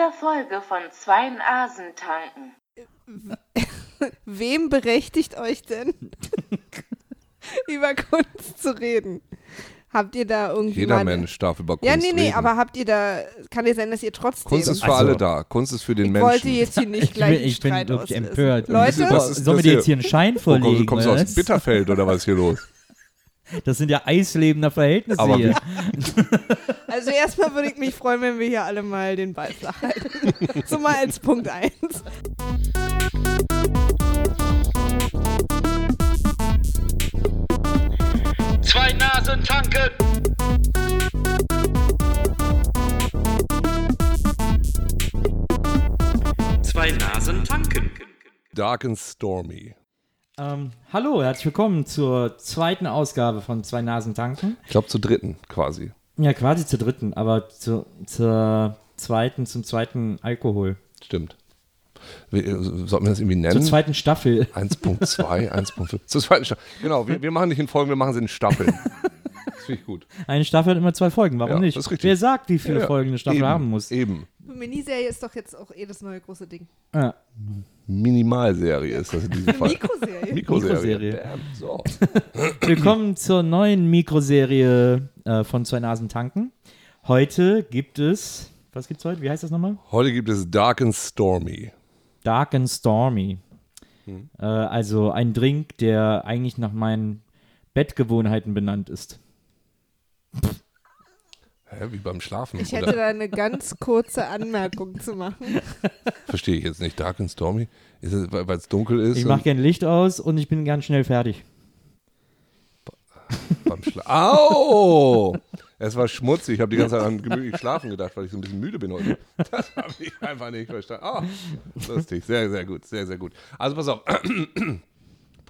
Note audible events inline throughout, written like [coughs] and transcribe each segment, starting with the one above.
dieser Folge von Zwei Nasen tanken. [laughs] Wem berechtigt euch denn, [laughs] über Kunst zu reden? Habt ihr da irgendwie Jeder mal Mensch darf über Kunst Ja, nee, nee, reden. aber habt ihr da, kann ja sein, dass ihr trotzdem. Kunst ist für Also- alle da. Kunst ist für den ich Menschen. wollte jetzt hier nicht Ich gleich bin, ich bin wirklich empört. Leute, Was ist Sollen das wir dir hier? jetzt hier einen Schein Oh, vorlegen? kommst, kommst du oder aus? Bitterfeld oder was ist hier los? Das sind ja eislebender Verhältnisse Aber hier. [laughs] also erstmal würde ich mich freuen, wenn wir hier alle mal den Ball flach halten. [laughs] so mal als Punkt eins. Zwei Nasen tanken. Zwei Nasen tanken. Dark and Stormy. Ähm, hallo, herzlich willkommen zur zweiten Ausgabe von Zwei Nasen tanken. Ich glaube zur dritten quasi. Ja, quasi zur dritten, aber zu, zur zweiten, zum zweiten Alkohol. Stimmt. Wie, äh, Sollten wir das irgendwie Zur nennen? zweiten Staffel. 1.2, 1.5. Zur zweiten Staffel. [laughs] Genau, wir, wir machen nicht in Folgen, wir machen sie in Staffeln. [laughs] Das finde ich gut. Eine Staffel hat immer zwei Folgen, warum Ja, nicht? das ist richtig. Wer sagt, wie viele Ja, Folgen eine Staffel eben, haben muss? Eben. Miniserie ist doch jetzt auch eh das neue große Ding. Ja. Minimalserie ist das in diesem Fall. Mikroserie. Mikroserie. Mikroserie. So. [clears throat] Willkommen zur neuen Mikroserie äh, von Zwei Nasen tanken. Heute gibt es, was gibt's heute? Wie heißt das nochmal? Heute gibt es Dark and Stormy. Dark and Stormy. Äh, also ein Drink, der eigentlich nach meinen Bettgewohnheiten benannt ist. Hä, wie beim Schlafen. Ich hätte oder? da eine ganz kurze Anmerkung zu machen. Verstehe ich jetzt nicht. Dark and Stormy? Ist es, weil es dunkel ist? Ich mache gern Licht aus und ich bin ganz schnell fertig. beim Au! Es war schmutzig. Ich habe die ganze Zeit an gemütlich schlafen gedacht, weil ich so ein bisschen müde bin heute. Das habe ich einfach nicht verstanden. Ah, lustig. Sehr, sehr gut. Sehr, sehr gut. Also pass auf.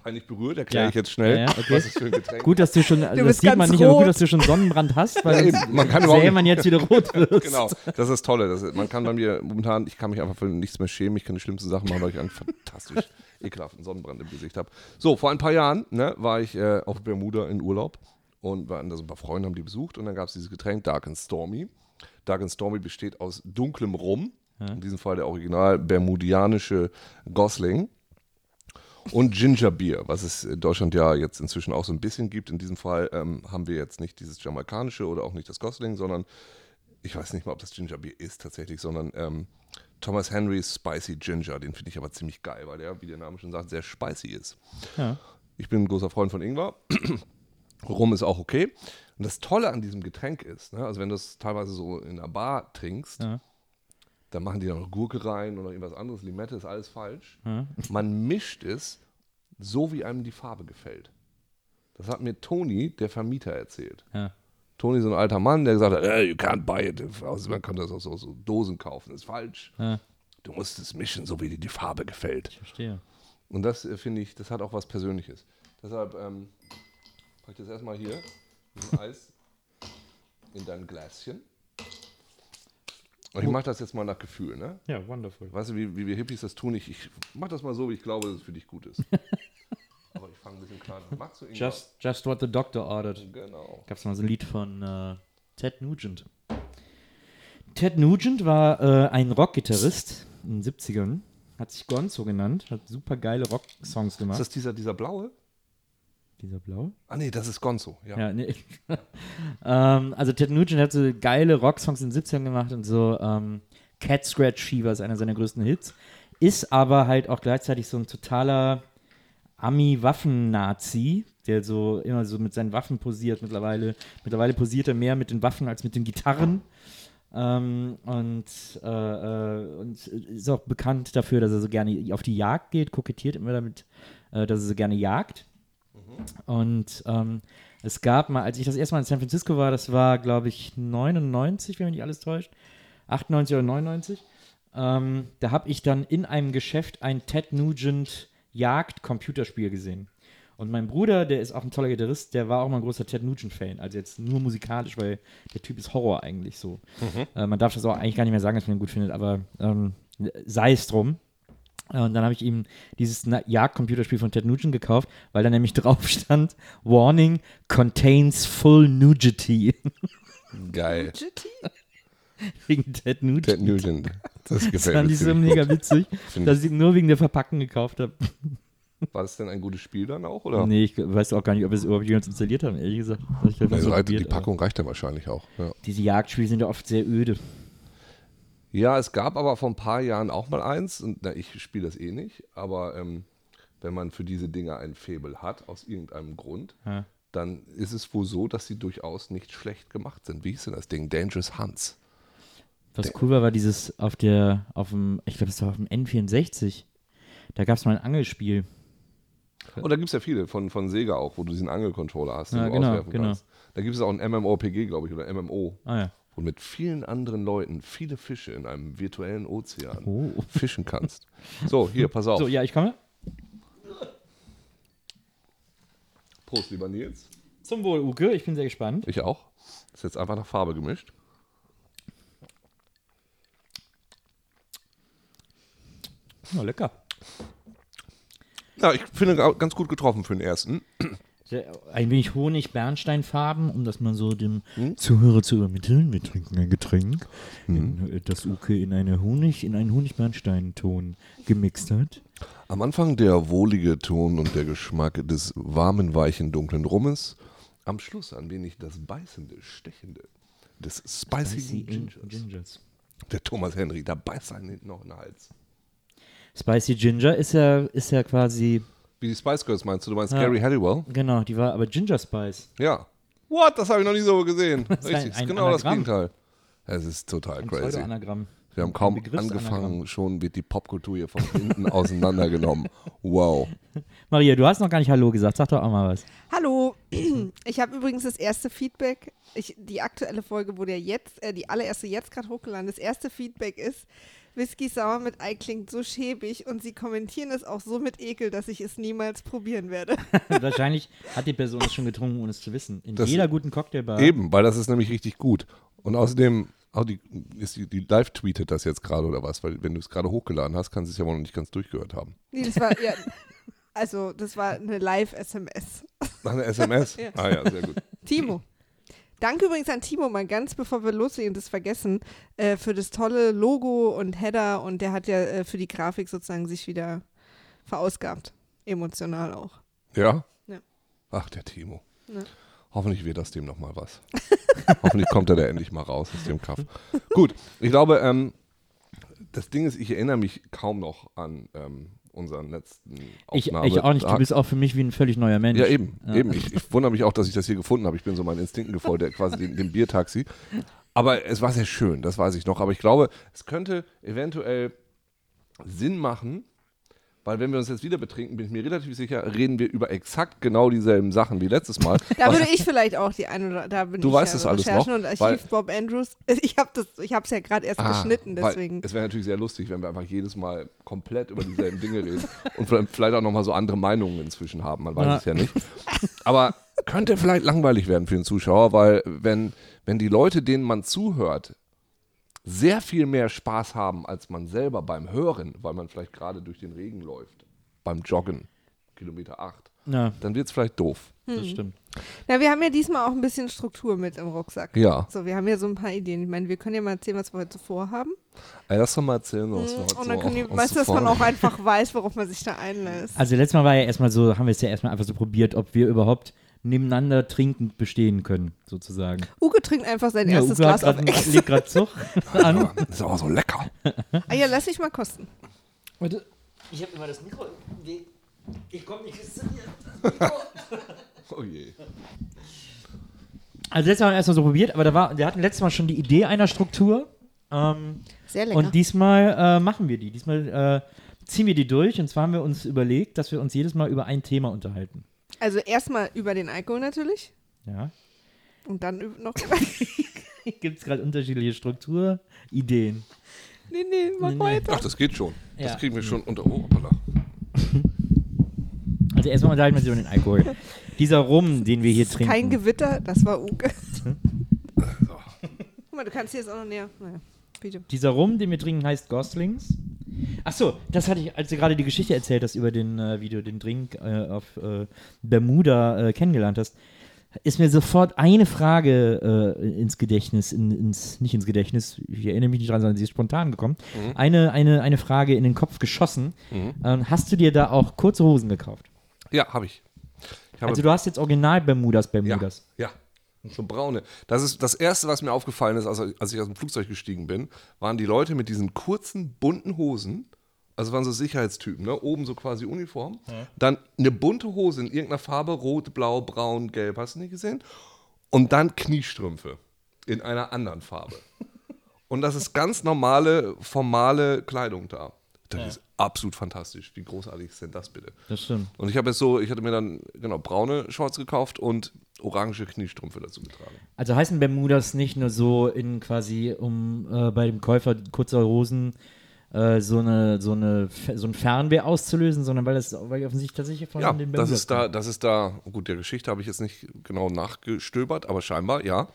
Peinlich berührt, erkläre Ja. ich jetzt schnell, Ja, ja, okay. was ist für ein Getränk. Gut, dass du schon, also das bist sieht man nicht, aber gut, dass du schon Sonnenbrand hast, weil Ja, eben. Man kann sähe man jetzt wieder [laughs] rot wirst. Genau, das ist das Tolle. Das ist, man kann bei mir momentan, ich kann mich einfach für nichts mehr schämen. Ich kann die schlimmsten Sachen machen, weil ich einen fantastisch [laughs] ekelhaften Sonnenbrand im Gesicht habe. So, vor ein paar Jahren ne, war ich äh, auf Bermuda in Urlaub und waren da so ein paar Freunde, haben die besucht und dann gab es dieses Getränk Dark and Stormy. Dark and Stormy besteht aus dunklem Rum, in diesem Fall der original bermudianische Gosling. Und Ginger Beer, was es in Deutschland ja jetzt inzwischen auch so ein bisschen gibt. In diesem Fall ähm, haben wir jetzt nicht dieses jamaikanische oder auch nicht das Gosling, sondern ich weiß nicht mal, ob das Ginger Beer ist tatsächlich, sondern ähm, Thomas Henrys Spicy Ginger. Den finde ich aber ziemlich geil, weil der, wie der Name schon sagt, sehr spicy ist. Ja. Ich bin ein großer Freund von Ingwer. [clears throat] Rum ist auch okay. Und das Tolle an diesem Getränk ist, ne, also wenn du es teilweise so in einer Bar trinkst, Ja. Dann machen die da noch Gurke rein oder irgendwas anderes. Limette ist alles falsch. Ja. Man mischt es so, wie einem die Farbe gefällt. Das hat mir Toni, der Vermieter, erzählt. Ja. Toni, so ein alter Mann, der gesagt hat, "Eh, you can't buy it. Also man kann das aus so, so Dosen kaufen. Das ist falsch. Ja. Du musst es mischen, so wie dir die Farbe gefällt. Ich verstehe. Und das äh, finde ich, das hat auch was Persönliches. Deshalb ähm, pack ich das erstmal hier, Eis, in dein Gläschen. Ich mache das jetzt mal nach Gefühl, ne? Ja, wonderful. Weißt du, wie, wie wir Hippies das tun? Ich, ich mach das mal so, wie ich glaube, dass es für dich gut ist. [laughs] Aber ich fange ein bisschen klein an. Magst du Ingwer? Just, just what the doctor ordered. Genau. Gab es mal so ein Lied von äh, Ted Nugent. Ted Nugent war äh, ein Rockgitarrist in den 70ern. Hat sich Gonzo genannt. Hat super geile Rocksongs Ist gemacht. das dieser, dieser blaue? Dieser blaue? Ah, nee, das ist Gonzo. Ja. Ja, nee. [laughs] ähm, also Ted Nugent hat so geile Rocksongs in den 70ern gemacht und so ähm, Cat Scratch Fever ist einer seiner größten Hits. Ist aber halt auch gleichzeitig so ein totaler Ami-Waffen-Nazi, der so immer so mit seinen Waffen posiert mittlerweile. Mittlerweile posiert er mehr mit den Waffen als mit den Gitarren. Ähm, und, äh, äh, und ist auch bekannt dafür, dass er so gerne auf die Jagd geht, kokettiert immer damit, äh, dass er so gerne jagt. Und ähm, es gab mal, als ich das erste Mal in San Francisco war, das war, glaube ich, 99, wenn mich nicht alles täuscht, 98 oder 99, ähm, da habe ich dann in einem Geschäft ein Ted Nugent Jagd-Computerspiel gesehen. Und mein Bruder, der ist auch ein toller Gitarrist, der war auch mal ein großer Ted Nugent-Fan. Also jetzt nur musikalisch, weil der Typ ist Horror eigentlich so. Äh, man darf das auch eigentlich gar nicht mehr sagen, dass man ihn gut findet, aber ähm, sei es drum. Und dann habe ich ihm dieses Jagd-Computerspiel von Ted Nugent gekauft, weil da nämlich [laughs] drauf stand: Warning contains full nudity. Geil. Jitty? Wegen Ted Nugent. Ted Nugent. Das Das gefällt fand mir ich so mega witzig, [laughs] dass ich nur wegen der Verpackung gekauft habe. War das denn ein gutes Spiel dann auch? Oder? Nee, ich weiß auch gar nicht, ob wir es überhaupt jemals installiert haben, ehrlich gesagt. Ich hab das Also, so die probiert, aber Packung reicht ja wahrscheinlich auch. Ja. Diese Jagdspiele sind ja oft sehr öde. Ja, es gab aber vor ein paar Jahren auch mal eins, und na, ich spiele das eh nicht, aber ähm, wenn man für diese Dinge ein Faible hat, aus irgendeinem Grund, Ja. dann ist es wohl so, dass sie durchaus nicht schlecht gemacht sind. Wie hieß denn das Ding? Dangerous Hunts. Was cool war, war dieses auf der, auf dem, ich glaube, das war auf dem N64. Da gab es mal ein Angelspiel. Und da gibt es ja viele von, von Sega auch, wo du diesen Angelcontroller hast, den Ja, du genau, auswerfen genau. kannst. Da gibt es auch ein MMORPG, glaube ich, oder MMO, Ah ja. Du mit vielen anderen Leuten viele Fische in einem virtuellen Ozean Oh. fischen kannst. So, hier, pass auf. So, ja, ich komme. Prost, lieber Nils. Zum Wohl, Uke. Ich bin sehr gespannt. Ich auch. Ist jetzt einfach nach Farbe gemischt. Ja, lecker. Ja, ich finde ga- ganz gut getroffen für den ersten. Sehr, ein wenig Honig-Bernsteinfarben, um das mal so dem Zuhörer zu übermitteln. Wir trinken ein Getränk, in, äh, das Uke in eine Honig, in einen Honig-Bernstein-Ton gemixt hat. Am Anfang der wohlige Ton und der Geschmack des warmen, weichen, dunklen Rummes. Am Schluss ein wenig das beißende, stechende des spicy, Spicy Gingers. Gingers. Der Thomas Henry, da beißt einen hinten noch in den Hals. Spicy Ginger ist ja, ist ja quasi, Wie die Spice Girls meinst du? Du meinst Ja. Carrie Halliwell? genau, die war aber Ginger Spice. Ja. What? Das habe ich noch nie so gesehen. [laughs] ist ein- Richtig, ist ein genau das Anagramm. Gegenteil. Es ist total Ein crazy. Pseudo-Anagramm. Wir haben kaum Ein angefangen, schon wird die Popkultur hier von hinten [laughs] auseinandergenommen. Wow. [laughs] Maria, du hast noch gar nicht Hallo gesagt. Sag doch auch mal was. Hallo, [clears throat] ich habe übrigens das erste Feedback. Ich, die aktuelle Folge wurde ja jetzt, äh, die allererste jetzt gerade hochgeladen. Das erste Feedback ist, Whisky sauer mit Ei klingt so schäbig und sie kommentieren es auch so mit Ekel, dass ich es niemals probieren werde. [laughs] [laughs] Wahrscheinlich hat die Person es schon getrunken, ohne es zu wissen. In Das- jeder guten Cocktailbar. Eben, weil das ist nämlich richtig gut. Und außerdem, auch die, ist die, die live tweetet das jetzt gerade oder was? Weil wenn du es gerade hochgeladen hast, kann sie es ja wohl noch nicht ganz durchgehört haben. Nee, das war, ja, [laughs] also das war eine Live-SMS. Einer SMS? [laughs] Ja. Ah ja, sehr gut. Timo. Danke übrigens an Timo, mal ganz bevor wir loslegen das vergessen, äh, für das tolle Logo und Header und der hat ja äh, für die Grafik sozusagen sich wieder verausgabt. Emotional auch. Ja? Ja. Ach, der Timo. Ja. Hoffentlich wird das dem nochmal was. [laughs] Hoffentlich kommt er da endlich mal raus aus dem Kaff. Gut, ich glaube, ähm, das Ding ist, ich erinnere mich kaum noch an ähm, unseren letzten Ich, Aufnahme. ich auch nicht. Du bist auch für mich wie ein völlig neuer Mensch. Ja, eben. Ja. eben. Ich, ich wundere mich auch, dass ich das hier gefunden habe. Ich bin so meinen Instinkten gefolgt, der quasi dem, dem Biertaxi. Aber es war sehr schön, das weiß ich noch. Aber ich glaube, es könnte eventuell Sinn machen, weil wenn wir uns jetzt wieder betrinken, bin ich mir relativ sicher, reden wir über exakt genau dieselben Sachen wie letztes Mal. [laughs] Da würde ich vielleicht auch die eine oder da bin Du ich weißt ja das alles Recherchen noch, und Archiv weil- Bob Andrews. [laughs] Ich habe das, ich habe es ja gerade erst Ah, geschnitten, deswegen. Es wäre natürlich sehr lustig, wenn wir einfach jedes Mal komplett über dieselben Dinge reden [laughs] und vielleicht- auch nochmal so andere Meinungen inzwischen haben. Man weiß Ja. es ja nicht. Aber könnte vielleicht langweilig werden für den Zuschauer, weil wenn, wenn die Leute, denen man zuhört, sehr viel mehr Spaß haben als man selber beim Hören, weil man vielleicht gerade durch den Regen läuft, beim Joggen, Kilometer 8, Ja, dann wird es vielleicht doof. das stimmt. Na, wir haben ja diesmal auch ein bisschen Struktur mit im Rucksack. Ja. So, wir haben ja so ein paar Ideen. Ich meine, wir können ja mal erzählen, was wir heute vorhaben. Ey, lass doch mal erzählen, was wir heute Und so dann können die, uns weißt du, dass man auch einfach weiß, worauf man sich da einlässt. Also letztes Mal war ja erstmal so, haben wir es ja erstmal einfach so probiert, ob wir überhaupt nebeneinander trinkend bestehen können, sozusagen. Uke trinkt einfach sein erstes Uwe hat Glas auf grad- Ex. legt gerade Zug [laughs] an. Das ist aber so lecker. Ah ja, lass dich mal kosten. Warte, ich habe immer das Mikro. Ich komme nicht [laughs] Oh je. Also letztes Mal haben wir erstmal so probiert, aber da war, wir hatten letztes Mal schon die Idee einer Struktur. Ähm, Sehr lecker. und diesmal äh, machen wir die. Diesmal äh, ziehen wir die durch. Und zwar haben wir uns überlegt, dass wir uns jedes Mal über ein Thema unterhalten. Also erstmal über den Alkohol natürlich. Ja. Und dann noch über. [laughs] Gibt es gerade unterschiedliche Strukturideen? nee, nee, mach Nee, weiter. Ach, das geht schon. Ja. Das kriegen wir schon unter. Oh, hoppala. [laughs] Also erstmal unterhalten wir uns über den Alkohol. Dieser Rum, den wir hier Das ist trinken. Kein Gewitter, das war Uke. Guck mal, du kannst hier jetzt auch noch näher. Naja, bitte. Dieser Rum, den wir trinken, heißt Goslings. Achso, das hatte ich, als du gerade die Geschichte erzählt hast über den, äh, wie du den Drink äh, auf äh, Bermuda äh, kennengelernt hast. ist mir sofort eine Frage äh, ins Gedächtnis, in, ins, nicht ins Gedächtnis, ich erinnere mich nicht dran, sondern sie ist spontan gekommen. Mhm. Eine, eine, eine Frage in den Kopf geschossen. Ähm, hast du dir da auch kurze Hosen gekauft? Ja, habe ich. ich habe, Also du hast jetzt original Bermudas ja, Bermudas. ja. So braune. Das ist das Erste, was mir aufgefallen ist, als, als ich aus dem Flugzeug gestiegen bin, waren die Leute mit diesen kurzen, bunten Hosen. Also waren so Sicherheitstypen, ne? Oben so quasi Uniform. Dann eine bunte Hose in irgendeiner Farbe, rot, blau, braun, gelb, hast du nicht gesehen? Und dann Kniestrümpfe in einer anderen Farbe. [laughs] Und das ist ganz normale, formale Kleidung da. Das ist absolut fantastisch. Wie großartig ist denn das bitte? Das stimmt. Und ich habe jetzt so, ich hatte mir dann genau braune Shorts gekauft und orange Kniestrümpfe dazu getragen. Also heißen Bermudas nicht nur so in quasi, um äh, bei dem Käufer kurzer Hosen äh, so, eine, so, eine, so ein Fernweh auszulösen, sondern weil das weil offensichtlich tatsächlich von Ja, den das Bermudas ist da, das ist da, gut, der Geschichte habe ich jetzt nicht genau nachgestöbert, aber scheinbar, ja.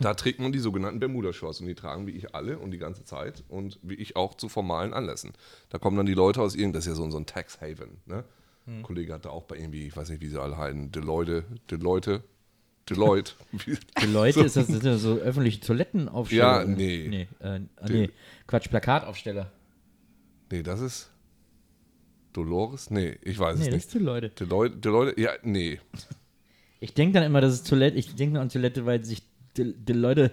Da trägt man die sogenannten Bermuda-Shorts und die tragen wie ich alle und die ganze Zeit und wie ich auch zu formalen Anlässen. Da kommen dann die Leute aus irgend, das ist ja so, so ein Tax Haven, ne? Ein Kollege hat da auch bei irgendwie, ich weiß nicht, wie sie alle heißen, Deloitte, Deloitte, Deloitte. [laughs] Für Leute ist das, sind das so öffentliche Toilettenaufsteller. Ja, nee. Nee, äh, äh, nee. Quatsch, Plakataufsteller. nee, das ist Dolores? Nee, ich weiß Nee, es das nicht. ist für Leute. Deloitte, Deloitte, ja, nee. Ich denke dann immer, das ist Toilette. Ich denke nur an Toilette, weil sich die, die Leute.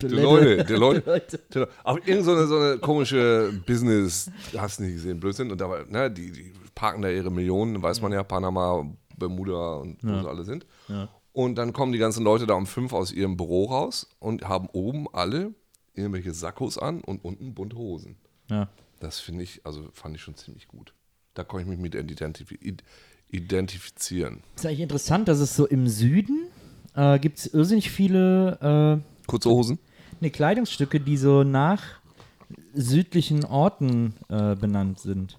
Deloitte, Deloitte. Leute. Genau. [laughs] Aber irgend so eine, so eine komische Business, hast du nicht gesehen, Blödsinn. Und da ne, die, die parken da ihre Millionen, weiß man ja, Panama, Bermuda und wo sie alle sind. Und dann kommen die ganzen Leute da um fünf aus ihrem Büro raus und haben oben alle irgendwelche Sakkos an und unten bunte Hosen. Ja. Das finde ich, also fand ich schon ziemlich gut. Da konnte ich mich mit identif id- identifizieren. Ist eigentlich interessant, dass es so im Süden äh, gibt es irrsinnig viele äh, Kurze Hosen? ne, Kleidungsstücke, die so nach südlichen Orten äh, benannt sind.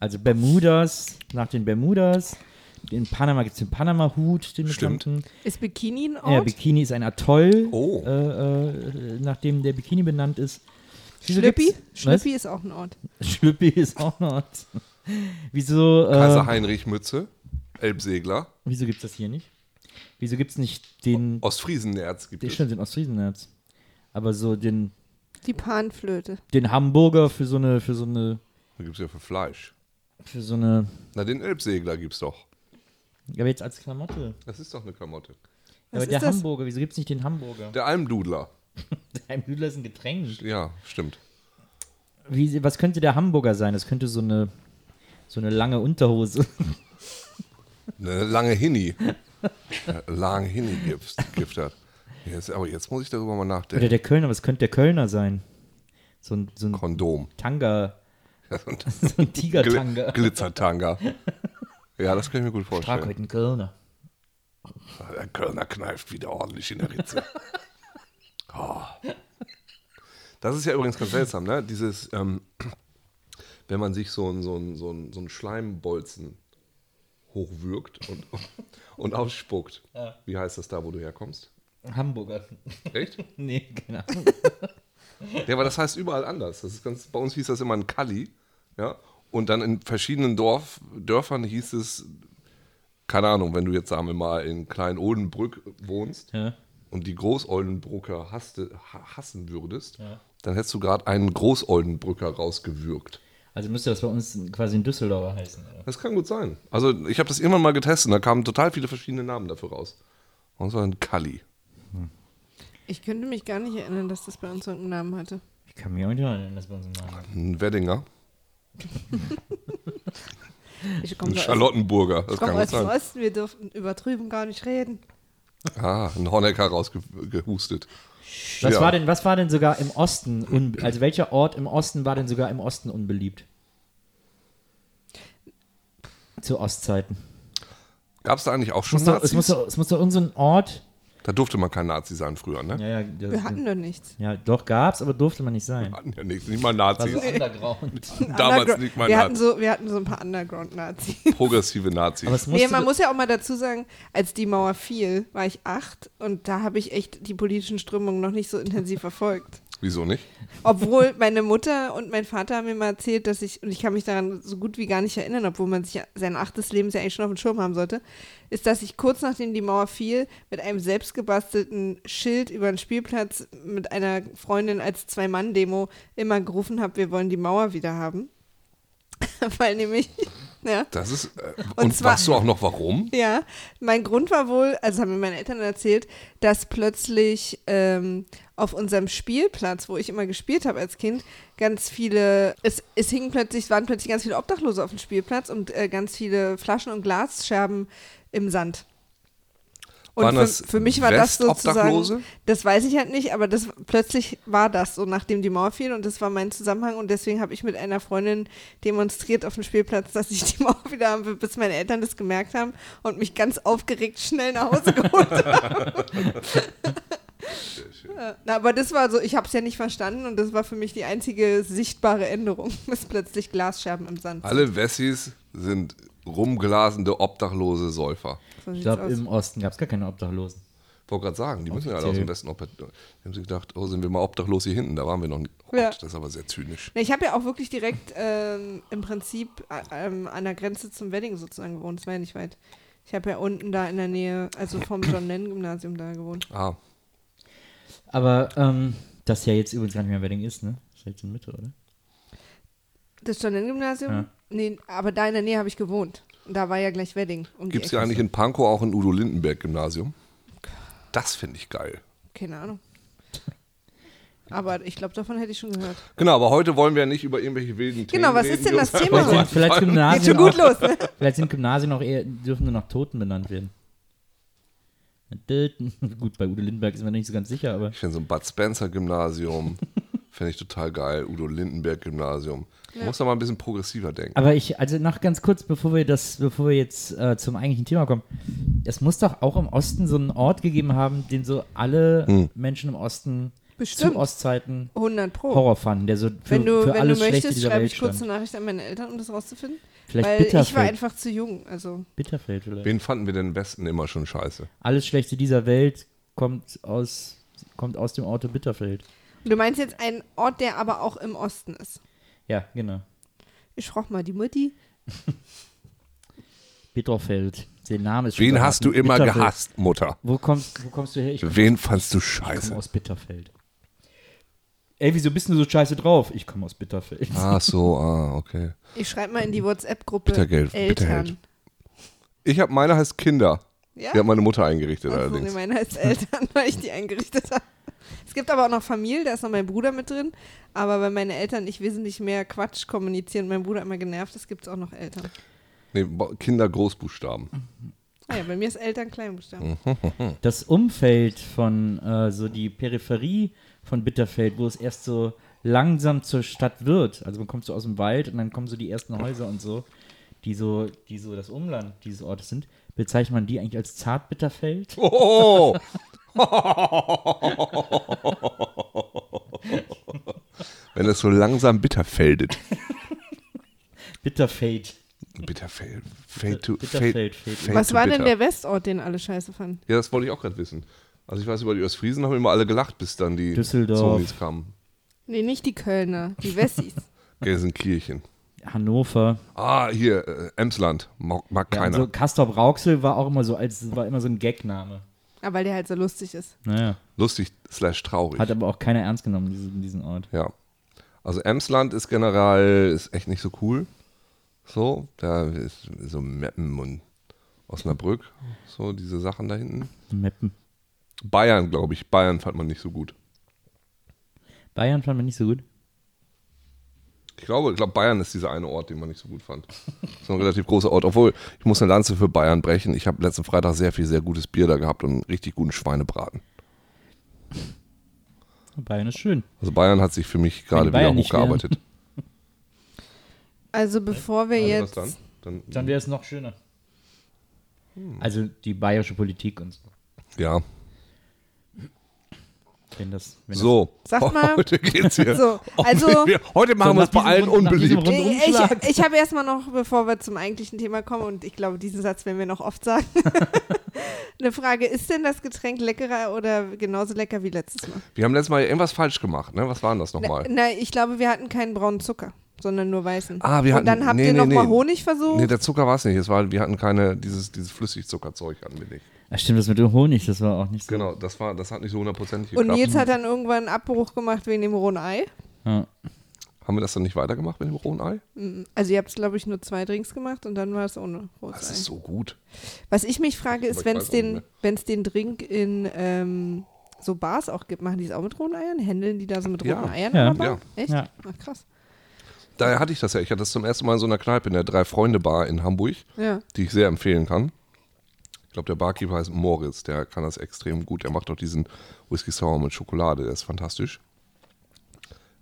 Also Bermudas, nach den Bermudas. In Panama gibt es den Panama-Hut, den Stimmt. bekannten. Ist Bikini ein Ort? Ja, Bikini ist ein Atoll, Oh. äh, äh, nach dem der Bikini benannt ist. Wieso Schlüppi? Schlüppi ist auch ein Ort. Schlüppi ist auch noch. [laughs] Wieso, Kaiser äh, Heinrich Mütze, Elbsegler, wieso gibt es das hier nicht? Wieso gibt es nicht den, Ostfriesennerz gibt den es. stimmt, den Ostfriesenherz? Aber so den, Die Panflöte. den Hamburger für so eine, für so eine, Da gibt es ja für Fleisch. für so eine, Na, den Elbsegler gibt's doch. ja, aber jetzt als Klamotte. Das ist doch eine Klamotte. Ja, Was aber der das? Hamburger, wieso gibt es nicht den Hamburger? Der Almdudler. [laughs] Ein Hüdler ist ein Getränk. Ja, stimmt. Wie, was könnte der Hamburger sein? Das könnte so eine, so eine lange Unterhose. Eine lange Hini. [laughs] [laughs] Gift hat. Jetzt, aber jetzt muss ich darüber mal Oder nachdenken. der Kölner, was könnte der Kölner sein? So ein, so ein Kondom. Tanga, Ja, so ein [laughs] so ein Tigertanga. Gl Glitzertanga. Ja, das kann ich mir gut vorstellen. heute einen Kölner. Der Kölner kneift wieder ordentlich in der Ritze. Oh. [laughs] Das ist ja übrigens ganz seltsam, ne? Dieses, ähm, wenn man sich so einen so einen- so einen- so einen Schleimbolzen hochwürgt und, [laughs] und ausspuckt. Wie heißt das da, wo du herkommst? Hamburger. Echt? [laughs] nee, keine Ahnung. [laughs] Ja, aber das heißt überall anders. Das ist ganz, bei uns hieß das immer ein Kalli, ja. Und dann in verschiedenen Dorf, Dörfern hieß es, keine Ahnung, wenn du jetzt sagen wir mal in Klein-Oldenbrück wohnst Ja. und die Groß-Oldenbrücker hasste, ha- hassen würdest, dann hättest du gerade einen Groß-Oldenbrücker rausgewürgt. Also müsste das bei uns quasi ein Düsseldorfer heißen. oder? Das kann gut sein. Also ich habe das irgendwann mal getestet und da kamen total viele verschiedene Namen dafür raus. Und so ein Kalli. Ich könnte mich gar nicht erinnern, dass das bei uns irgendeinen Namen hatte. Ich kann mich auch nicht erinnern, dass bei uns ein Name hat. Ein Weddinger. Ich komme Ein Charlottenburger. Das ich kann komm gut aus dem sein. Osten, wir dürfen über drüben gar nicht reden. Ah, ein Honecker rausgehustet. Was, Ja. war denn, was war denn sogar im Osten, also welcher Ort im Osten war denn sogar im Osten unbeliebt? Zu Ostzeiten. Gab es da eigentlich auch schon Muss doch, es, muss doch, es muss doch irgendein so Ort. Da durfte man kein Nazi sein früher, ne? Ja, ja, das, Wir hatten doch nichts. ja doch gab's, aber durfte man nicht sein. Hatten ja nichts, nicht mal Nazis. so underground. [laughs] Damals Undergro- nicht mal wir hatten, so, wir hatten so ein paar Underground-Nazis. [laughs] Progressive Nazis. Aber Nee, man muss ja auch mal dazu sagen, als die Mauer fiel, war ich acht und da habe ich echt die politischen Strömungen noch nicht so intensiv verfolgt. Wieso nicht? Obwohl meine Mutter und mein Vater haben mir mal erzählt, dass ich, und ich kann mich daran so gut wie gar nicht erinnern, obwohl man sich ja sein achtes Lebensjahr eigentlich schon auf dem Schirm haben sollte, ist, dass ich kurz nachdem die Mauer fiel, mit einem selbstgebastelten Schild über den Spielplatz mit einer Freundin als Zwei-Mann-Demo immer gerufen habe, wir wollen die Mauer wieder haben. [laughs] Weil nämlich, ja. Das ist. Äh, Und und zwar- weißt du auch noch warum? Ja, mein Grund war wohl, also haben mir meine Eltern erzählt, dass plötzlich ähm, auf unserem Spielplatz, wo ich immer gespielt habe als Kind, ganz viele, es, es hingen plötzlich, es waren plötzlich ganz viele Obdachlose auf dem Spielplatz und äh, ganz viele Flaschen und Glasscherben im Sand. Und Waren für, das für mich war das sozusagen, das weiß ich halt nicht, aber das plötzlich war das so, nachdem die Mauer fiel und das war mein Zusammenhang und deswegen habe ich mit einer Freundin demonstriert auf dem Spielplatz, dass ich die Mauer wieder will, bis meine Eltern das gemerkt haben und mich ganz aufgeregt schnell nach Hause [laughs] geholt haben. Na, aber das war so, ich habe es ja nicht verstanden und das war für mich die einzige sichtbare Änderung, [laughs] bis plötzlich Glasscherben im Sand. sind. Alle Wessis sind rumglasende, obdachlose Säufer. So Ich glaube, im Osten gab es gar keine Obdachlosen. Wollte gerade sagen, die müssen ja alle aus dem Westen. ob- Da haben sie gedacht, oh, sind wir mal obdachlos hier hinten? Da waren wir noch nicht. Oh Ja. Das ist aber sehr zynisch. Nee, Ich habe ja auch wirklich direkt ähm, im Prinzip äh, ähm, an der Grenze zum Wedding sozusagen gewohnt. Das war ja nicht weit. Ich habe ja unten da in der Nähe, also vom John Lennon Gymnasium da gewohnt. Ah, Aber ähm, das ja jetzt übrigens gar nicht mehr Wedding ist, ne? Das ist jetzt in Mitte, oder? Das John Lennon Gymnasium? Ja. Nee, aber da in der Nähe habe ich gewohnt. Und da war ja gleich Wedding. Um gibt es ja eigentlich in Pankow auch ein Udo-Lindenberg-Gymnasium? Das finde ich geil. Keine Ahnung. Aber ich glaube, davon hätte ich schon gehört. Genau, aber heute wollen wir ja nicht über irgendwelche wilden Themen Genau, was ist denn das Thema? Vielleicht, vielleicht. Geht Gymnasien schon gut auch, los, ne? Vielleicht sind Gymnasien auch eher, dürfen nur noch Toten benannt werden. Töten. Gut, bei Udo Lindenberg ist man nicht so ganz sicher, aber Ich finde so ein Bud Spencer-Gymnasium, finde ich total geil. Udo-Lindenberg-Gymnasium. Man muss da mal ein bisschen progressiver denken. Aber ich, also noch ganz kurz, bevor wir das, bevor wir jetzt äh, zum eigentlichen Thema kommen, es muss doch auch im Osten so einen Ort gegeben haben, den so alle Hm. Menschen im Osten Bestimmt. zu Ostzeiten 100 Pro. Horror fanden, der so für, wenn du, für wenn du alles Schlechte möchtest, schreibe Welt ich kurz eine Nachricht an meine Eltern, um das rauszufinden. Vielleicht weil ich war Bitterfeld. einfach zu jung. Also Bitterfeld vielleicht. Wen fanden wir denn im Westen immer schon scheiße? Alles Schlechte dieser Welt kommt aus, kommt aus dem Auto Bitterfeld. Du meinst jetzt einen Ort, der aber auch im Osten ist. Ja, genau. Ich frage mal die Mutti. [laughs] Bitterfeld. Der Name ist schon Wen hast du immer Bitterfeld. gehasst, Mutter? Wo kommst, wo kommst du her? Ich komme Wen fandst du komm scheiße? aus Bitterfeld. Ey, wieso bist du so scheiße drauf? Ich komme aus Bitterfeld. Ach so, ah, okay. Ich schreibe mal in die WhatsApp-Gruppe Bittergeld, Eltern. Bitterheld. Ich habe, meine heißt Kinder. Ja? Die hat meine Mutter eingerichtet Ach so, nee, allerdings. meine heißt Eltern, [laughs] weil ich die eingerichtet habe. Es gibt aber auch noch Familie, da ist noch mein Bruder mit drin. Aber weil meine Eltern nicht wesentlich mehr Quatsch kommunizieren, mein Bruder immer genervt ist, gibt es auch noch Eltern. Nee, Kinder Großbuchstaben. Ah ja, bei mir ist Eltern Kleinbuchstaben. [laughs] Das Umfeld von äh, so die Peripherie von Bitterfeld, wo es erst so langsam zur Stadt wird. Also man kommt so aus dem Wald und dann kommen so die ersten Häuser und so, die so, die so das Umland dieses Ortes sind. Bezeichnet man die eigentlich als Zartbitterfeld? [laughs] Oh! Wenn es so langsam bitter feldet. Bitterfeld. Bitterfeld. Fade to, Bitterfeld, fade, fade. fade Was to war bitter. denn der Westort, den alle scheiße fanden? Ja, das wollte ich auch gerade wissen. Also ich weiß, über die Ostfriesen haben immer alle gelacht, bis dann die Düsseldorf. Zombies kamen. Nee, nicht die Kölner, die Wessis. [laughs] Gelsenkirchen. Hannover. Ah, hier, äh, Emsland. Mag, mag Ja, keiner. so Castrop Rauxel war auch immer so als war immer so ein Gagname. Aber weil der halt so lustig ist. Naja. Lustig slash traurig. Hat aber auch keiner ernst genommen, diesen, diesen Ort. Ja. Also Emsland ist generell ist echt nicht so cool. So, da ist so Meppen und Osnabrück, so diese Sachen da hinten. Meppen. Bayern, glaube ich. Bayern fand man nicht so gut. Bayern fand man nicht so gut. Ich glaube, ich glaube, Bayern ist dieser eine Ort, den man nicht so gut fand. [laughs] Das ist ein relativ großer Ort. Obwohl, ich muss eine Lanze für Bayern brechen. Ich habe letzten Freitag sehr viel, sehr gutes Bier da gehabt und einen richtig guten Schweinebraten. Bayern ist schön. Also Bayern hat sich für mich gerade wieder hochgearbeitet. [laughs] Also bevor wir Also jetzt. dann? Dann, Dann wäre es noch schöner. Also die bayerische Politik und so. ja. Wenn das, wenn So. Sag mal. [laughs] Heute geht's hier. So, also. [laughs] heute machen So, wir es nach bei allen diesem Rund- nach diesem unbeliebt. Ich, ich, habe erstmal noch, bevor wir zum eigentlichen Thema kommen, und ich glaube, diesen Satz werden wir noch oft sagen. [laughs] Eine Frage, ist denn das Getränk leckerer oder genauso lecker wie letztes Mal? Wir haben letztes Mal irgendwas falsch gemacht, ne? Was war denn das nochmal? na, ich glaube, wir hatten keinen braunen Zucker, sondern nur weißen. Ah, wir Und dann hatten- habt nee, ihr nochmal nee. Honig versucht? Nee, der Zucker war es nicht. Es war, wir hatten keine, dieses, dieses Flüssigzuckerzeug hatten wir nicht. Ach, stimmt, das mit dem Honig, das war auch nicht so. Genau, das war, das hat nicht so hundertprozentig Und geklappt. Nils hat dann irgendwann einen Abbruch gemacht wegen dem rohen Ei. Ja. Haben wir das dann nicht weitergemacht mit dem rohen Ei? Also ihr habt, glaube ich, nur zwei Drinks gemacht und dann war es ohne rohes Das Ei. ist so gut. Was ich mich frage, ist, wenn es den, wenn's den Drink in ähm, so Bars auch gibt, machen die es auch mit rohen Eiern? Händeln die da so mit Ja. roten Eiern Ja. Bar? Echt? Ja. Ach, krass. Daher hatte ich das ja. Ich hatte das zum ersten Mal in so einer Kneipe in der Drei-Freunde-Bar in Hamburg, Ja. die ich sehr empfehlen kann. Ich glaube, der Barkeeper heißt Moritz, der kann das extrem gut. Er macht auch diesen Whisky Sour mit Schokolade, der ist fantastisch.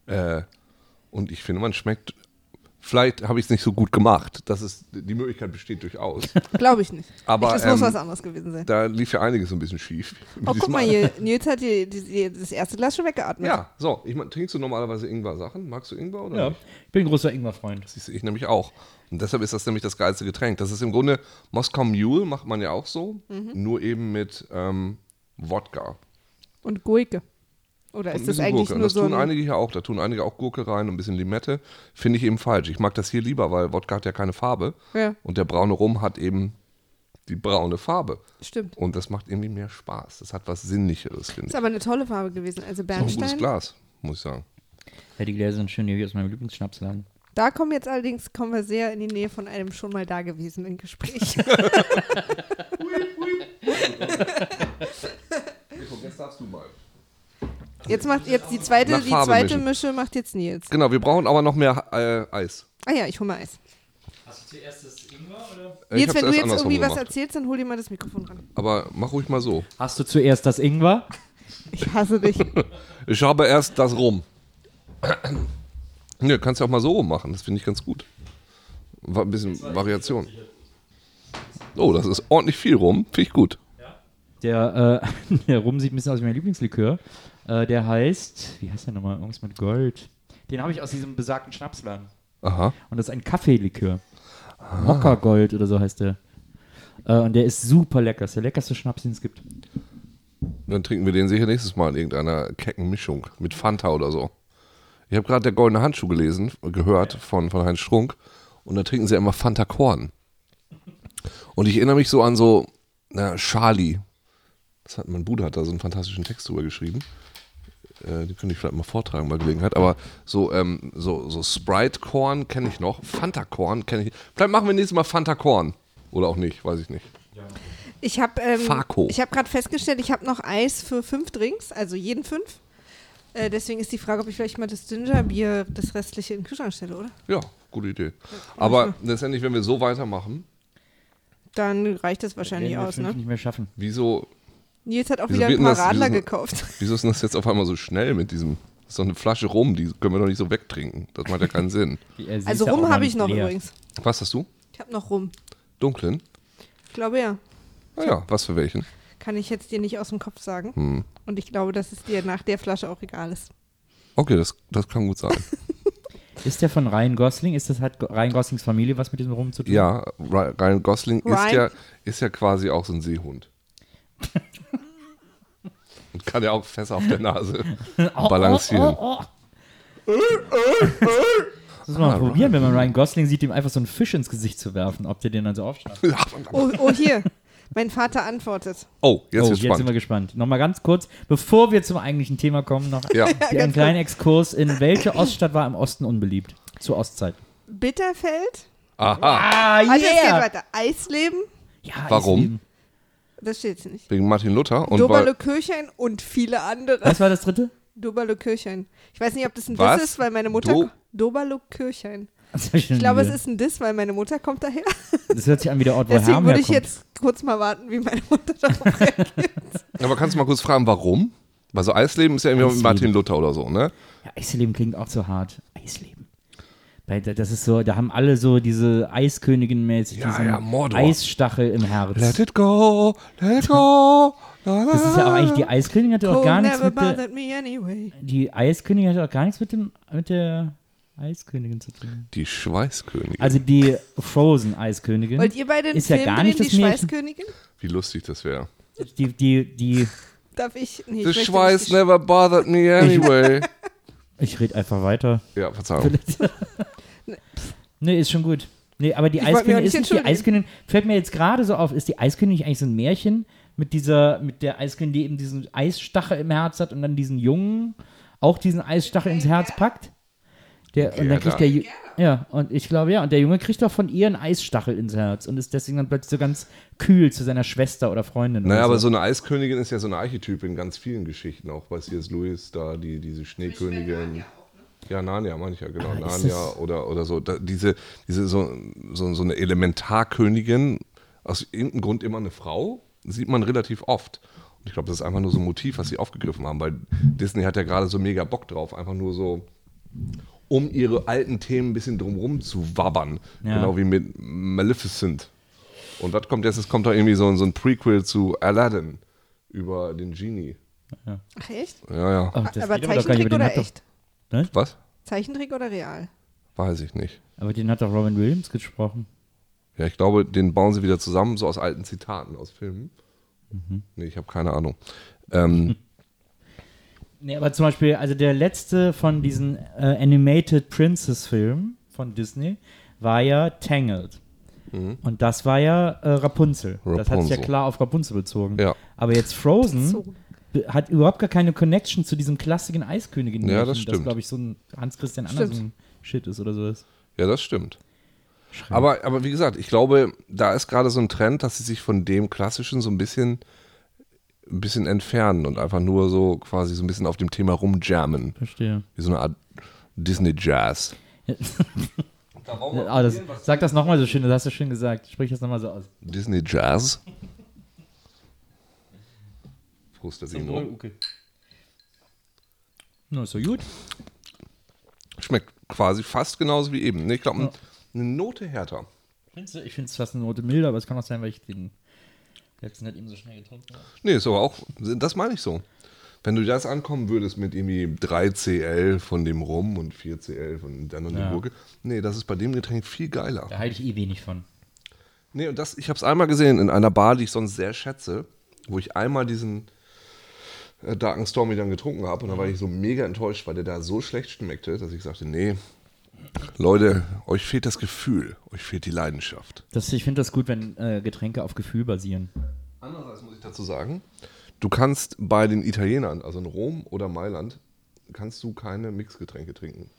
Äh, und ich finde, man schmeckt. Vielleicht habe ich es nicht so gut gemacht. Das ist, die Möglichkeit besteht durchaus. [laughs] Glaube ich nicht. Aber, ich, das muss ähm, was anderes gewesen sein. Da lief ja einiges so ein bisschen schief. Oh, guck mal hier. Nils hat die, die, das erste Glas schon weggeatmet. Ja, so. Ich mein, trinkst du normalerweise Ingwer-Sachen? Magst du Ingwer oder ja, nicht? ich bin ein großer Ingwer-Freund. Siehst du, ich nämlich auch. Und deshalb ist das nämlich das geilste Getränk. Das ist im Grunde, Moskau Mule macht man ja auch so, Mhm. nur eben mit ähm, Wodka. Und Gurke. Oder Und ist das eigentlich Gurke. Und nur das so tun ein... einige hier auch. Da tun einige auch Gurke rein und ein bisschen Limette. Finde ich eben falsch. Ich mag das hier lieber, weil Wodka hat ja keine Farbe. Ja, Und der braune Rum hat eben die braune Farbe. stimmt. Und das macht irgendwie mehr Spaß. Das hat was Sinnlicheres, finde Ist ich. aber eine tolle Farbe gewesen. Also Ist auch ein gutes Bernstein. Glas, muss ich sagen. Ja, die Gläser sind schön hier aus meinem Lieblingsschnapsladen. Da kommen jetzt allerdings kommen wir sehr in die Nähe von einem schon mal dagewesenen Gespräch. [laughs] Jetzt darfst du mal. Jetzt macht jetzt die zweite, Nach die Farbe zweite mischen. Mische macht jetzt Nils. Genau, wir brauchen aber noch mehr äh, Eis. Ah ja, ich hol mal Eis. Hast du zuerst das Ingwer oder? Äh, Nils, wenn du jetzt irgendwie was gemacht. erzählst, dann hol dir mal das Mikrofon ran. Aber mach ruhig mal so. Hast du zuerst das Ingwer? Ich hasse dich. [laughs] Ich habe erst das Rum. Ne, kannst ja auch mal so rummachen. Das finde ich ganz gut. War ein bisschen Variation. Oh, das ist ordentlich viel Rum. Finde ich gut. Der, äh, [laughs] der Rum sieht ein bisschen aus wie mein Lieblingslikör. Äh, der heißt, wie heißt der nochmal? Irgendwas mit Gold. Den habe ich aus diesem besagten Schnapsladen. Aha. Und das ist ein Kaffeelikör. Mokka-Gold oder so heißt der. Äh, und der ist super lecker. Das ist der leckerste Schnaps, den es gibt. Dann trinken wir den sicher nächstes Mal in irgendeiner kecken Mischung. Mit Fanta oder so. Ich habe gerade der goldene Handschuh gelesen, gehört von, von Heinz Strunk. Und da trinken sie immer Fanta Korn. Und ich erinnere mich so an so, na, Charlie. Das hat, mein Bruder hat da so einen fantastischen Text drüber geschrieben. Äh, den könnte ich vielleicht mal vortragen bei Gelegenheit. Aber so, ähm, so, so Sprite-Korn kenne ich noch. Fanta-Korn kenne ich. Vielleicht machen wir nächstes Mal Fanta-Korn. Oder auch nicht, weiß ich nicht. Ich habe ähm, ich hab gerade festgestellt, ich habe noch Eis für fünf Drinks, also jeden fünf. Äh, deswegen ist die Frage, ob ich vielleicht mal das Gingerbier, das restliche in den Kühlschrank stelle, oder? Ja, gute Idee. Aber letztendlich, wenn wir so weitermachen, Dann reicht das wahrscheinlich aus, ne? nicht mehr schaffen. wieso, Nils hat auch Wieso wieder wird ein denn paar das- Radler wieso- gekauft. [laughs] wieso ist denn das jetzt auf einmal so schnell mit diesem. Das ist doch eine Flasche rum, die können wir doch nicht so wegtrinken. Das macht ja keinen [laughs] Sinn. Also rum habe ich noch übrigens. Was hast du? Ich habe noch rum. Dunklen? Ich glaube ja. Ah ja, was für welchen? Kann ich jetzt dir nicht aus dem Kopf sagen. Hm. Und ich glaube, dass es dir nach der Flasche auch egal ist. Okay, das, das kann gut sein. [laughs] Ist der von Ryan Gosling? Ist das Go- Ryan Goslings Familie was mit diesem Rum zu tun? ja, Ry- Ryan Gosling ist Ryan- ja, ist ja quasi auch so ein Seehund. [laughs] Und kann ja auch fest auf der Nase [laughs] balancieren. Oh, oh, oh. Das muss man mal probieren, wenn man Ryan Gosling sieht, ihm einfach so einen Fisch ins Gesicht zu werfen, ob der den dann so aufschnappt. Oh, oh hier. Mein Vater antwortet. Oh, jetzt oh, ist jetzt sind wir gespannt. Nochmal ganz kurz, bevor wir zum eigentlichen Thema kommen, noch Ja, [laughs] einen kleinen Exkurs. In welche Oststadt war im Osten unbeliebt? Zur Ostzeit. Bitterfeld? aha. Ah, Also es geht weiter. Eisleben? Ja, Warum? Eisleben. Das steht jetzt nicht. Wegen Martin Luther. Und Doberle weil, Kirchhain und viele andere. Was war das dritte? Doberle Kirchhain. Ich weiß nicht, ob das ein Was? Diss ist, weil meine Mutter. Do- Doberle Kirchhain. Das, hab ich glaube, es ist ein Diss, weil meine Mutter kommt daher. das hört sich an wie der Ort, wo Deswegen Herm würde ich herkommt. jetzt kurz mal warten, wie meine Mutter darauf [laughs] reagiert. aber kannst du mal kurz fragen, warum? Weil so Eisleben ist ja irgendwie mit Eisleben. Martin Luther oder so, ne? Ja, Eisleben klingt auch so hart. Eisleben. Weil das ist so, da haben alle so diese Eiskönigin-mäßig Ja, diesen ja, Mordor. Eisstachel im Herz. Let it go, let it go. Das ist ja auch eigentlich, die Eiskönigin hatte auch Cold gar nichts never mit der, bothered me anyway. die Eiskönigin hatte auch gar nichts mit dem, mit der Eiskönigin zu tun? Die Schweißkönigin. Also die Frozen-Eiskönigin. Wollt ihr beide den Ist ja Film gar drehen, nicht die das Märchen. Schweißkönigin? Wie lustig das wäre. Die, die, die, Darf ich? Nee, The ich Schweiß nicht never bothered me anyway. [laughs] ich rede einfach weiter. ja, Verzeihung. [laughs] Nee, ist schon gut. Nee, aber die Ich Eiskönigin nicht ist nicht die. Eiskönigin. Fällt mir jetzt gerade so auf, ist die Eiskönigin eigentlich so ein Märchen mit dieser, mit der Eiskönigin, die eben diesen Eisstachel im Herz hat und dann diesen Jungen auch diesen Eisstachel ins Herz packt? Der, und dann kriegt der, Ju- ja, und ich glaube, ja, und der Junge kriegt doch von ihr einen Eisstachel ins Herz und ist deswegen dann plötzlich so ganz kühl zu seiner Schwester oder Freundin. Naja, oder aber so eine Eiskönigin ist ja so ein Archetyp in ganz vielen Geschichten, auch bei C.S. Lewis, da die, diese Schneekönigin. Ja, Narnia, meine ich ja, genau. Ah, Narnia oder, oder so. Da, diese diese so, so, so eine Elementarkönigin, aus irgendeinem Grund immer eine Frau, sieht man relativ oft. Und ich glaube, das ist einfach nur so ein Motiv, was sie aufgegriffen haben, weil Disney hat ja gerade so mega Bock drauf, einfach nur so, um ihre alten Themen ein bisschen drumrum zu wabbern. Ja. Genau wie mit Maleficent. Und was kommt jetzt? Es kommt da irgendwie so, ein- so ein Prequel zu Aladdin über den Genie. Ach, echt? Ja, ja. Das aber Zeichentrick oder echt? Was? Zeichentrick oder real? Weiß ich nicht. Aber den hat doch Robin Williams gesprochen. Ja, ich glaube, den bauen sie wieder zusammen, so aus alten Zitaten aus Filmen. Mhm. Nee, ich habe keine Ahnung. Ähm, [laughs] Nee, aber zum Beispiel, also der letzte von diesen äh, Animated Princess-Filmen von Disney war ja Tangled. Und das war ja äh, Rapunzel. Das hat sich ja Mhm. Rapunzel. klar auf Rapunzel bezogen. Ja. Aber jetzt Frozen So. hat überhaupt gar keine Connection zu diesem klassischen Eiskönigin. Ja, das Das stimmt. glaube ich so ein Hans-Christian. Andersen-Shit ist oder sowas. ja, das stimmt. Aber, aber wie gesagt, ich glaube, da ist gerade so ein Trend, dass sie sich von dem Klassischen so ein bisschen, ein bisschen entfernen und einfach nur so quasi so ein bisschen auf dem Thema rumjammen. Verstehe. Wie so eine Art Disney-Jazz. Ah, das, sag das nochmal so schön, das hast du schön gesagt. Sprich das nochmal so aus. Disney-Jazz. Frustesino. [laughs] okay. Na, ist so gut. Schmeckt quasi fast genauso wie eben. Ich glaube, eine Note härter. Ich finde es fast eine Note milder, aber es kann auch sein, weil ich den letzten nicht eben so schnell getrunken. Nee, ist aber auch, das meine ich so. Wenn du das ankommen würdest mit irgendwie 3CL von dem Rum und 4CL von dann und Ja. der Gurke, nee, das ist bei dem Getränk viel geiler. Da halte ich eh wenig von. Nee, und das, ich habe es einmal gesehen in einer Bar, die ich sonst sehr schätze, wo ich einmal diesen äh, Darken Stormy dann getrunken habe und da war ich so mega enttäuscht, weil der da so schlecht schmeckte, dass ich sagte, nee, Leute, euch fehlt das Gefühl, euch fehlt die Leidenschaft. Das, ich finde das gut, wenn äh, Getränke auf Gefühl basieren. Andererseits muss ich dazu sagen, du kannst bei den Italienern, also in Rom oder Mailand, kannst du keine Mixgetränke trinken.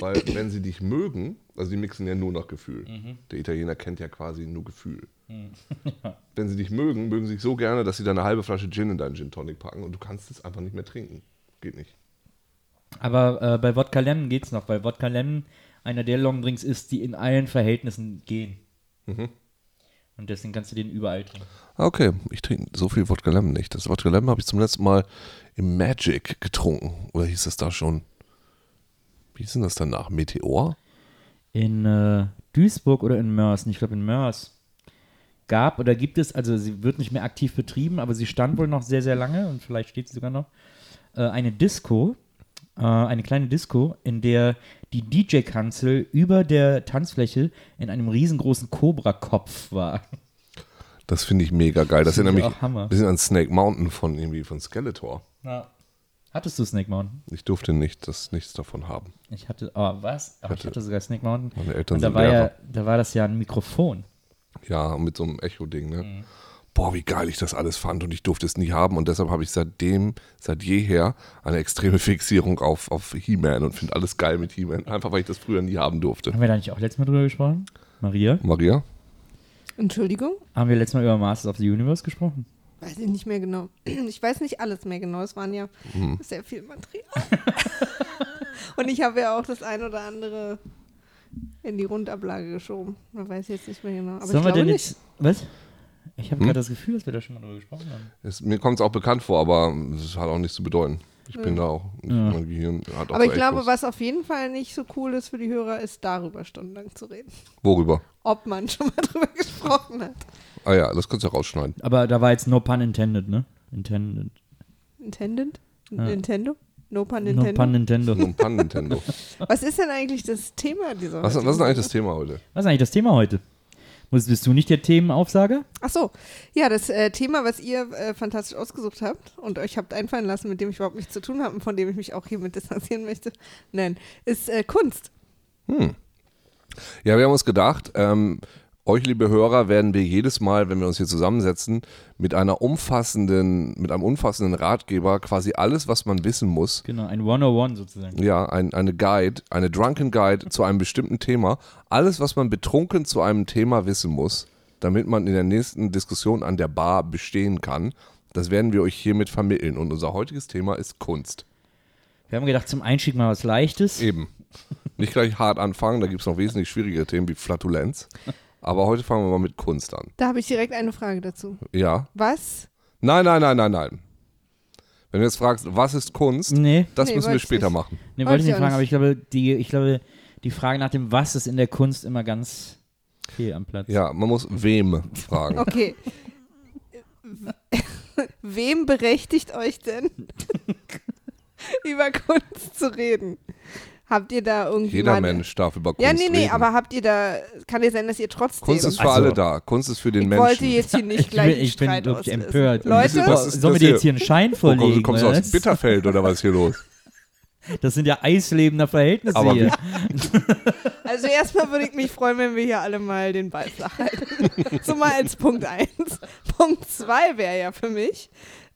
Weil [coughs] wenn sie dich mögen, also die mixen ja nur nach Gefühl. Der Italiener kennt ja quasi nur Gefühl. [laughs] Wenn sie dich mögen, mögen sie dich so gerne, dass sie da eine halbe Flasche Gin in deinen Gin Tonic packen und du kannst es einfach nicht mehr trinken. Geht nicht. Aber äh, bei Wodka Lemon geht's noch, weil Wodka Lemon einer der Longdrinks ist, die in allen Verhältnissen gehen. Und deswegen kannst du den überall trinken. Okay, ich trinke so viel Wodka Lemon nicht. Das Wodka Lemon habe ich zum letzten Mal im Magic getrunken. Oder hieß es da schon? Wie hieß denn das danach? Meteor? In äh, Duisburg oder in Mörs, ich glaube in Mörs, gab oder gibt es, also sie wird nicht mehr aktiv betrieben, aber sie stand wohl noch sehr, sehr lange und vielleicht steht sie sogar noch, äh, eine Disco, äh, eine kleine Disco, in der die DJ-Kanzel über der Tanzfläche in einem riesengroßen Cobra-Kopf war. Das finde ich mega geil. Das Finde erinnert ich mich ein bisschen an Snake Mountain von irgendwie von Skeletor. Hattest du Snake Mountain? Ich durfte nicht, das nichts davon haben. Ich hatte, oh, was? Oh, ich Hatte- hatte sogar Snake Mountain. Meine Eltern Und da sind war, ja, Lehrer. da war das ja ein Mikrofon. Ja, mit so einem Echo-Ding, ne? Mhm. Boah, wie geil ich das alles fand und ich durfte es nie haben und deshalb habe ich seitdem, seit jeher, eine extreme [laughs] Fixierung auf, auf He-Man und finde alles geil mit He-Man. Einfach weil ich das früher nie haben durfte. Haben wir da nicht auch letztes Mal drüber gesprochen? Maria? Maria? Entschuldigung? Haben wir letztes Mal über Masters of the Universe gesprochen? Weiß ich nicht mehr genau. [clears throat] Ich weiß nicht alles mehr genau. Es waren ja Mhm. sehr viel Material. [laughs] Und ich habe ja auch das ein oder andere in die Rundablage geschoben. Man weiß jetzt nicht mehr genau. Aber Sollen ich wir glaube denn nicht. jetzt. Was? Ich habe Hm? gerade das Gefühl, dass wir da schon mal drüber gesprochen haben. Es, mir kommt es auch bekannt vor, aber es hat auch nichts zu bedeuten. Ich bin da auch, mein Gehirn hat auch Aber so ich glaube, was auf jeden Fall nicht so cool ist für die Hörer, ist darüber stundenlang zu reden. Worüber? Ob man schon mal [laughs] drüber gesprochen hat. Ah ja, das kannst du ja rausschneiden. Aber da war jetzt no pun intended, ne? Intended. Intended? Ja. Nintendo? No pun No Nintendo. pun Nintendo. Ein Pan Nintendo. Was ist denn eigentlich das Thema dieser Was, was ist denn eigentlich das? Thema heute? Was ist eigentlich das Thema heute? Bist du nicht der Themenaufsager? Ach so, ja, das äh, Thema, was ihr äh, fantastisch ausgesucht habt und euch habt einfallen lassen, mit dem ich überhaupt nichts zu tun habe und von dem ich mich auch hiermit distanzieren möchte, nein, ist äh, Kunst. Ja, wir haben uns gedacht, ähm, euch, liebe Hörer, werden wir jedes Mal, wenn wir uns hier zusammensetzen, mit einer umfassenden, mit einem umfassenden Ratgeber quasi alles, was man wissen muss, Genau, ein 101 sozusagen. ja, ein, eine Guide, eine Drunken Guide zu einem bestimmten Thema, alles, was man betrunken zu einem Thema wissen muss, damit man in der nächsten Diskussion an der Bar bestehen kann, das werden wir euch hiermit vermitteln. Und unser heutiges Thema ist Kunst. Wir haben gedacht, zum Einstieg mal was Leichtes. Eben. Nicht gleich hart anfangen, da gibt es noch wesentlich schwierigere Themen wie Flatulenz. Aber heute fangen wir mal mit Kunst an. Da habe ich direkt eine Frage dazu. Ja. Was? Nein, nein, nein, nein, nein. Wenn du jetzt fragst, was ist Kunst, Nee, das Nee, müssen wir später nicht. machen. nee wollte ich ich nicht fragen, nicht. aber ich glaube, die, ich glaube, die Frage nach dem Was ist in der Kunst immer ganz fehl am Platz. Ja, man muss wem fragen. Okay. Wem berechtigt euch denn, [laughs] [laughs] über Kunst zu reden? Habt ihr da irgendwie Jeder Mensch darf über Kunst Ja, nee, nee, reden. aber habt ihr da, kann ja sein, dass ihr trotzdem. Kunst ist für Also- alle da. Kunst ist für den ich Menschen. wollte jetzt hier [laughs] nicht Ich gleich bin, ich bin auslösen. empört. Leute, Was ist Sollen wir das dir hier? jetzt hier einen Schein Wo vorlegen? kommst, kommst du aus? Bitterfeld oder was ist hier los? [laughs] Das sind ja eislebender Verhältnisse Aber hier. [laughs] also erstmal würde ich mich freuen, wenn wir hier alle mal den Ball flach halten. so mal als Punkt 1. Punkt 2 wäre ja für mich,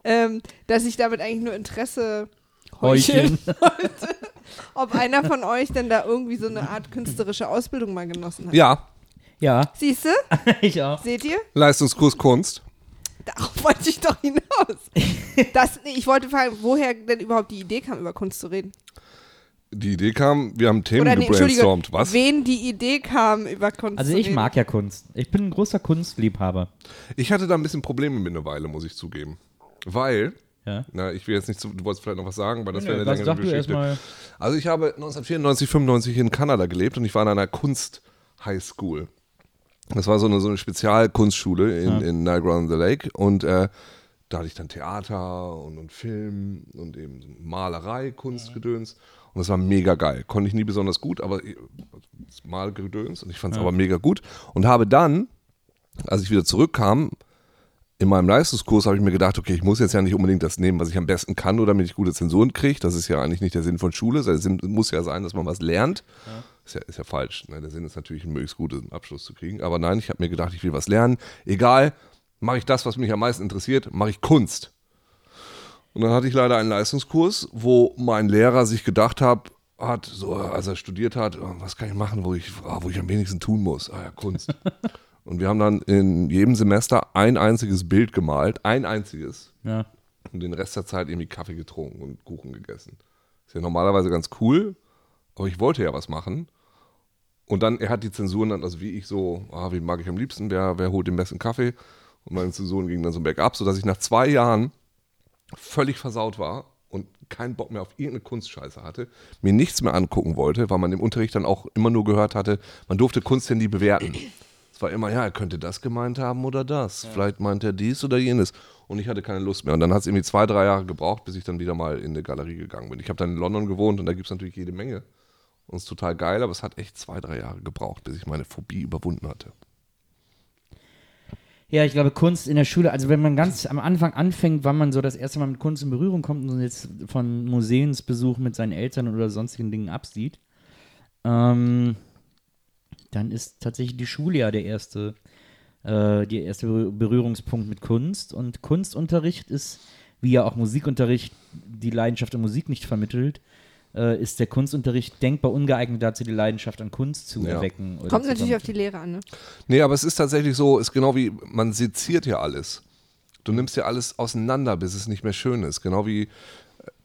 ähm, dass ich damit eigentlich nur Interesse heucheln ob einer von euch denn da irgendwie so eine Art künstlerische Ausbildung mal genossen hat. Ja, Ja, Siehst du? [laughs] ich auch. Seht ihr? Leistungskurs Kunst. Darauf wollte ich doch hinaus. Das, nee, ich wollte fragen, woher denn überhaupt die Idee kam, über Kunst zu reden. Die Idee kam, wir haben Themen Oder nee, gebrainstormt. Was? wen die Idee kam, über Kunst Also zu ich reden. mag ja Kunst. Ich bin ein großer Kunstliebhaber. Ich hatte da ein bisschen Probleme mit einer Weile, muss ich zugeben. Weil, Ja. na, ich will jetzt nicht zu, du wolltest vielleicht noch was sagen, weil das Nö, wäre eine längere Geschichte. Also ich habe 1994, 95 in Kanada gelebt und ich war in einer Kunst-Highschool. Das war so eine, so eine Spezialkunstschule in, in Niagara on the Lake und äh, da hatte ich dann Theater und, und Film und eben Malerei, Kunstgedöns und das war mega geil. Konnte ich nie besonders gut, aber Malgedöns und ich fand es aber mega gut und habe dann, als ich wieder zurückkam, in meinem Leistungskurs habe ich mir gedacht, okay, ich muss jetzt ja nicht unbedingt das nehmen, was ich am besten kann, nur damit ich gute Zensuren kriege. Das ist ja eigentlich nicht der Sinn von Schule. Der Sinn muss ja sein, dass man was lernt. Ist, ja, ist ja falsch. Ne? Der Sinn ist natürlich, einen möglichst guten Abschluss zu kriegen. Aber nein, ich habe mir gedacht, ich will was lernen. Egal, mache ich das, was mich am meisten interessiert, mache ich Kunst. Und dann hatte ich leider einen Leistungskurs, wo mein Lehrer sich gedacht hat, hat so, als er studiert hat, oh, was kann ich machen, wo ich, ah, wo ich am wenigsten tun muss? Ah ja, Kunst. [laughs] Und wir haben dann in jedem Semester ein einziges Bild gemalt, ein einziges. Ja. Und den Rest der Zeit irgendwie Kaffee getrunken und Kuchen gegessen. Ist ja normalerweise ganz cool, aber ich wollte ja was machen. Und dann, er hat die Zensuren dann, also wie ich so, ah, wie mag ich am liebsten, wer, wer holt den besten Kaffee? Und meine Zensuren gingen dann so bergab, sodass ich nach zwei Jahren völlig versaut war und keinen Bock mehr auf irgendeine Kunstscheiße hatte, mir nichts mehr angucken wollte, weil man im Unterricht dann auch immer nur gehört hatte, man durfte Kunst ja nie bewerten. Es war immer, ja, er könnte das gemeint haben oder das. Vielleicht meint er dies oder jenes. Und ich hatte keine Lust mehr. Und dann hat es irgendwie zwei, drei Jahre gebraucht, bis ich dann wieder mal in eine Galerie gegangen bin. Ich habe dann in London gewohnt und da gibt es natürlich jede Menge. Und es ist total geil, aber es hat echt zwei, drei Jahre gebraucht, bis ich meine Phobie überwunden hatte. Ja, ich glaube, Kunst in der Schule, also wenn man ganz am Anfang anfängt, wann man so das erste Mal mit Kunst in Berührung kommt und jetzt von Museumsbesuch mit seinen Eltern oder sonstigen Dingen absieht, ähm, dann ist tatsächlich die Schule ja der erste, äh, der erste Berühr- Berührungspunkt mit Kunst. Und Kunstunterricht ist, wie ja auch Musikunterricht die Leidenschaft an Musik nicht vermittelt, äh, ist der Kunstunterricht denkbar ungeeignet dazu, die Leidenschaft an Kunst zu Ja. erwecken. oder Kommt natürlich auf die Lehre an, ne? Nee, aber es ist tatsächlich so, ist genau wie, man seziert ja alles. Du nimmst ja alles auseinander, bis es nicht mehr schön ist. Genau wie,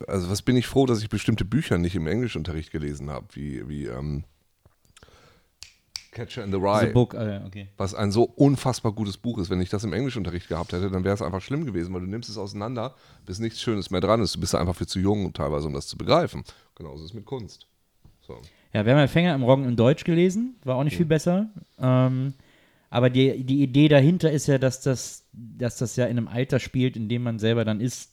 also was bin ich froh, dass ich bestimmte Bücher nicht im Englischunterricht gelesen habe, wie, wie ähm, Catcher in the Rye. The Book, äh, okay. was ein so unfassbar gutes Buch ist. Wenn ich das im Englischunterricht gehabt hätte, dann wäre es einfach schlimm gewesen, weil du nimmst es auseinander, bis nichts Schönes mehr dran ist. Du bist einfach viel zu jung teilweise, um das zu begreifen. Genauso ist es mit Kunst. So. Ja, wir haben ja Fänger im Roggen in Deutsch gelesen, war auch nicht viel besser. Ähm, aber die, die Idee dahinter ist ja, dass das, dass das ja in einem Alter spielt, in dem man selber dann ist.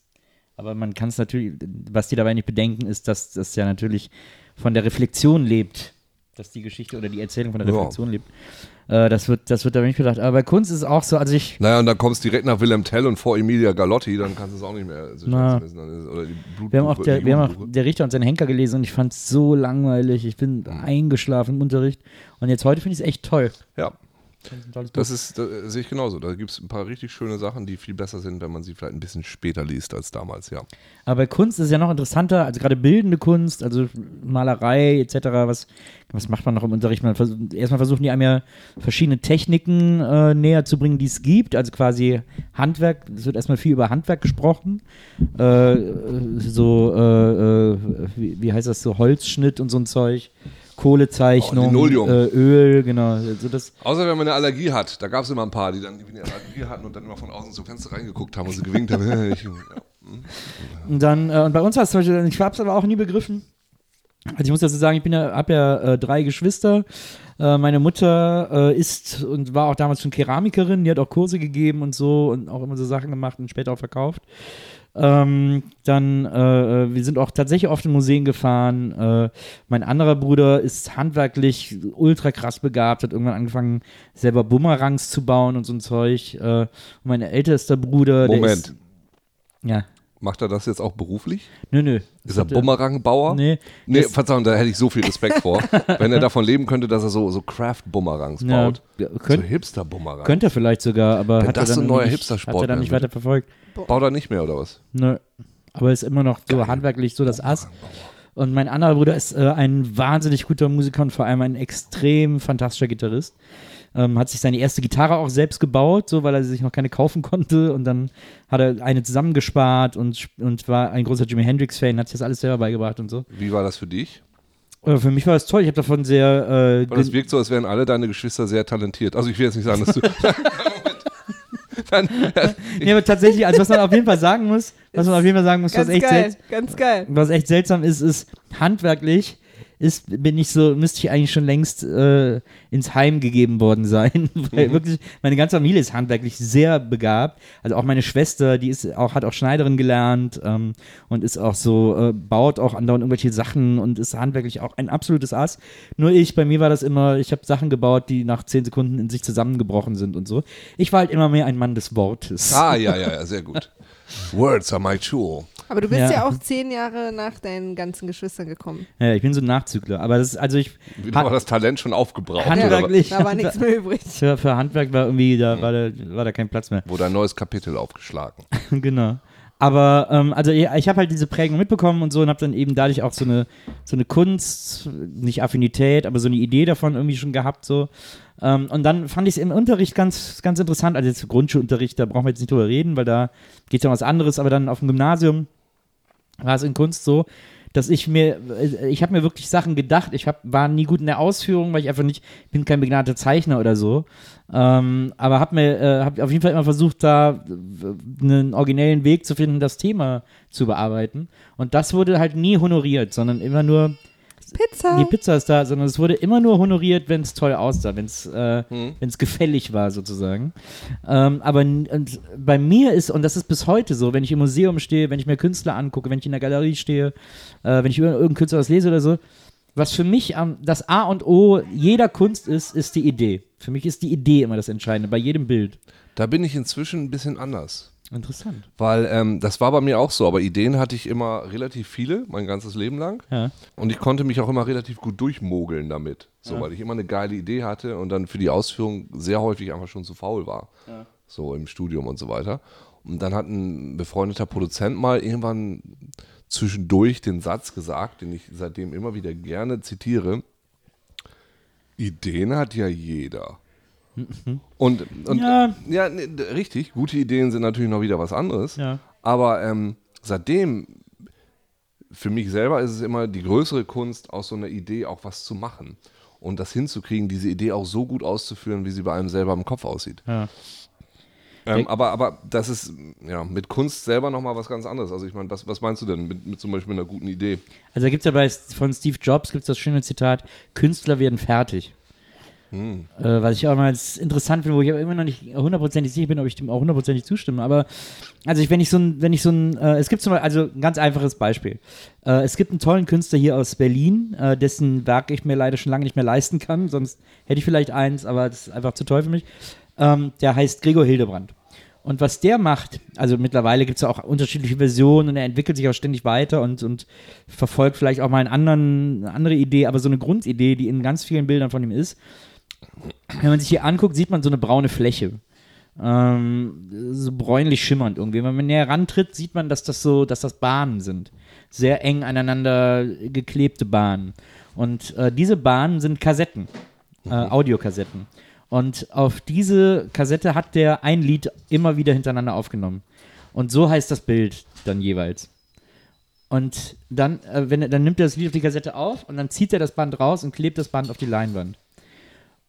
Aber man kann es natürlich, was die dabei nicht bedenken, ist, dass das ja natürlich von der Reflexion lebt. Dass die Geschichte oder die Erzählung von der Ja. Reflexion lebt. Äh, das wird, das wird da nicht bedacht. Aber bei Kunst ist es auch so, also ich, Naja, und dann kommst du direkt nach Willem Tell und vor Emilia Galotti, dann kannst du es auch nicht mehr. Also Na. Blut, wir haben auch, der, wir haben auch der Richter und seinen Henker gelesen und ich fand es so langweilig. Ich bin eingeschlafen im Unterricht. Und jetzt heute finde ich es echt toll. Ja, Das das ist, das sehe ich genauso. Da gibt es ein paar richtig schöne Sachen, die viel besser sind, wenn man sie vielleicht ein bisschen später liest als damals, ja. Aber Kunst ist ja noch interessanter, also gerade bildende Kunst, also Malerei etc. Was, was macht man noch im Unterricht? Man vers erstmal versuchen die einem ja verschiedene Techniken äh, näher zu bringen, die es gibt. Also quasi Handwerk, es wird erstmal viel über Handwerk gesprochen. Äh, so, äh, äh, wie, wie heißt das, so Holzschnitt und so ein Zeug. Kohlezeichnung, Oh, äh, Öl, genau. Also das, Außer wenn man eine Allergie hat. Da gab es immer ein paar, die dann eine Allergie hatten und dann immer von außen zum Fenster reingeguckt haben und sie gewinkt haben. [laughs] Ich, ja. Und dann, äh, und bei uns war es zum Beispiel, ich habe es aber auch nie begriffen. Also ich muss dazu sagen, ich bin ja, habe ja äh, drei Geschwister. Äh, meine Mutter äh, ist und war auch damals schon Keramikerin, die hat auch Kurse gegeben und so und auch immer so Sachen gemacht und später auch verkauft. Ähm, dann, äh, äh, wir sind auch tatsächlich oft in Museen gefahren. Äh, mein anderer Bruder ist handwerklich ultra krass begabt, hat irgendwann angefangen, selber Bumerangs zu bauen und so ein Zeug. Äh, und mein ältester Bruder, der Moment. ist. Ja, Macht er das jetzt auch beruflich? nö, nö. Ist er Bumerangbauer? Nee. Nee, Verzeihung, da hätte ich so viel Respekt vor. [laughs] Wenn er davon leben könnte, dass er so, so Craft-Bumerangs Ja, baut. ja, so könnt, Hipster-Bumerangs. könnte er vielleicht sogar, aber Wenn hat er das dann so ein neuer Hipstersport Hat er dann nicht weiter verfolgt. Baut er nicht mehr, oder was? Nö. Aber ist immer noch so handwerklich so das Ass. Und mein anderer Bruder ist äh, ein wahnsinnig guter Musiker und vor allem ein extrem fantastischer Gitarrist. Ähm, hat sich seine erste Gitarre auch selbst gebaut, so weil er sich noch keine kaufen konnte. Und dann hat er eine zusammengespart und, und war ein großer Jimi Hendrix-Fan, hat sich das alles selber beigebracht und so. Wie war das für dich? Äh, für mich war das toll. Ich habe davon sehr. Äh, gen- wirkt so, als wären alle deine Geschwister sehr talentiert. Also ich will jetzt nicht sagen, dass du... [laughs] Dann, nee, [laughs] aber tatsächlich, also was man auf jeden Fall sagen muss, was man auf jeden Fall sagen muss, was echt geil, seltsam ganz geil. was echt seltsam ist, ist handwerklich ist, bin ich so, müsste ich eigentlich schon längst äh, ins Heim gegeben worden sein. [laughs] Weil wirklich, meine ganze Familie ist handwerklich sehr begabt. Also auch meine Schwester, die ist auch, hat auch Schneiderin gelernt ähm, und ist auch so, äh, baut auch andauernd irgendwelche Sachen und ist handwerklich auch ein absolutes Ass. Nur ich, bei mir war das immer, ich habe Sachen gebaut, die nach zehn Sekunden in sich zusammengebrochen sind und so. Ich war halt immer mehr ein Mann des Wortes. ah, ja, ja, ja, sehr gut. [laughs] Words are my tool. Aber du bist Ja. ja. auch zehn Jahre nach deinen ganzen Geschwistern gekommen. Ja, ich bin so ein Nachzügler. Aber das ist, also ich, Wie war das Talent schon aufgebraucht? Handwerklich. Da war nichts [laughs] mehr übrig. für, für Handwerk war irgendwie, da war da, war da kein Platz mehr. Wurde ein neues Kapitel aufgeschlagen. [laughs] genau. Aber ähm, also ja, ich habe halt diese Prägung mitbekommen und so und habe dann eben dadurch auch so eine so eine Kunst, nicht Affinität, aber so eine Idee davon irgendwie schon gehabt so. Ähm, und dann fand ich es im Unterricht ganz ganz interessant. Also jetzt Grundschulunterricht, da brauchen wir jetzt nicht drüber reden, weil da geht es ja um was anderes. Aber dann auf dem Gymnasium war es in Kunst so, dass ich mir, äh, ich habe mir wirklich Sachen gedacht. Ich hab, war nie gut in der Ausführung, weil ich einfach nicht, ich bin kein begnadeter Zeichner oder so. Ähm, aber habe mir, äh, habe auf jeden Fall immer versucht, da äh, einen originellen Weg zu finden, das Thema zu bearbeiten. Und das wurde halt nie honoriert, sondern immer nur, Pizza. die Pizza ist da, sondern es wurde immer nur honoriert, wenn es toll aussah, wenn es äh, wenn's gefällig war sozusagen. Ähm, aber bei mir ist, und das ist bis heute so, wenn ich im Museum stehe, wenn ich mir Künstler angucke, wenn ich in der Galerie stehe, äh, wenn ich über irgendeinen Künstler was lese oder so, was für mich am, das A und O jeder Kunst ist, ist die Idee. Für mich ist die Idee immer das Entscheidende, bei jedem Bild. Da bin ich inzwischen ein bisschen anders. Interessant. Weil ähm, das war bei mir auch so, aber Ideen hatte ich immer relativ viele, mein ganzes Leben lang. Ja. Und ich konnte mich auch immer relativ gut durchmogeln damit. So, weil ich immer eine geile Idee hatte und dann für die Ausführung sehr häufig einfach schon zu faul war. So im Studium und so weiter. Und dann hat ein befreundeter Produzent mal irgendwann zwischendurch den Satz gesagt, den ich seitdem immer wieder gerne zitiere. Ideen hat ja jeder. Und, und Ja. ja, nee, richtig, gute Ideen sind natürlich noch wieder was anderes. Ja. Aber ähm, seitdem, für mich selber ist es immer die größere Kunst, aus so einer Idee auch was zu machen. Und das hinzukriegen, diese Idee auch so gut auszuführen, wie sie bei einem selber im Kopf aussieht. Ja. Ähm, aber, aber das ist ja mit Kunst selber nochmal was ganz anderes. Also ich meine, was, was meinst du denn mit, mit zum Beispiel einer guten Idee? Also da gibt es ja bei von Steve Jobs gibt's das schöne Zitat, Künstler werden fertig. Hm. Äh, was ich auch mal interessant finde, wo ich aber immer noch nicht hundertprozentig sicher bin, ob ich dem auch hundertprozentig zustimme. Aber also ich, wenn ich so ein, wenn ich so ein, äh, es gibt zum Beispiel, also ein ganz einfaches Beispiel. Äh, es gibt einen tollen Künstler hier aus Berlin, äh, dessen Werk ich mir leider schon lange nicht mehr leisten kann. Sonst hätte ich vielleicht eins, aber das ist einfach zu toll für mich. Ähm, der heißt Gregor Hildebrand. Und was der macht, also mittlerweile gibt es ja auch unterschiedliche Versionen und er entwickelt sich auch ständig weiter und, und verfolgt vielleicht auch mal einen anderen, eine andere Idee, aber so eine Grundidee, die in ganz vielen Bildern von ihm ist. Wenn man sich hier anguckt, sieht man so eine braune Fläche. Ähm, so bräunlich schimmernd irgendwie. Wenn man näher rantritt, sieht man, dass das so, dass das Bahnen sind. Sehr eng aneinander geklebte Bahnen. Und äh, diese Bahnen sind Kassetten, äh, Audiokassetten. Und auf diese Kassette hat der ein Lied immer wieder hintereinander aufgenommen. Und so heißt das Bild dann jeweils. Und dann, äh, wenn er, dann nimmt er das Lied auf die Kassette auf und dann zieht er das Band raus und klebt das Band auf die Leinwand.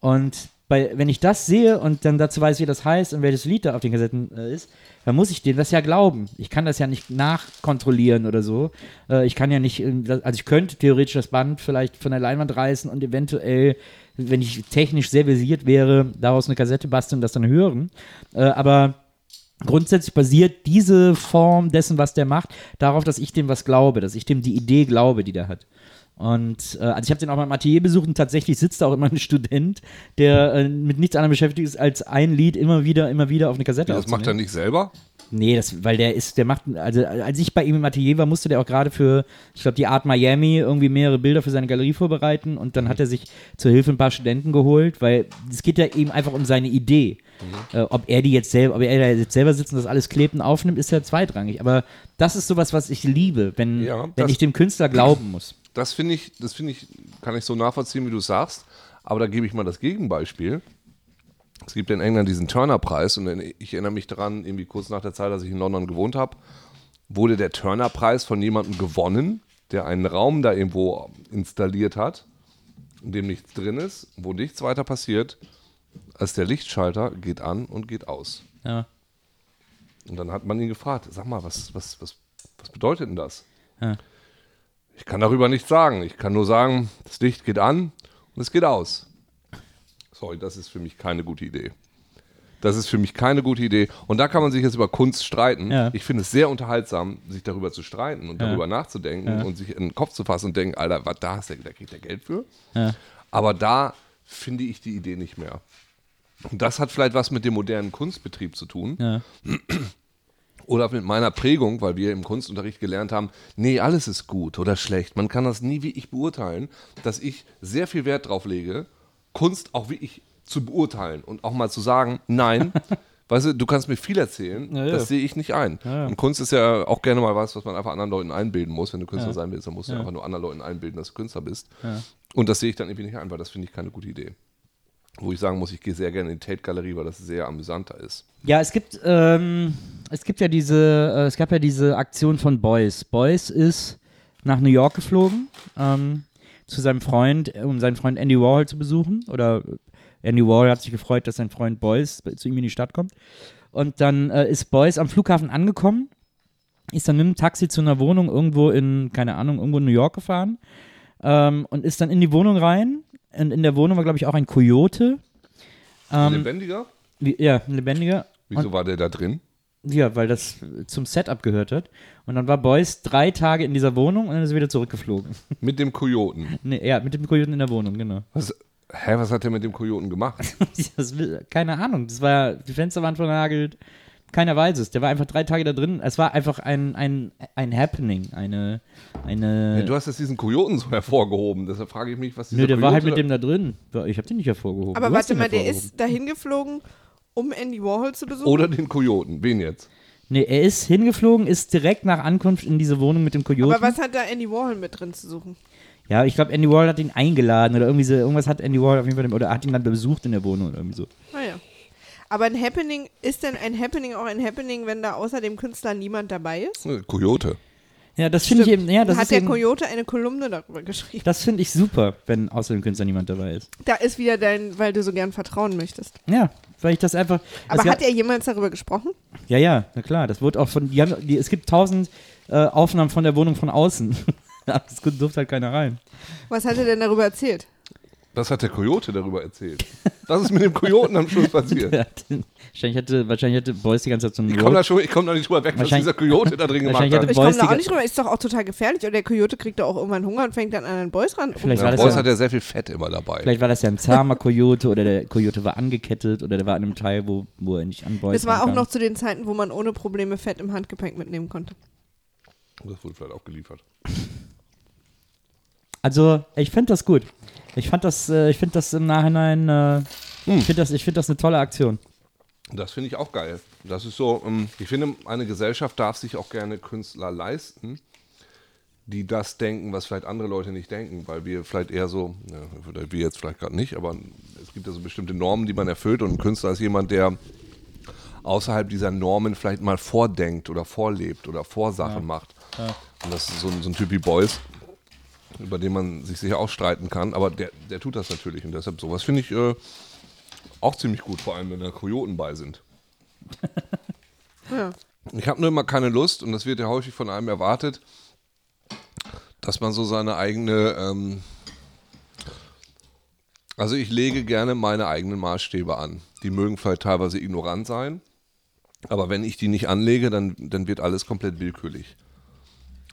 Und bei, wenn ich das sehe und dann dazu weiß, wie das heißt und welches Lied da auf den Kassetten äh, ist, dann muss ich dem das ja glauben. Ich kann das ja nicht nachkontrollieren oder so. Äh, ich kann ja nicht, äh, das- also ich könnte theoretisch das Band vielleicht von der Leinwand reißen und eventuell, wenn ich technisch sehr versiert wäre, daraus eine Kassette basteln und das dann hören. Äh, aber grundsätzlich basiert diese Form dessen, was der macht, darauf, dass ich dem was glaube, dass ich dem die Idee glaube, die der hat. Und äh, also ich habe den auch mal im Atelier besucht und tatsächlich sitzt da auch immer ein [laughs] Student, der äh, mit nichts anderem beschäftigt ist, als ein Lied immer wieder, immer wieder auf eine Kassette Das macht er nicht selber? Nee, das, weil der ist, der macht, also als ich bei ihm im Atelier war, musste der auch gerade für, ich glaube, die Art Miami irgendwie mehrere Bilder für seine Galerie vorbereiten und dann hat er sich zur Hilfe ein paar Studenten geholt, weil es geht ja eben einfach um seine Idee. Äh, ob er die jetzt selber, ob er da jetzt selber sitzt und das alles klebt und aufnimmt, ist ja zweitrangig. Aber das ist sowas, was ich liebe, wenn, Ja, wenn das- ich dem Künstler glauben muss. Das finde ich, das finde ich, kann ich so nachvollziehen, wie du sagst. Aber da gebe ich mal das Gegenbeispiel. Es gibt in England diesen Turner-Preis und ich erinnere mich daran, irgendwie kurz nach der Zeit, als ich in London gewohnt habe, wurde der Turner-Preis von jemandem gewonnen, der einen Raum da irgendwo installiert hat, in dem nichts drin ist, wo nichts weiter passiert, als der Lichtschalter geht an und geht aus. Ja. Und dann hat man ihn gefragt, sag mal, was, was, was, was bedeutet denn das? Ja. Ich kann darüber nichts sagen. Ich kann nur sagen, das Licht geht an und es geht aus. Sorry, das ist für mich keine gute Idee. Das ist für mich keine gute Idee. Und da kann man sich jetzt über Kunst streiten. Ja. Ich finde es sehr unterhaltsam, sich darüber zu streiten und Ja. darüber nachzudenken Ja. und sich in den Kopf zu fassen und denken, Alter, was da hast du, da kriegt er Geld für. Aber da finde ich die Idee nicht mehr. Das hat vielleicht was mit dem modernen Kunstbetrieb zu tun Ja. [clears throat] oder mit meiner Prägung, weil wir im Kunstunterricht gelernt haben, nee, alles ist gut oder schlecht. Man kann das nie wie ich beurteilen, dass ich sehr viel Wert drauf lege, Kunst auch wie ich zu beurteilen und auch mal zu sagen, nein, [laughs] weißt du, du kannst mir viel erzählen, Ja, ja. das sehe ich nicht ein. Ja. Und Kunst ist ja auch gerne mal was, was man einfach anderen Leuten einbilden muss. Wenn du Künstler sein willst, dann musst du Ja. einfach nur anderen Leuten einbilden, dass du Künstler bist. Und das sehe ich dann irgendwie nicht ein, weil das finde ich keine gute Idee. Wo ich sagen muss, ich gehe sehr gerne in die Tate-Galerie, weil das sehr amüsanter ist. Ja, es gibt, ähm, es gibt ja diese, äh, es gab ja diese Aktion von Beuys. Beuys ist nach New York geflogen, ähm, zu seinem Freund, um seinen Freund Andy Warhol zu besuchen. Oder Andy Warhol hat sich gefreut, dass sein Freund Beuys zu ihm in die Stadt kommt. Und dann äh, ist Beuys am Flughafen angekommen, ist dann mit dem Taxi zu einer Wohnung irgendwo in, keine Ahnung, irgendwo in New York gefahren ähm, und ist dann in die Wohnung rein. Und in der Wohnung war, glaube ich, auch ein Kojote. Ähm, Lebendiger? wie, ja, ein lebendiger. Wieso war der da drin? Ja, weil das zum Setup gehört hat. Und dann war Beuys drei Tage in dieser Wohnung und dann ist er wieder zurückgeflogen. [laughs] Mit dem Kojoten. nee, ja, mit dem Kojoten in der Wohnung, genau. Was, hä, was hat der mit dem Kojoten gemacht? [laughs] Das, keine Ahnung, das war, die Fenster waren vernagelt. Keiner weiß es. Der war einfach drei Tage da drin. Es war einfach ein, ein, ein Happening, eine, eine. Ja, du hast jetzt diesen Kojoten so hervorgehoben, deshalb frage ich mich, was dieser Nö, der war halt mit dem da drin. Ich habe den nicht hervorgehoben. Aber Du warte mal, der hervorgehoben. ist dahin geflogen, um Andy Warhol zu besuchen? Oder den Kojoten, wen jetzt? Nee, er ist hingeflogen, ist direkt nach Ankunft in diese Wohnung mit dem Kojoten. Aber was hat da Andy Warhol mit drin zu suchen? Ja, ich glaube, Andy Warhol hat ihn eingeladen oder irgendwie so, irgendwas hat Andy Warhol auf jeden Fall, oder hat ihn dann besucht in der Wohnung oder irgendwie so. Aber ein Happening, ist denn ein Happening auch ein Happening, wenn da außer dem Künstler niemand dabei ist? Kojote. Ja, das finde ich eben, ja, das Hat ist der eben, Coyote eine Kolumne darüber geschrieben? das finde ich super, wenn außer dem Künstler niemand dabei ist. Da ist wieder dein, weil du so gern vertrauen möchtest. Ja, weil ich das einfach. Aber hat er jemals darüber gesprochen? Ja, ja, na klar, das wird auch von, die haben, die, es gibt tausend äh, Aufnahmen von der Wohnung von außen. [laughs] Es durfte halt keiner rein. Was hat er denn darüber erzählt? Was hat der Coyote darüber erzählt? Was ist mit dem Kojoten am Schluss passiert? [laughs] Hat- wahrscheinlich hätte, wahrscheinlich hätte Boys die ganze Zeit so einen Ich komme da, schon- ich komm da nicht drüber weg, was dieser Coyote da drin gemacht hat. Ich komme da auch nicht rüber. Ist doch auch total gefährlich. Und der Coyote kriegt doch auch irgendwann Hunger und fängt dann an einen Boys ran. Vielleicht Ja, war das Boys ja- hat ja sehr viel Fett immer dabei. Vielleicht war das ja ein zahmer Coyote oder der Coyote war angekettet oder der war in einem Teil, wo, wo er nicht an Boys Das war auch noch zu den Zeiten, wo man ohne Probleme Fett im Handgepäck mitnehmen konnte. Das wurde vielleicht auch geliefert. Also, ich finde das gut. Ich fand das, äh, ich finde das im Nachhinein, äh, Hm. ich finde das, ich finde das eine tolle Aktion. Das finde ich auch geil. Das ist so, ähm, ich finde, eine Gesellschaft darf sich auch gerne Künstler leisten, die das denken, was vielleicht andere Leute nicht denken, weil wir vielleicht eher so, ja, wir jetzt vielleicht gerade nicht, aber es gibt ja so bestimmte Normen, die man erfüllt und ein Künstler ist jemand, der außerhalb dieser Normen vielleicht mal vordenkt oder vorlebt oder Vorsachen macht. Und das ist so, ein- so ein Typ wie Beuys, über den man sich sicher auch streiten kann, aber der, der tut das natürlich und deshalb sowas finde ich äh, auch ziemlich gut, vor allem wenn da Kojoten bei sind. [laughs] Ja. Ich habe nur immer keine Lust, und das wird ja häufig von einem erwartet, dass man so seine eigene. Ähm also, ich lege gerne meine eigenen Maßstäbe an. Die mögen vielleicht teilweise ignorant sein, aber wenn ich die nicht anlege, dann, dann wird alles komplett willkürlich.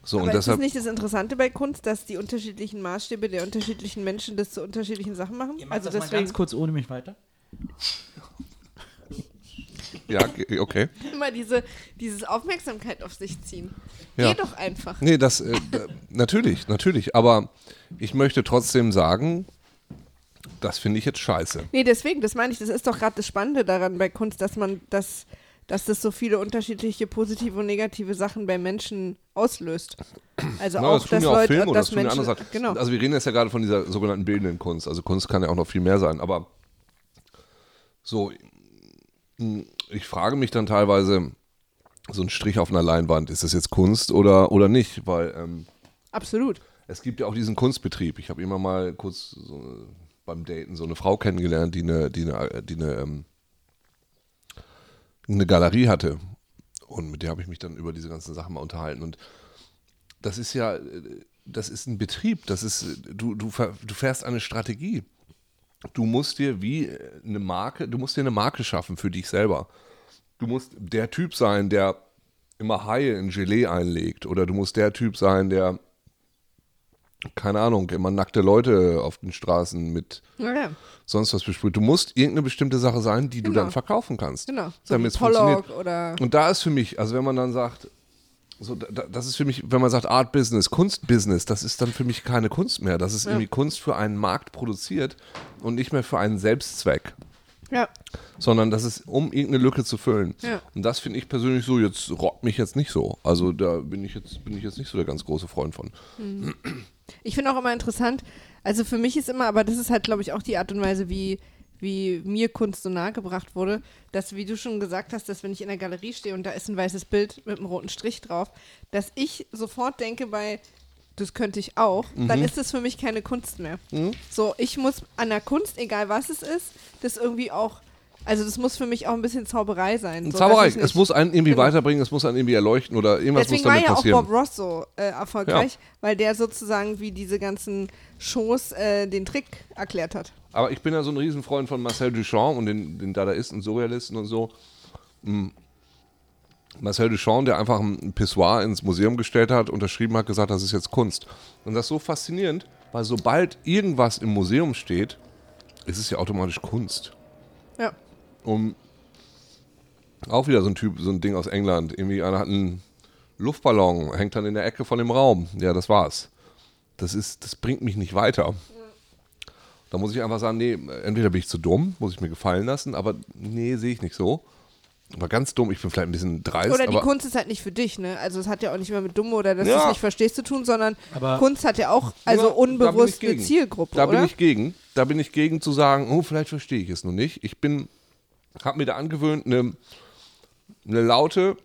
So, Aber und ist das deshalb. nicht das Interessante bei Kunst, dass die unterschiedlichen Maßstäbe der unterschiedlichen Menschen das zu unterschiedlichen Sachen machen? Also deswegen kurz ohne mich weiter. Ja, okay. [laughs] immer diese dieses Aufmerksamkeit auf sich ziehen. Ja. Geh doch einfach. Nee, das. Äh, natürlich, natürlich. Aber ich möchte trotzdem sagen, das finde ich jetzt scheiße. Nee, deswegen, das meine ich, das ist doch gerade das Spannende daran bei Kunst, dass man das, dass das so viele unterschiedliche positive und negative Sachen bei Menschen auslöst. Also Na, auch, das dass ja auch Leute, Filme oder das dass ja Menschen, andere genau. Also wir reden jetzt ja gerade von dieser sogenannten bildenden Kunst. Also Kunst kann ja auch noch viel mehr sein. Aber so, ich frage mich dann teilweise, so ein Strich auf einer Leinwand, ist das jetzt Kunst oder, oder nicht? Weil ähm, Absolut. es gibt ja auch diesen Kunstbetrieb. Ich habe immer mal kurz so, beim Daten so eine Frau kennengelernt, die eine, die eine, die eine, ähm, eine Galerie hatte. Und mit der habe ich mich dann über diese ganzen Sachen mal unterhalten. Und das ist ja, das ist ein Betrieb. Das ist, du, du, du fährst eine Strategie. Du musst dir wie eine Marke, du musst dir eine Marke schaffen für dich selber. Du musst der Typ sein, der immer Haie in Gelee einlegt. Oder du musst der Typ sein, der keine Ahnung, immer nackte Leute auf den Straßen mit Ja, ja. sonst was besprüht. Du musst irgendeine bestimmte Sache sein, die du Genau. dann verkaufen kannst. Genau. So Damit es funktioniert. Oder Und da ist für mich, also wenn man dann sagt, so, da, da- das ist für mich, wenn man sagt Art Business, Kunstbusiness, das ist dann für mich keine Kunst mehr. Das ist irgendwie Kunst für einen Markt produziert und nicht mehr für einen Selbstzweck, ja. sondern das ist, um irgendeine Lücke zu füllen. Ja. Und das finde ich persönlich so, jetzt rockt mich jetzt nicht so. Also da bin ich jetzt, bin ich jetzt nicht so der ganz große Freund von. Ich finde auch immer interessant, also für mich ist immer, aber das ist halt, glaube ich, auch die Art und Weise, wie, wie mir Kunst so nahe gebracht wurde, dass, wie du schon gesagt hast, dass wenn ich in der Galerie stehe und da ist ein weißes Bild mit einem roten Strich drauf, dass ich sofort denke bei, das könnte ich auch, Mhm. dann ist das für mich keine Kunst mehr. So, ich muss an der Kunst, egal was es ist, das irgendwie auch, also das muss für mich auch ein bisschen Zauberei sein. So, Zauberei, es muss einen irgendwie Genau. weiterbringen, es muss einen irgendwie erleuchten oder irgendwas Deswegen muss war damit ja auch passieren. Bob Ross so äh, erfolgreich, weil der sozusagen wie diese ganzen Shows äh, den Trick erklärt hat. Aber ich bin ja so ein Riesenfreund von Marcel Duchamp und den, den Dadaisten, Surrealisten und so. Mm. Marcel Duchamp, der einfach ein Pissoir ins Museum gestellt hat, unterschrieben hat, gesagt, das ist jetzt Kunst. Und das ist so faszinierend, weil sobald irgendwas im Museum steht, ist es ja automatisch Kunst. Ja. Um auch wieder so ein Typ, so ein Ding aus England. Irgendwie einer hat einen Luftballon, hängt dann in der Ecke von dem Raum. Ja, das war's. Das ist, das bringt mich nicht weiter. Da muss ich einfach sagen, nee, entweder bin ich zu dumm, muss ich mir gefallen lassen, aber nee, sehe ich nicht so. Aber ganz dumm, ich bin vielleicht ein bisschen dreist, Oder die aber Kunst ist halt nicht für dich, ne? Also es hat ja auch nicht mehr mit dumm oder dass du Ja. es nicht verstehst zu tun, sondern Aber- Kunst hat ja auch also Ja, unbewusst eine. Zielgruppe, da oder? bin ich gegen. Da bin ich gegen zu sagen, oh, vielleicht verstehe ich es noch nicht. Ich bin, habe mir da angewöhnt, eine, eine laute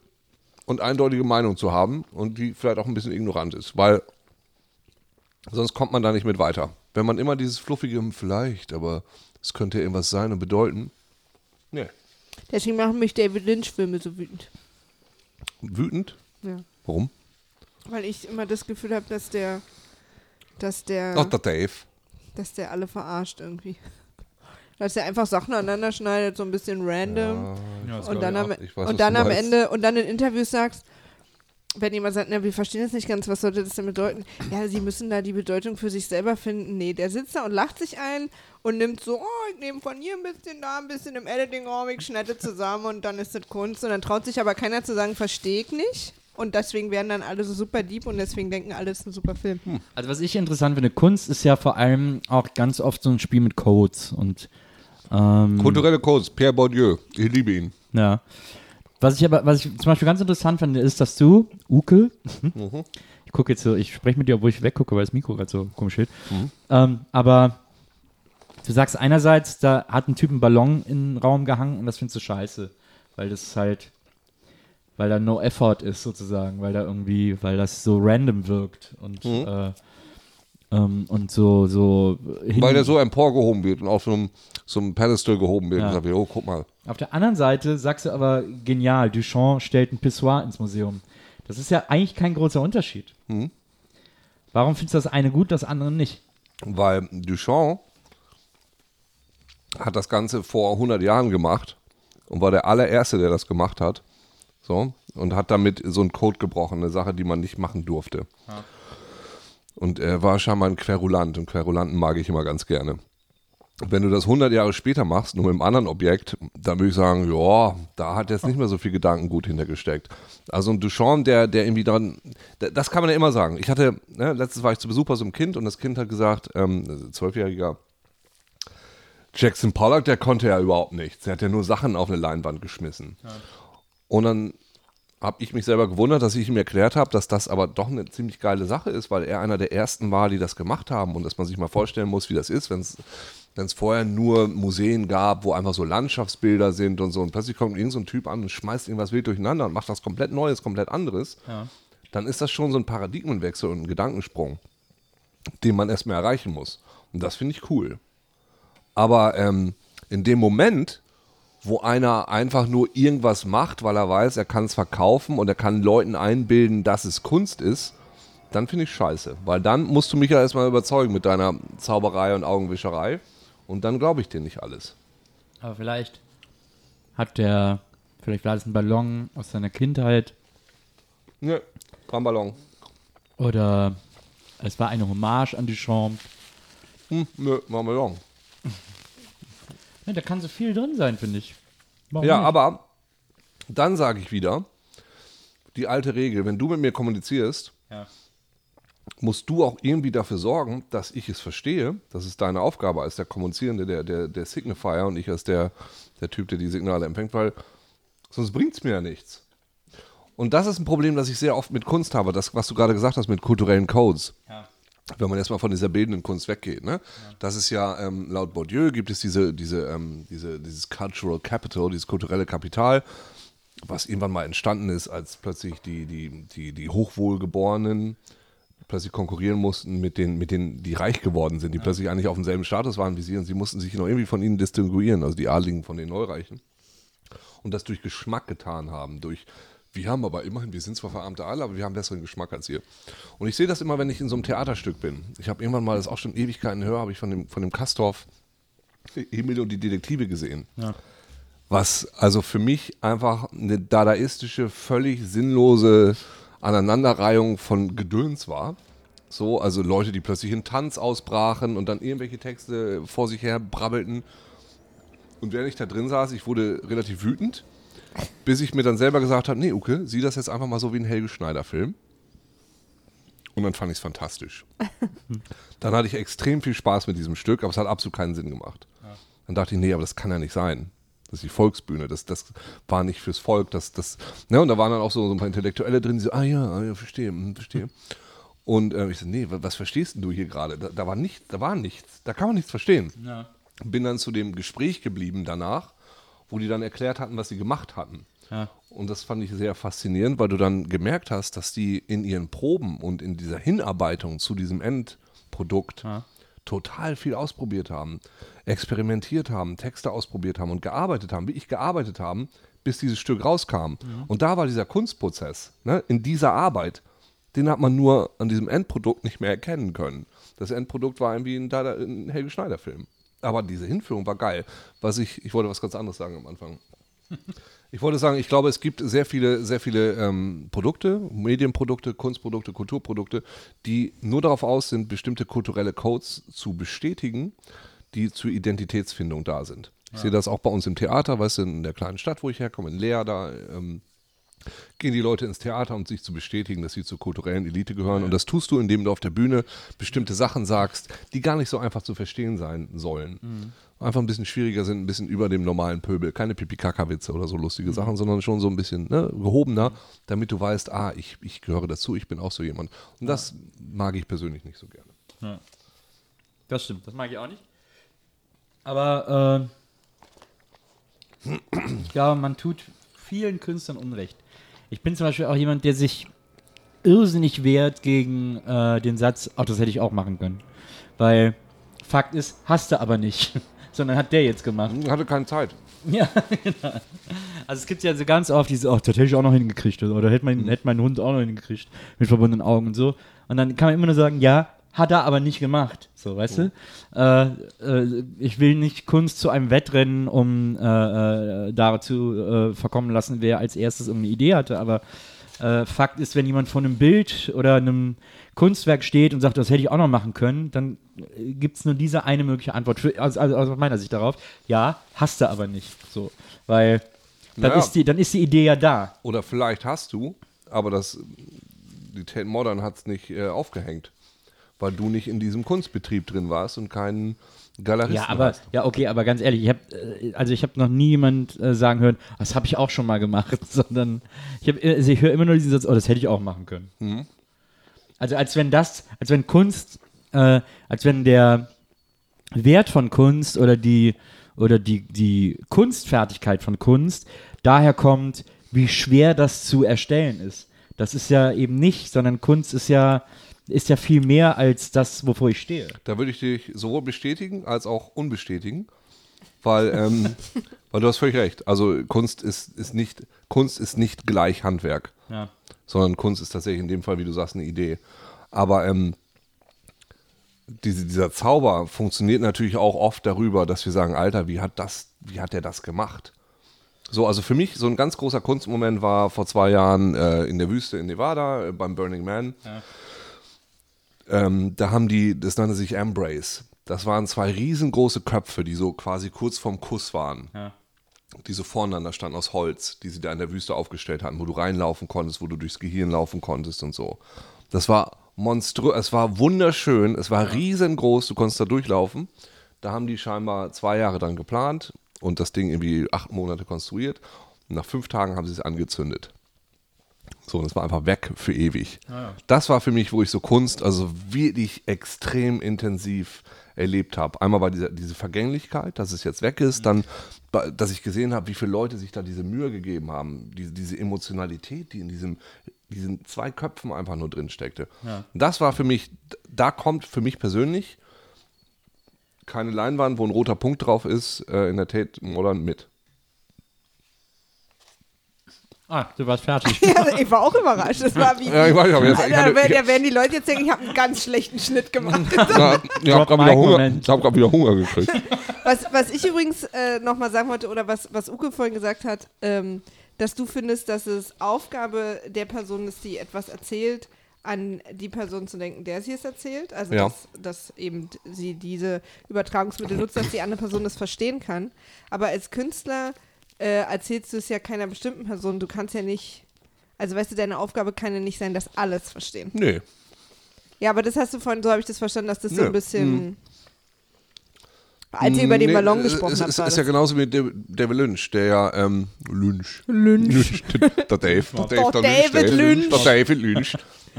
und eindeutige Meinung zu haben und die vielleicht auch ein bisschen ignorant ist, weil sonst kommt man da nicht mit weiter. Wenn man immer dieses fluffige, hm, vielleicht, aber es könnte ja irgendwas sein und bedeuten. Nee. Deswegen machen mich David Lynch-Filme so wütend. Wütend? Ja. Warum? Weil ich immer das Gefühl habe, dass der, dass der, Ach, der Dave. dass der alle verarscht irgendwie. Dass er einfach Sachen aneinander schneidet, so ein bisschen random. und dann, am, weiß, und dann am. Ende und dann in Interviews sagst, wenn jemand sagt, na, wir verstehen das nicht ganz, was sollte das denn bedeuten? Ja, sie müssen da die Bedeutung für sich selber finden. Nee, der sitzt da und lacht sich ein und nimmt so, oh, ich nehme von hier ein bisschen, da ein bisschen im Editing-Raum, ich schneide zusammen und dann ist das Kunst. Und dann traut sich aber keiner zu sagen, verstehe ich nicht. Und deswegen werden dann alle so super deep und deswegen denken alle, es ist ein super Film. Also was ich interessant finde, Kunst ist ja vor allem auch ganz oft so ein Spiel mit Codes und ähm, Kulturelle Codes, Pierre Bourdieu, ich liebe ihn. Ja. Was ich aber, was ich zum Beispiel ganz interessant finde, ist, dass du, Uke, [laughs] ich gucke jetzt so, ich spreche mit dir, obwohl ich weggucke, weil das Mikro gerade so komisch steht. Ähm, aber du sagst einerseits, da hat ein Typ einen Ballon in den Raum gehangen und das findest du scheiße. Weil das halt, weil da no effort ist sozusagen, weil da irgendwie, weil das so random wirkt und, äh, ähm, und so, so hin- Weil der so emporgehoben wird und auf so einem, so einem Pedestal gehoben wird. Ja. Und sagt, oh, guck mal. Auf der anderen Seite sagst du aber genial, Duchamp stellt ein Pissoir ins Museum. Das ist ja eigentlich kein großer Unterschied. Mhm. Warum findest du das eine gut, das andere nicht? Weil Duchamp hat das Ganze vor 100 Jahren gemacht und war der allererste, der das gemacht hat. So, und hat damit so einen Code gebrochen, eine Sache, die man nicht machen durfte. Und er war scheinbar ein Querulant und Querulanten mag ich immer ganz gerne. Wenn du das 100 Jahre später machst, nur mit einem anderen Objekt, dann würde ich sagen, ja, da hat jetzt nicht mehr so viel Gedankengut hintergesteckt. Also ein Duchamp, der, der irgendwie dran, da- das kann man ja immer sagen. Ich hatte, ne, letztens war ich zu Besuch bei so einem Kind und das Kind hat gesagt, ähm, zwölfjähriger Jackson Pollock, der konnte ja überhaupt nichts. Der hat ja nur Sachen auf eine Leinwand geschmissen. Und dann habe ich mich selber gewundert, dass ich ihm erklärt habe, dass das aber doch eine ziemlich geile Sache ist, weil er einer der ersten war, die das gemacht haben und dass man sich mal vorstellen muss, wie das ist, wenn es wenn es vorher nur Museen gab, wo einfach so Landschaftsbilder sind und so und plötzlich kommt irgend so ein Typ an und schmeißt irgendwas wild durcheinander und macht was komplett Neues, komplett anderes, dann ist das schon so ein Paradigmenwechsel und ein Gedankensprung, den man erstmal erreichen muss. Und das finde ich cool. Aber ähm, in dem Moment, wo einer einfach nur irgendwas macht, weil er weiß, er kann es verkaufen und er kann Leuten einbilden, dass es Kunst ist, dann finde ich scheiße. Weil dann musst du mich ja erstmal überzeugen mit deiner Zauberei und Augenwischerei. Und dann glaube ich dir nicht alles. Aber vielleicht hat der, vielleicht war das ein Ballon aus seiner Kindheit Ne, Ballon. oder es war eine Hommage an Duchamp. Hm, nö, war ein Ballon. Ja, da kann so viel drin sein, finde ich. Warum Ja, nicht? aber dann sage ich wieder, die alte Regel, wenn du mit mir kommunizierst, Ja. musst du auch irgendwie dafür sorgen, dass ich es verstehe. Das ist deine Aufgabe als der Kommunizierende, der, der, der Signifier und ich als der, der Typ, der die Signale empfängt, weil sonst bringt es mir ja nichts. Und das ist ein Problem, das ich sehr oft mit Kunst habe, das, was du gerade gesagt hast mit kulturellen Codes. Ja. Wenn man erstmal von dieser bildenden Kunst weggeht. Ne? Das ist ja, ähm, laut Bourdieu gibt es diese, diese, ähm, diese, dieses Cultural Capital, dieses kulturelle Kapital, was irgendwann mal entstanden ist, als plötzlich die, die, die, die Hochwohlgeborenen plötzlich konkurrieren mussten mit den, mit denen, die reich geworden sind, die plötzlich eigentlich auf demselben Status waren wie sie und sie mussten sich noch irgendwie von ihnen distinguieren, also die Adligen von den Neureichen. Und das durch Geschmack getan haben, durch wir haben aber immerhin, wir sind zwar verarmte Adel, aber wir haben besseren Geschmack als ihr. Und ich sehe das immer, wenn ich in so einem Theaterstück bin. Ich habe irgendwann mal, das ist auch schon Ewigkeiten höher, habe ich von dem, von dem Kastorf Emil und die Detektive gesehen. Was also für mich einfach eine dadaistische, völlig sinnlose Aneinanderreihung von Gedöns war. So, also Leute, die plötzlich in Tanz ausbrachen und dann irgendwelche Texte vor sich her brabbelten. Und während ich da drin saß, ich wurde relativ wütend, bis ich mir dann selber gesagt habe, nee, Uke, sieh das jetzt einfach mal so wie ein Helge Schneider-Film. Und dann fand ich es fantastisch. [laughs] dann hatte ich extrem viel Spaß mit diesem Stück, aber es hat absolut keinen Sinn gemacht. Dann dachte ich, nee, aber das kann ja nicht sein. Das ist die Volksbühne, das, das war nicht fürs Volk. Das, das, ne? Und da waren dann auch so, so ein paar Intellektuelle drin, die so, ah ja, ah, ja verstehe, hm, verstehe. Und äh, ich so, nee, wa- was verstehst du hier gerade? Da, da war nichts, da war nichts, da kann man nichts verstehen. Ja. Bin dann zu dem Gespräch geblieben danach, wo die dann erklärt hatten, was sie gemacht hatten. Ja. Und das fand ich sehr faszinierend, weil du dann gemerkt hast, dass die in ihren Proben und in dieser Hinarbeitung zu diesem Endprodukt total viel ausprobiert haben, experimentiert haben, Texte ausprobiert haben und gearbeitet haben, wie ich gearbeitet haben, bis dieses Stück rauskam. Und da war dieser Kunstprozess, ne, in dieser Arbeit den hat man nur an diesem Endprodukt nicht mehr erkennen können. Das Endprodukt war irgendwie ein, ein Helge Schneider-Film. Aber diese Hinführung war geil. Was ich, ich wollte was ganz anderes sagen am Anfang. Ich wollte sagen, ich glaube, es gibt sehr viele, sehr viele ähm, Produkte, Medienprodukte, Kunstprodukte, Kulturprodukte, die nur darauf aus sind, bestimmte kulturelle Codes zu bestätigen, die zur Identitätsfindung da sind. Ich sehe das auch bei uns im Theater, weißt du, in der kleinen Stadt, wo ich herkomme, in Leer, da ähm, gehen die Leute ins Theater, um sich zu bestätigen, dass sie zur kulturellen Elite gehören. Und das tust du, indem du auf der Bühne bestimmte Sachen sagst, die gar nicht so einfach zu verstehen sein sollen. Einfach ein bisschen schwieriger sind, ein bisschen über dem normalen Pöbel. Keine Pipi-Kaka-Witze oder so lustige Sachen, sondern schon so ein bisschen ne, gehobener, damit du weißt, ah, ich, ich gehöre dazu, ich bin auch so jemand. Und das mag ich persönlich nicht so gerne. Das stimmt, das mag ich auch nicht. Aber äh, [clears throat] ja, man tut vielen Künstlern Unrecht. Ich bin zum Beispiel auch jemand, der sich irrsinnig wehrt gegen äh, den Satz, ach, das hätte ich auch machen können. Weil Fakt ist, hast du aber nicht. [laughs] Sondern hat der jetzt gemacht. Ich hatte keine Zeit. Ja, [laughs] genau. Also es gibt ja so ganz oft diese, oh, das hätte ich auch noch hingekriegt. Oder hätte mein, hätte mein Hund auch noch hingekriegt. Mit verbundenen Augen und so. Und dann kann man immer nur sagen, ja, hat er aber nicht gemacht. So, weißt du? Äh, äh, ich will nicht Kunst zu einem Wettrennen, um äh, äh, dazu äh, verkommen lassen, wer als erstes irgendeine Idee hatte. Aber äh, Fakt ist, wenn jemand vor einem Bild oder einem Kunstwerk steht und sagt, das hätte ich auch noch machen können, dann gibt es nur diese eine mögliche Antwort, für, also, also aus meiner Sicht darauf. Ja, hast du aber nicht. So, weil dann, Naja. ist die, dann ist die Idee ja da. Oder vielleicht hast du, aber das, die Tate Modern hat es nicht äh, aufgehängt, weil du nicht in diesem Kunstbetrieb drin warst und keinen Galeristen Ja, aber hast. ja, okay, aber ganz ehrlich, ich habe also ich habe noch nie jemand äh, sagen hören, das habe ich auch schon mal gemacht, [laughs] sondern ich habe also ich höre immer nur diesen Satz, oh, das hätte ich auch machen können. Mhm. Also als wenn das, als wenn Kunst, äh, als wenn der Wert von Kunst oder die oder die die Kunstfertigkeit von Kunst daher kommt, wie schwer das zu erstellen ist. Das ist ja eben nicht, sondern Kunst ist ja ist ja viel mehr als das, wovor ich stehe. Da würde ich dich sowohl bestätigen als auch unbestätigen, weil, ähm, [laughs] weil du hast völlig recht. Also Kunst ist, ist nicht Kunst ist nicht gleich Handwerk, Ja. sondern Kunst ist tatsächlich in dem Fall, wie du sagst, eine Idee. Aber ähm, diese, dieser Zauber funktioniert natürlich auch oft darüber, dass wir sagen, Alter, wie hat das, wie hat der das gemacht? So, also für mich so ein ganz großer Kunstmoment war vor zwei Jahren äh, in der Wüste in Nevada äh, beim Burning Man. Ähm, da haben die, das nannte sich Embrace. Das waren zwei riesengroße Köpfe, die so quasi kurz vorm Kuss waren. Ja. Die so voreinander standen aus Holz, die sie da in der Wüste aufgestellt hatten, wo du reinlaufen konntest, wo du durchs Gehirn laufen konntest und so. Das war monströs, es war wunderschön, es war riesengroß, du konntest da durchlaufen. Da haben die scheinbar zwei Jahre dran geplant und das Ding irgendwie acht Monate konstruiert. Und nach fünf Tagen haben sie es angezündet. So, und es war einfach weg für ewig. Das war für mich, wo ich so Kunst, also wirklich extrem intensiv erlebt habe. Einmal war diese, diese Vergänglichkeit, dass es jetzt weg ist, dann, ba- dass ich gesehen habe, wie viele Leute sich da diese Mühe gegeben haben, diese, diese Emotionalität, die in diesem, diesen zwei Köpfen einfach nur drin steckte. Und Das war für mich, da kommt für mich persönlich keine Leinwand, wo ein roter Punkt drauf ist, äh, in der Tate Modern mit. Ah, du warst fertig. [laughs] Ja, ich war auch überrascht. Das war wie. Ja, ich weiß, aber jetzt- ich hatte- werden, da werden die Leute jetzt denken, ich habe einen ganz schlechten Schnitt gemacht. [laughs] Na, ich habe gerade wieder, Hunger- ich hab grad wieder Hunger gekriegt. Was, was ich übrigens äh, nochmal sagen wollte, oder was, was Uke vorhin gesagt hat, ähm, dass du findest, dass es Aufgabe der Person ist, die etwas erzählt, an die Person zu denken, der sie es erzählt. Also, Ja. dass, dass eben sie diese Übertragungsmittel nutzt, dass die andere Person das verstehen kann. Aber als Künstler äh, erzählst du es ja keiner bestimmten Person. Du kannst ja nicht. Also, weißt du, deine Aufgabe kann ja nicht sein, dass alles verstehen. Nee. Ja, aber das hast du vorhin, so habe ich das verstanden, dass das so Nö. ein bisschen. Als ihr über den Nee, Ballon gesprochen es, habt. Es war ist ja genauso wie Dav- David Lynch, der ja, ähm, Lynch. Lynch. [laughs] der Dave. Der Dave, Der der David Lynch. Der David Lynch.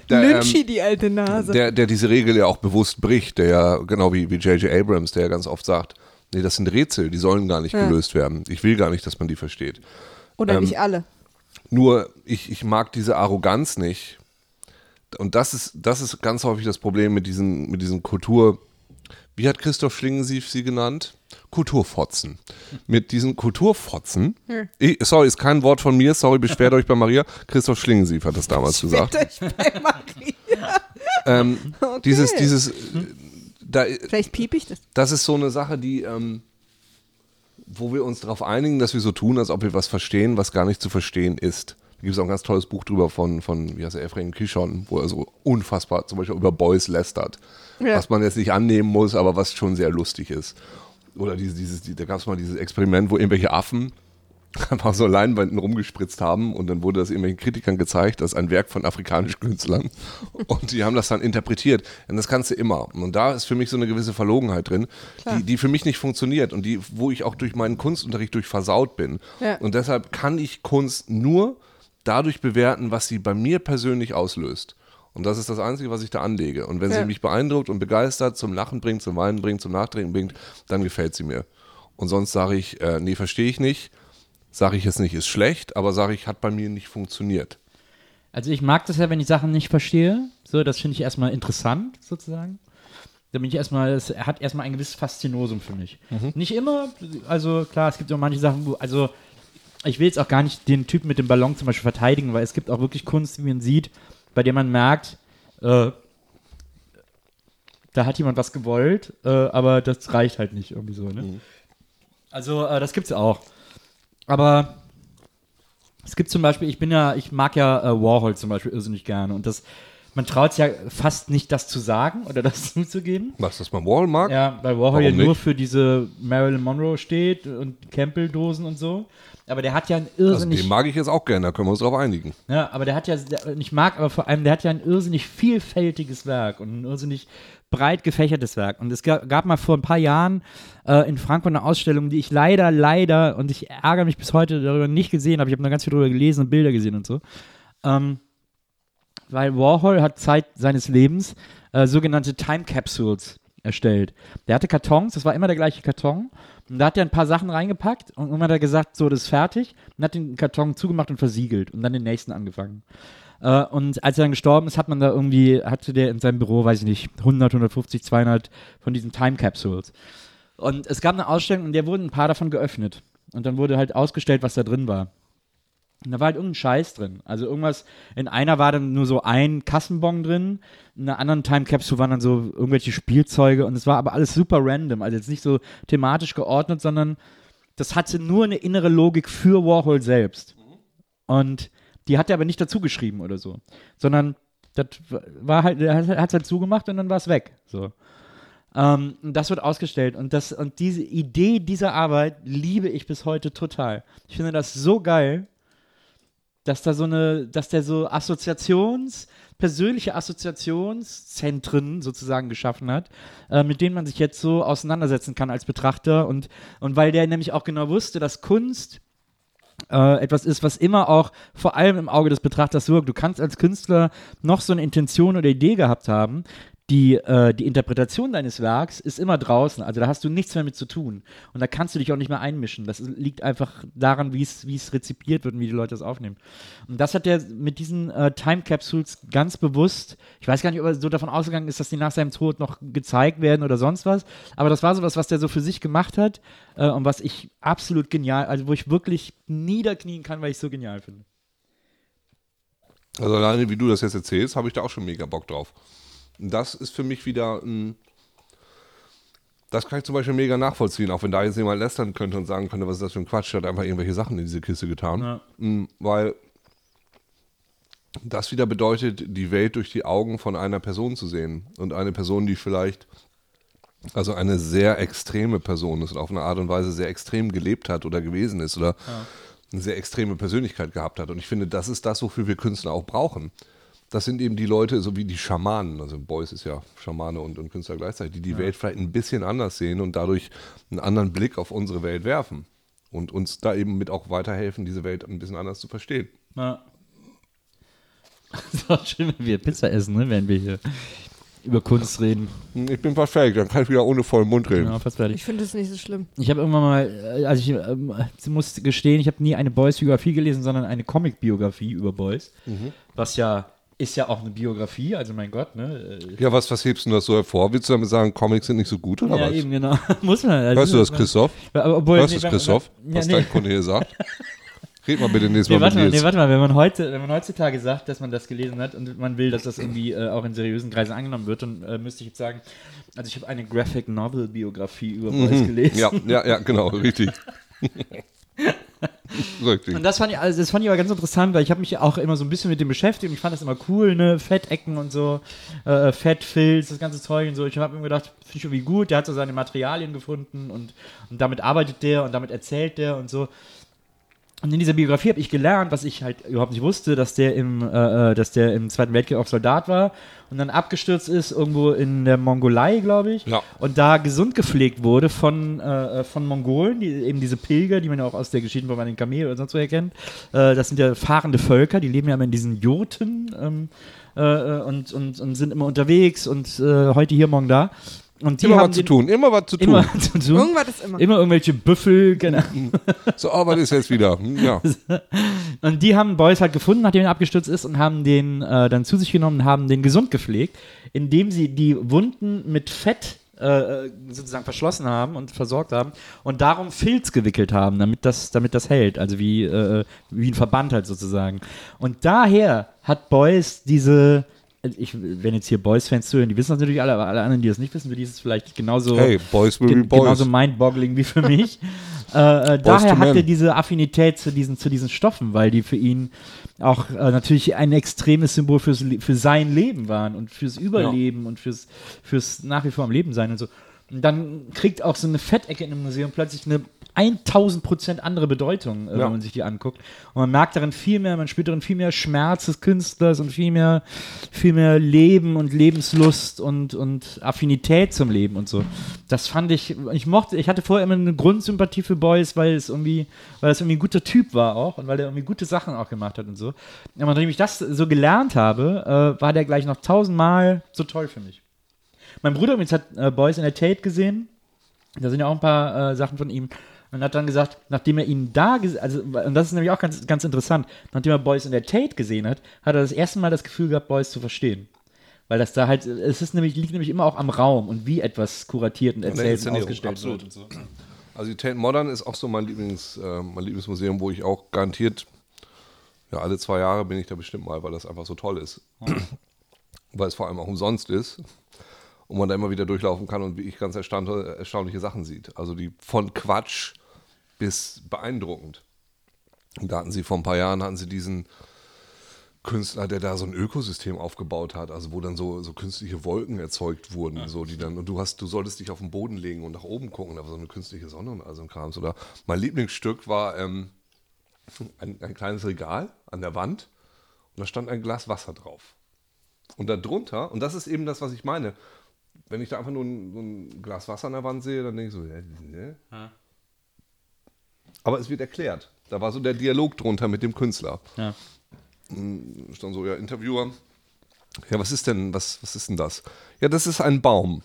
Der, Lynchi, ähm, die alte Nase. der, der diese Regel ja auch bewusst bricht, der ja, genau wie wie J.J. Abrams, der ja ganz oft sagt, nee, das sind Rätsel, die sollen gar nicht Ja. gelöst werden. Ich will gar nicht, dass man die versteht. Oder ähm, nicht alle. Nur ich, ich mag diese Arroganz nicht. Und das ist, das ist ganz häufig das Problem mit diesen, mit diesen Kultur. Wie hat Christoph Schlingensief sie genannt? Kulturfotzen. Mit diesen Kulturfotzen, ich, sorry, ist kein Wort von mir, sorry, beschwert euch bei Maria. Christoph Schlingensief hat das damals gesagt. Bitte, ich bei Maria. Ähm, [laughs] Okay. Dieses, dieses, äh, da, Vielleicht piep ich das. das ist so eine Sache, die, ähm, wo wir uns darauf einigen, dass wir so tun, als ob wir was verstehen, was gar nicht zu verstehen ist. Da gibt es auch ein ganz tolles Buch drüber von, von wie heißt er, Ephraim Kishon, wo er so unfassbar zum Beispiel über Boys lästert. Ja. Was man jetzt nicht annehmen muss, aber was schon sehr lustig ist. Oder dieses, dieses, die, da gab es mal dieses Experiment, wo irgendwelche Affen [laughs] einfach so Leinwänden rumgespritzt haben und dann wurde das irgendwelchen Kritikern gezeigt, das ist ein Werk von afrikanischen Künstlern [laughs] und die haben das dann interpretiert und das kannst du immer und da ist für mich so eine gewisse Verlogenheit drin, die, die für mich nicht funktioniert und die, wo ich auch durch meinen Kunstunterricht durch versaut bin Ja. und deshalb kann ich Kunst nur dadurch bewerten, was sie bei mir persönlich auslöst. Und das ist das Einzige, was ich da anlege. Und wenn Ja. sie mich beeindruckt und begeistert, zum Lachen bringt, zum Weinen bringt, zum Nachdenken bringt, dann gefällt sie mir. Und sonst sage ich, äh, nee, verstehe ich nicht. Sage ich jetzt nicht, ist schlecht, aber sage ich, hat bei mir nicht funktioniert. Also ich mag das ja, wenn ich Sachen nicht verstehe. So, das finde ich erstmal interessant, sozusagen. Da bin ich erstmal, es hat erstmal ein gewisses Faszinosum für mich. Nicht immer, also klar, es gibt auch manche Sachen, wo, also ich will jetzt auch gar nicht den Typen mit dem Ballon zum Beispiel verteidigen, weil es gibt auch wirklich Kunst, wie man sieht, bei der man merkt, äh, da hat jemand was gewollt, äh, aber das reicht halt nicht irgendwie so, ne? Also, äh, das gibt's auch. Aber es gibt zum Beispiel, ich bin ja, ich mag ja äh, Warhol zum Beispiel irrsinnig gerne und das, man traut sich ja fast nicht, das zu sagen oder [laughs] das zuzugeben. Was, dass man Wall mag? Ja, weil Warhol Warum ja nur nicht? für diese Marilyn Monroe steht und Campbell-Dosen und so. Aber der hat ja ein Also irrsinnig. den mag ich jetzt auch gerne, da können wir uns drauf einigen. Ja, aber der hat ja, ich mag aber vor allem, der hat ja ein irrsinnig vielfältiges Werk und ein irrsinnig breit gefächertes Werk. Und es gab, gab mal vor ein paar Jahren äh, in Frankfurt eine Ausstellung, die ich leider, leider, und ich ärgere mich bis heute darüber nicht gesehen habe. Ich habe noch ganz viel darüber gelesen und Bilder gesehen und so. Ähm, weil Warhol hat Zeit seines Lebens äh, sogenannte Time Capsules erstellt. Der hatte Kartons, das war immer der gleiche Karton. Und da hat er ein paar Sachen reingepackt und irgendwann hat er gesagt, so, das ist fertig. Und hat den Karton zugemacht und versiegelt und dann den nächsten angefangen. Äh, und als er dann gestorben ist, hat man da irgendwie, hatte der in seinem Büro, weiß ich nicht, 100, 150, 200 von diesen Time Capsules. Und es gab eine Ausstellung, in der wurden ein paar davon geöffnet. Und dann wurde halt ausgestellt, was da drin war. Und da war halt irgendein Scheiß drin. Also irgendwas, in einer war dann nur so ein Kassenbon drin, in einer anderen Time Capsule waren dann so irgendwelche Spielzeuge und es war aber alles super random. Also jetzt nicht so thematisch geordnet, sondern das hatte nur eine innere Logik für Warhol selbst. Und die hat er aber nicht dazu geschrieben oder so. Sondern das war halt, er hat es halt zugemacht und dann war es weg. So. Ähm, und das wird ausgestellt und das und diese Idee dieser Arbeit liebe ich bis heute total. Ich finde das so geil, dass da so eine, dass der so Assoziations, persönliche Assoziationszentren sozusagen geschaffen hat, äh, mit denen man sich jetzt so auseinandersetzen kann als Betrachter und und weil der nämlich auch genau wusste, dass Kunst äh, etwas ist, was immer auch vor allem im Auge des Betrachters wirkt. Du kannst als Künstler noch so eine Intention oder Idee gehabt haben. Die, äh, die Interpretation deines Werks ist immer draußen, also da hast du nichts mehr mit zu tun. Und da kannst du dich auch nicht mehr einmischen. Das liegt einfach daran, wie es rezipiert wird und wie die Leute das aufnehmen. Und das hat er mit diesen äh, Time Capsules ganz bewusst, ich weiß gar nicht, ob er so davon ausgegangen ist, dass die nach seinem Tod noch gezeigt werden oder sonst was, aber das war sowas, was der so für sich gemacht hat äh, und was ich absolut genial, also wo ich wirklich niederknien kann, weil ich es so genial finde. Also alleine, wie du das jetzt erzählst, habe ich da auch schon mega Bock drauf. Das ist für mich wieder ein. Das kann ich zum Beispiel mega nachvollziehen, auch wenn da jetzt jemand lästern könnte und sagen könnte, was ist das für ein Quatsch, der hat einfach irgendwelche Sachen in diese Kiste getan. Ja. Mm, Weil das wieder bedeutet, die Welt durch die Augen von einer Person zu sehen. Und eine Person, die vielleicht, also eine sehr extreme Person ist und auf eine Art und Weise sehr extrem gelebt hat oder gewesen ist oder eine sehr extreme Persönlichkeit gehabt hat. Und ich finde, das ist das, wofür wir Künstler auch brauchen. Das sind eben die Leute, so wie die Schamanen, also Beuys ist ja Schamane und, und Künstler gleichzeitig, die die Welt vielleicht ein bisschen anders sehen und dadurch einen anderen Blick auf unsere Welt werfen. Und uns da eben mit auch weiterhelfen, diese Welt ein bisschen anders zu verstehen. Ja. [laughs] ist auch schön, wenn wir Pizza essen, ne, wenn wir hier über Kunst reden. Ich bin fast fertig, dann kann ich wieder ohne vollen Mund reden. Ja, fast fertig. Ich finde es nicht so schlimm. Ich habe irgendwann mal, äh, also ich ähm, ich muss gestehen, ich habe nie eine Boys-Biografie gelesen, sondern eine Comic-Biografie über Boys, was ja ist ja auch eine Biografie, also mein Gott, ne? Äh, Ja, was, was hebst du das so hervor? Willst du damit sagen, Comics sind nicht so gut oder Ja, was? eben, genau. [laughs] Muss man. Also, Hörst du das, Christoph? Aber, obwohl, Hörst du nee, das, wenn- Christoph? Ja, was nee. dein Kunde hier sagt? Red mal bitte nächstes Nee, Mal warte mit mal, nee, warte mal, wenn man, heute, wenn man heutzutage sagt, dass man das gelesen hat und man will, dass das irgendwie äh, auch in seriösen Kreisen angenommen wird, dann äh, müsste ich jetzt sagen, also ich habe eine Graphic Novel Biografie über gelesen. Mhm. ja, ja, ja, genau, [laughs] richtig. [laughs] richtig. Und das fand ich, also das fand ich aber ganz interessant, weil ich habe mich auch immer so ein bisschen mit dem beschäftigt und ich fand das immer cool, ne, Fettecken und so, äh, Fettfilz, das ganze Zeug und so. Ich habe mir gedacht, finde ich irgendwie gut, der hat so seine Materialien gefunden und, und damit arbeitet der und damit erzählt der und so. Und in dieser Biografie habe ich gelernt, was ich halt überhaupt nicht wusste, dass der im, äh, äh, dass der im Zweiten Weltkrieg auch Soldat war und dann abgestürzt ist irgendwo in der Mongolei, glaube ich. Ja. Und da gesund gepflegt wurde von, äh, von Mongolen, die, eben diese Pilger, die man ja auch aus der Geschichte von den Kamel oder sonst wo erkennt. Äh, das sind ja fahrende Völker, die leben ja immer in diesen Jurten ähm, äh, äh, und, und, und sind immer unterwegs und äh, heute hier, morgen da. Und die Immer haben was zu tun, immer was zu tun. Immer zu tun. Irgendwas ist immer. Immer irgendwelche Büffel, genau. So, oh, was ist jetzt wieder? Hm, Ja. [laughs] Und die haben Boys halt gefunden, nachdem er abgestürzt ist, und haben den äh, dann zu sich genommen und haben den gesund gepflegt, indem sie die Wunden mit Fett äh, sozusagen verschlossen haben und versorgt haben und darum Filz gewickelt haben, damit das, damit das hält, also wie, äh, wie ein Verband halt sozusagen. Und daher hat Boys diese, ich, wenn jetzt hier Boys-Fans zuhören, die wissen das natürlich alle, aber alle anderen, die das nicht wissen, für die ist es vielleicht genauso Hey, Boys will gen genauso mind-boggling wie für [laughs] mich. äh, äh, daher hat er diese Affinität zu diesen, zu diesen Stoffen, weil die für ihn auch äh, natürlich ein extremes Symbol fürs, für sein Leben waren und fürs Überleben und fürs, fürs nach wie vor am Leben sein und so. Und dann kriegt auch so eine Fettecke in einem Museum plötzlich eine 1000 Prozent andere Bedeutung, äh, Ja. wenn man sich die anguckt. Und man merkt darin viel mehr, man spürt darin viel mehr Schmerz des Künstlers und viel mehr, viel mehr Leben und Lebenslust und, und Affinität zum Leben und so. Das fand ich, ich mochte, ich hatte vorher immer eine Grundsympathie für Boys, weil es irgendwie, weil es irgendwie ein guter Typ war auch und weil er irgendwie gute Sachen auch gemacht hat und so. Aber nachdem ich das so gelernt habe, äh, war der gleich noch tausendmal so toll für mich. Mein Bruder übrigens hat äh, Boys in der Tate gesehen. Da sind ja auch ein paar äh, Sachen von ihm. Und hat dann gesagt, nachdem er ihn da, ges- also, und das ist nämlich auch ganz, ganz interessant, nachdem er Boys in der Tate gesehen hat, hat er das erste Mal das Gefühl gehabt, Boys zu verstehen. Weil das da halt, es ist nämlich, liegt nämlich immer auch am Raum und wie etwas kuratiert und erzählt und Inszenierung, ausgestellt absolut. wird und so. Also die Tate Modern ist auch so mein, Lieblings, äh, mein Lieblingsmuseum, wo ich auch garantiert, ja, alle zwei Jahre bin ich da bestimmt mal, weil das einfach so toll ist. weil es vor allem auch umsonst ist und man da immer wieder durchlaufen kann und wie ich ganz erstaunliche Sachen sieht. Also die von Quatsch bis beeindruckend. Und da hatten sie vor ein paar Jahren hatten sie diesen Künstler, der da so ein Ökosystem aufgebaut hat, also wo dann so, so künstliche Wolken erzeugt wurden, so die dann, und du hast, du solltest dich auf den Boden legen und nach oben gucken, da war so eine künstliche Sonne und all so ein Krams. Oder mein Lieblingsstück war ähm, ein, ein kleines Regal an der Wand und da stand ein Glas Wasser drauf. Und da drunter, und das ist eben das, was ich meine, wenn ich da einfach nur ein, so ein Glas Wasser an der Wand sehe, dann denke ich so, hä, ne? Aber es wird erklärt. Da war so der Dialog drunter mit dem Künstler. Ja. Stand so, ja, Interviewer. Ja, was ist denn, was, was ist denn das? Ja, das ist ein Baum.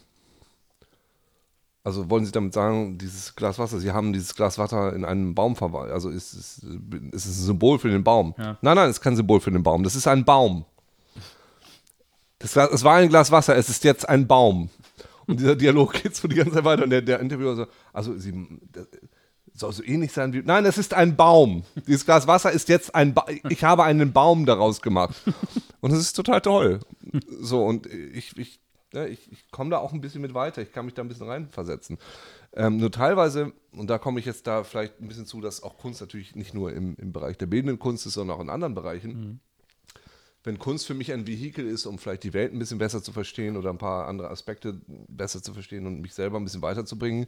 Also wollen Sie damit sagen, dieses Glas Wasser, Sie haben dieses Glas Wasser in einem Baum verwandelt. Also ist es, ist es ein Symbol für den Baum? Ja. Nein, nein, es ist kein Symbol für den Baum. Das ist ein Baum. Das, Glas- es war ein Glas Wasser, es ist jetzt ein Baum. Und dieser Dialog [laughs] geht so die ganze Zeit weiter. Und der, der Interviewer so, also Sie, soll so ähnlich sein wie. Nein, es ist ein Baum. Dieses Glas Wasser ist jetzt ein Baum. Ich habe einen Baum daraus gemacht. [laughs] Und es ist total toll. So, und ich, ich, ja, ich, ich komme da auch ein bisschen mit weiter. Ich kann mich da ein bisschen reinversetzen. Ähm, nur teilweise, und da komme ich jetzt da vielleicht ein bisschen zu, dass auch Kunst natürlich nicht nur im, im Bereich der bildenden Kunst ist, sondern auch in anderen Bereichen. Wenn Kunst für mich ein Vehikel ist, um vielleicht die Welt ein bisschen besser zu verstehen oder ein paar andere Aspekte besser zu verstehen und mich selber ein bisschen weiterzubringen,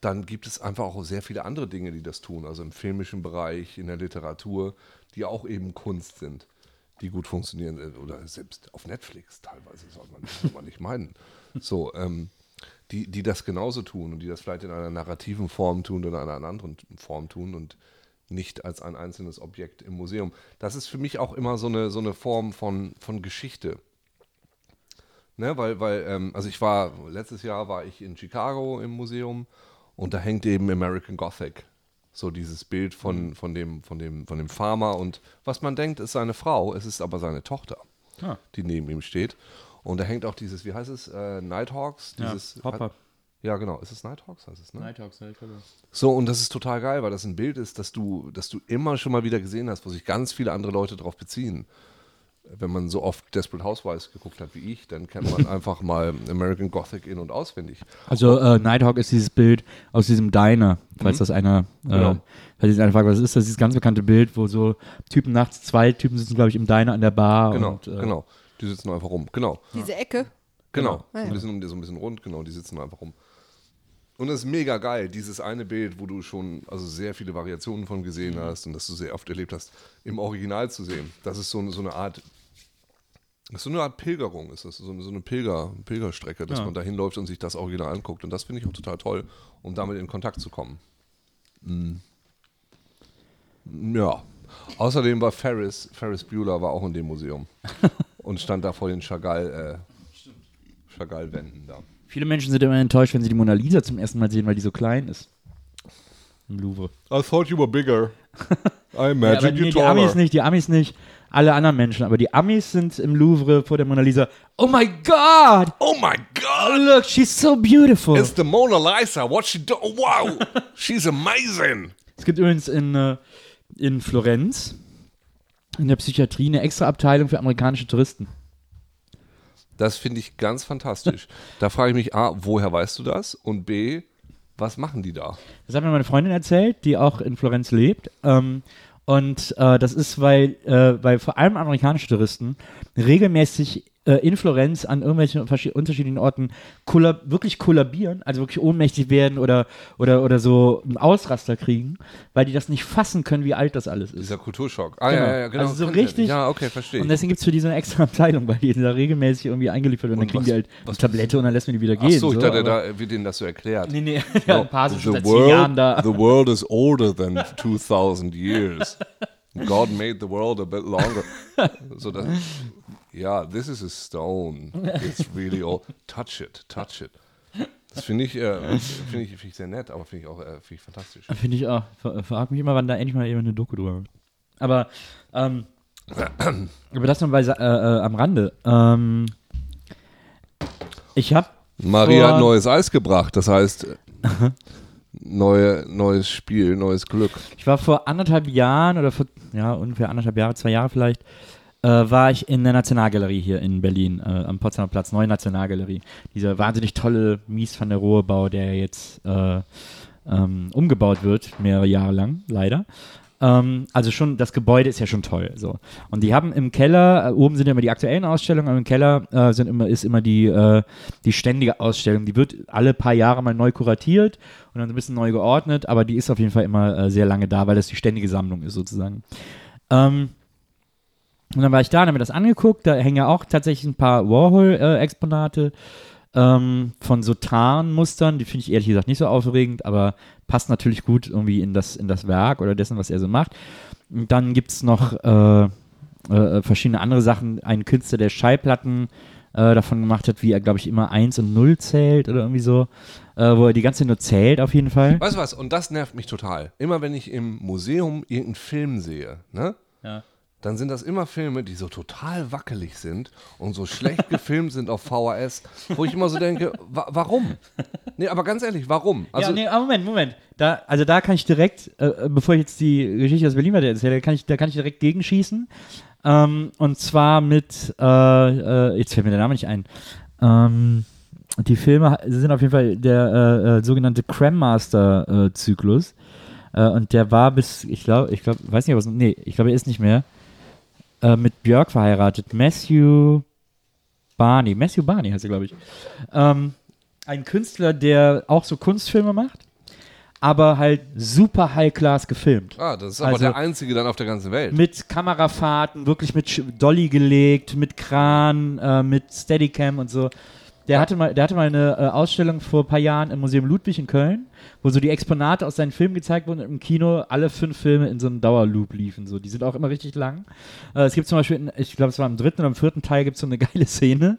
dann gibt es einfach auch sehr viele andere Dinge, die das tun. Also im filmischen Bereich, in der Literatur, die auch eben Kunst sind, die gut funktionieren. Oder selbst auf Netflix teilweise, soll man, soll man nicht meinen. So, ähm, die, die das genauso tun und die das vielleicht in einer narrativen Form tun oder in einer anderen Form tun und nicht als ein einzelnes Objekt im Museum. Das ist für mich auch immer so eine, so eine Form von, von Geschichte. Ne, weil, weil, ähm, also ich war, letztes Jahr war ich in Chicago im Museum und da hängt eben American Gothic. So dieses Bild von, von, dem, von, dem, von dem Farmer und was man denkt, ist seine Frau, es ist aber seine Tochter. Ah. die neben ihm steht. Und da hängt auch dieses, wie heißt es, äh, Nighthawks? Dieses, Hopper. Ja, genau. Ist es Nighthawks? Heißt es, ne? Nighthawks, Nighthawks. So, und das ist total geil, weil das ein Bild ist, das du, das du immer schon mal wieder gesehen hast, wo sich ganz viele andere Leute drauf beziehen. Wenn man so oft Desperate Housewives geguckt hat wie ich, dann kennt man [laughs] einfach mal American Gothic in- und auswendig. Also äh, Nighthawk ist dieses Bild aus diesem Diner, falls das einer, äh, Genau. falls jetzt einer fragt, was ist das? Dieses ganz bekannte Bild, wo so Typen nachts, zwei Typen sitzen, glaube ich, im Diner an der Bar. Genau, und, äh, genau. Die sitzen einfach rum. Genau, Diese Ecke. genau. Ah, ja. So, ein bisschen, so ein bisschen rund, genau, die sitzen einfach rum. Und das ist mega geil, dieses eine Bild, wo du schon also sehr viele Variationen von gesehen hast und das du sehr oft erlebt hast, im Original zu sehen. Das ist so, so eine Art, das ist so eine Art Pilgerung, ist das so eine, Pilger, Pilgerstrecke, dass Ja. man da hinläuft und sich das Original anguckt. Und das finde ich auch total toll, um damit in Kontakt zu kommen. Mm. Ja. Außerdem war Ferris, Ferris Bueller war auch in dem Museum [laughs] und stand da vor den Chagall, äh, Chagall-Wänden da. Viele Menschen sind immer enttäuscht, wenn sie die Mona Lisa zum ersten Mal sehen, weil die so klein ist. Im Louvre. I thought you were bigger. [laughs] I Ja, aber imagined nee, you die taller. Amis nicht, die Amis nicht. Alle anderen Menschen, aber die Amis sind im Louvre vor der Mona Lisa. Oh my God! Oh my Oh, God! look, she's so beautiful. It's the Mona Lisa. What she do? Oh, wow! [laughs] She's amazing. Es gibt übrigens in, äh, in Florenz in der Psychiatrie eine extra Abteilung für amerikanische Touristen. Das finde ich ganz fantastisch. [laughs] Da frage ich mich A, woher weißt du das? Und B, was machen die da? Das hat mir meine Freundin erzählt, die auch in Florenz lebt. Ähm, und äh, das ist, weil, äh, weil vor allem amerikanische Touristen regelmäßig äh, in Florenz an irgendwelchen unterschiedlichen Orten kollab wirklich kollabieren, also wirklich ohnmächtig werden oder, oder, oder so einen Ausraster kriegen, weil die das nicht fassen können, wie alt das alles ist. Dieser Kulturschock. Ah, Genau. ja, ja, ja, genau. Also so richtig- Ja, okay, verstehe. Und deswegen gibt es für die so eine extra Abteilung, weil die da regelmäßig irgendwie eingeliefert werden. Dann Und kriegen was- die halt eine Tablette und dann lässt man die wieder gehen. Ach so, ich dachte, da wird denen das so erklärt. Nee, nee, [laughs] ja, ein paar sind schon the, seit zehn Jahren da. the world is older than 2000 years. God made the world a bit longer. [laughs] so that, ja, this is a stone. It's really old. Touch it, touch it. Das finde ich, äh, finde ich, finde ich sehr nett, aber finde ich auch äh, finde ich fantastisch. Finde ich auch. Frag mich immer, wann da endlich mal jemand eine Doku drüber macht. Aber, ähm, aber das noch bei, äh, äh, am Rande. Ähm, ich habe Maria hat neues Eis gebracht, das heißt, äh, neue, neues Spiel, neues Glück. Ich war vor anderthalb Jahren oder vor, ja, ungefähr anderthalb Jahre, zwei Jahre vielleicht, äh, war ich in der Nationalgalerie hier in Berlin, äh, am Potsdamer Platz, neue Nationalgalerie. Dieser wahnsinnig tolle Mies van der Rohe Bau, der jetzt äh, ähm, umgebaut wird, mehrere Jahre lang, leider. Ähm, also schon, das Gebäude ist ja schon toll. So. Und die haben im Keller, äh, oben sind ja immer die aktuellen Ausstellungen, aber im Keller äh, sind immer, ist immer die, äh, die ständige Ausstellung. Die wird alle paar Jahre mal neu kuratiert und dann ein bisschen neu geordnet, aber die ist auf jeden Fall immer äh, sehr lange da, weil das die ständige Sammlung ist sozusagen. Ähm, und dann war ich da und habe mir das angeguckt. Da hängen ja auch tatsächlich ein paar Warhol-Exponate ähm, von so Tarnmustern. Die finde ich ehrlich gesagt nicht so aufregend, aber passt natürlich gut irgendwie in das, in das Werk oder dessen, was er so macht. Und dann gibt es noch äh, äh, verschiedene andere Sachen. Ein Künstler, der Schallplatten äh, davon gemacht hat, wie er, glaube ich, immer 1 und 0 zählt oder irgendwie so. Äh, wo er die ganze Zeit nur zählt, auf jeden Fall. Weißt du was? Und das nervt mich total. Immer wenn ich im Museum irgendeinen Film sehe, ne? Ja. Dann sind das immer Filme, die so total wackelig sind und so schlecht [laughs] gefilmt sind auf VHS, wo ich immer so denke, wa warum? Nee, aber ganz ehrlich, warum? Also, ja, nee, Moment, Moment. Da, also da kann ich direkt, äh, äh, bevor ich jetzt die Geschichte aus Berlin weiter erzähle, kann ich, da kann ich direkt gegenschießen. Ähm, und zwar mit, äh, äh, jetzt fällt mir der Name nicht ein. Ähm, die Filme sind auf jeden Fall der äh, äh, sogenannte Cram-Master-Zyklus. Und der war bis, ich glaube, ich glaube, weiß nicht, was, nee, ich glaube, er ist nicht mehr, äh, mit Björk verheiratet. Matthew Barney, Matthew Barney heißt er, glaube ich. Ähm, ein Künstler, der auch so Kunstfilme macht, aber halt super high-class gefilmt. ah, das ist aber Also- der einzige dann auf der ganzen Welt. Mit Kamerafahrten, wirklich mit Dolly gelegt, mit Kran, äh, mit Steadicam und so. Der hatte mal, der hatte mal eine äh, Ausstellung vor ein paar Jahren im Museum Ludwig in Köln, wo so die Exponate aus seinen Filmen gezeigt wurden und im Kino alle fünf Filme in so einem Dauerloop liefen. So. Die sind auch immer richtig lang. Äh, es gibt zum Beispiel, in, ich glaube, es war im dritten oder im vierten Teil gibt es so eine [laughs] geile Szene.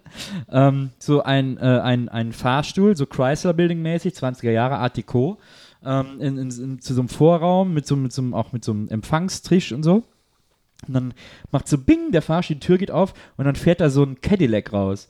Ähm, so ein, äh, ein, ein Fahrstuhl, so Chrysler Building mäßig, 20er Jahre Art Deco, ähm, in, in, in, zu so einem Vorraum mit so, mit so auch mit so einem Empfangstisch und so. Und dann macht so Bing, der Fahrstuhl, die Tür geht auf und dann fährt da so ein Cadillac raus.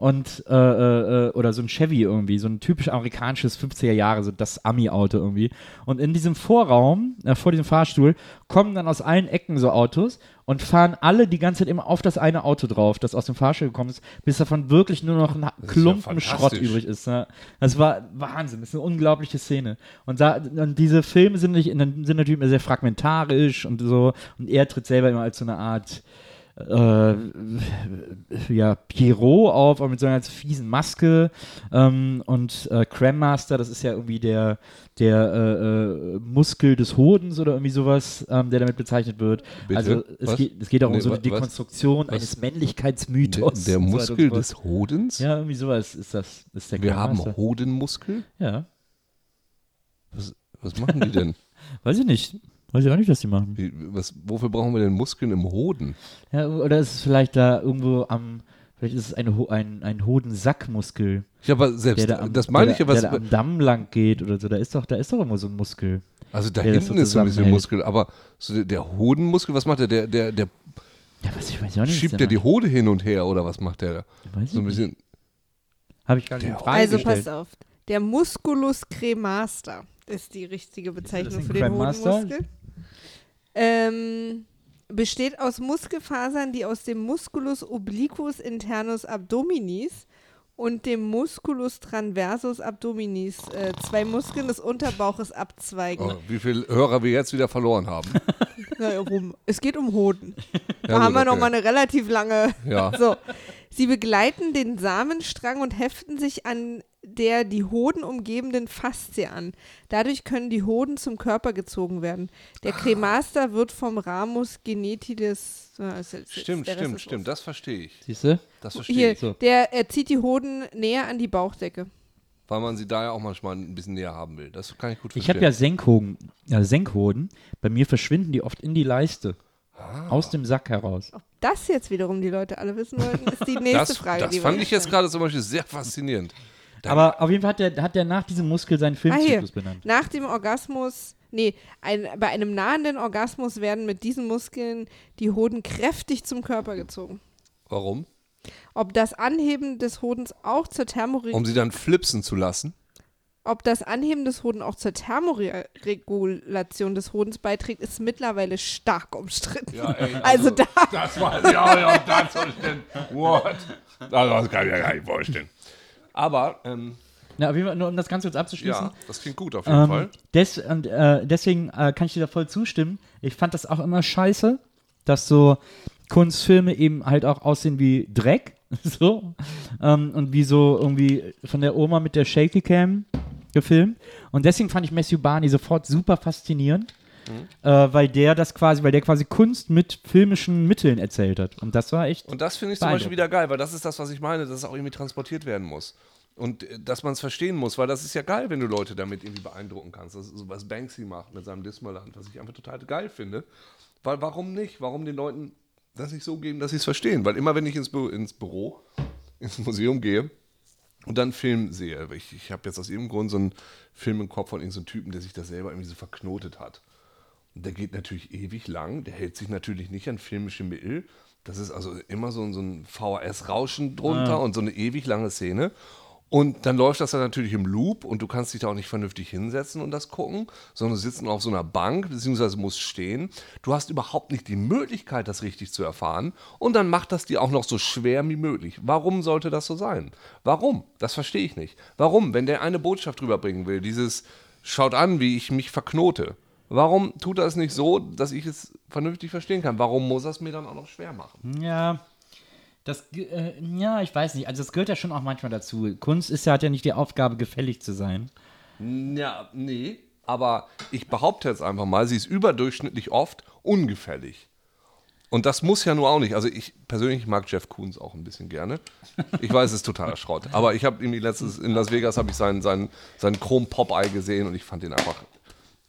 Und, äh, äh, äh, oder so ein Chevy irgendwie, so ein typisch amerikanisches 50er Jahre, so das Ami-Auto irgendwie. Und in diesem Vorraum, äh, vor diesem Fahrstuhl, kommen dann aus allen Ecken so Autos und fahren alle die ganze Zeit immer auf das eine Auto drauf, das aus dem Fahrstuhl gekommen ist, bis davon wirklich nur noch ein ist ja Klumpen Schrott übrig ist. Ne? Das war Wahnsinn, das ist eine unglaubliche Szene. Und, da, und diese Filme sind, nicht, sind natürlich immer sehr fragmentarisch und so. Und er tritt selber immer als so eine Art äh, ja, Pierrot auf, aber mit so einer ganz fiesen Maske. Ähm, und äh, Cram Master, das ist ja irgendwie der, der äh, äh, Muskel des Hodens oder irgendwie sowas, ähm, der damit bezeichnet wird. Bitte? Also es geht, es geht auch um Nee, so wa- eine Dekonstruktion was? eines Der, Männlichkeitsmythos. der so und Muskel so des Hodens? Ja, irgendwie sowas ist das. Ist der Wir haben. Hodenmuskel? Ja, Was, was machen die denn? [laughs] weiß ich nicht. Weiß ich auch nicht, was die machen. Wie, was, wofür brauchen wir denn Muskeln im Hoden? Ja, oder ist es vielleicht da irgendwo am, vielleicht ist es eine, Ho- ein, ein Hodensackmuskel, Ja, aber selbst, der da am, das meine der, ich ja, was, der da am Damm lang geht oder so. Da ist doch, da ist doch immer so ein Muskel. also da der das so hinten ist so ein bisschen. Muskel, aber so der, der Hodenmuskel, was macht der? Der, der, der Ja, was ich weiß auch nicht. schiebt der die Hode hin und her oder was macht der da? Weiß ich So ein bisschen, Habe ich gar nicht in Der- Frage Also gestellt. passt auf. Der Musculus cremaster ist die richtige Bezeichnung ein für den Cremaster? Hodenmuskel. Ähm, besteht aus Muskelfasern, die aus dem Musculus obliquus internus abdominis und dem Musculus transversus abdominis, äh, zwei Muskeln des Unterbauches, abzweigen. oh, wie viele Hörer wir jetzt wieder verloren haben. [laughs] Na, rum. Es geht um Hoden. Da Ja, haben wir noch okay. mal eine relativ lange Ja. [laughs] So, sie begleiten den Samenstrang und heften sich an der die Hoden umgebenden Faszie an. Dadurch können die Hoden zum Körper gezogen werden. Der Cremaster wird vom Ramus genetides. Jetzt Stimmt, stimmt, stimmt, das verstehe ich. Siehst du? Das verstehe Hier, ich. So. der er zieht die Hoden näher an die Bauchdecke. Weil man sie da ja auch manchmal ein bisschen näher haben will. Das kann ich gut verstehen. Ich habe ja Senkhoden, ja, Senkhoden. Bei mir verschwinden die oft in die Leiste. Ah. Aus dem Sack heraus. Ob das jetzt wiederum die Leute alle wissen wollten, ist die nächste das, Frage. das die wir fand ich jetzt gerade zum Beispiel sehr faszinierend. Da- Aber auf jeden Fall hat der, hat der nach diesem Muskel seinen Ah, hier. Filmzyklus benannt. Nach dem Orgasmus, nee, ein, bei einem nahenden Orgasmus werden mit diesen Muskeln die Hoden kräftig zum Körper gezogen. Warum? Ob das Anheben des Hodens auch zur Thermore Um sie dann flipsen zu lassen. ob das Anheben des Hoden auch zur Thermoregulation des Hodens beiträgt, ist mittlerweile stark umstritten. ey, [laughs] Also da, Das war, ja, ja, das soll ich denn. What? Also, das kann ich mir gar nicht vorstellen. Aber, ähm, Na, nur um das Ganze jetzt abzuschließen. ja, das klingt gut auf jeden Ähm, Fall. des, und, äh, deswegen äh, kann ich dir da voll zustimmen. Ich fand das auch immer scheiße, dass so Kunstfilme eben halt auch aussehen wie Dreck. [laughs] so. Ähm, und wie so irgendwie von der Oma mit der Shaky Cam gefilmt. Und deswegen fand ich Matthew Barney sofort super faszinierend. Äh, weil der das quasi, weil der quasi Kunst mit filmischen Mitteln erzählt hat. Und das war echt. Und das finde ich zum. Beispiel wieder geil, weil das ist das, was ich meine, dass es auch irgendwie transportiert werden muss. Und äh, dass man es verstehen muss, weil das ist ja geil, wenn du Leute damit irgendwie beeindrucken kannst. Das ist so, was Banksy macht mit seinem Dismaland, was ich einfach total geil finde. Weil warum nicht? Warum den Leuten das nicht so geben, dass sie es verstehen? Weil immer, wenn ich ins, Bü ins Büro, [laughs] ins Museum gehe und dann einen Film sehe, ich, ich habe jetzt aus irgendeinem Grund so einen Film im Kopf von irgendeinem Typen, der sich das selber irgendwie so verknotet hat. Der geht natürlich ewig lang, der hält sich natürlich nicht an filmische Mittel. Das ist also immer so, ein- so ein VHS-Rauschen drunter und so eine ewig lange Szene. Und dann läuft das dann natürlich im Loop und du kannst dich da auch nicht vernünftig hinsetzen und das gucken, sondern du sitzt auf so einer Bank, beziehungsweise musst stehen. Du hast überhaupt nicht die Möglichkeit, das richtig zu erfahren. Und dann macht das dir auch noch so schwer wie möglich. Warum sollte das so sein? Warum? Das verstehe ich nicht. Warum? Wenn der eine Botschaft rüberbringen will, dieses schaut an, wie ich mich verknote. Warum tut er es nicht so, dass ich es vernünftig verstehen kann? Warum muss er es mir dann auch noch schwer machen? Ja, das, äh, ja, ich weiß nicht. Also, das gehört ja schon auch manchmal dazu. Kunst ist ja, hat ja nicht die Aufgabe, gefällig zu sein. Ja, nee. Aber ich behaupte jetzt einfach mal, sie ist überdurchschnittlich oft ungefällig. Und das muss ja nur auch nicht. Also ich persönlich mag Jeff Koons auch ein bisschen gerne. Ich weiß, es ist totaler Schrott. Aber ich habe irgendwie letztes in Las Vegas habe ich seinen, seinen, seinen Chrom Popeye gesehen und ich fand den einfach.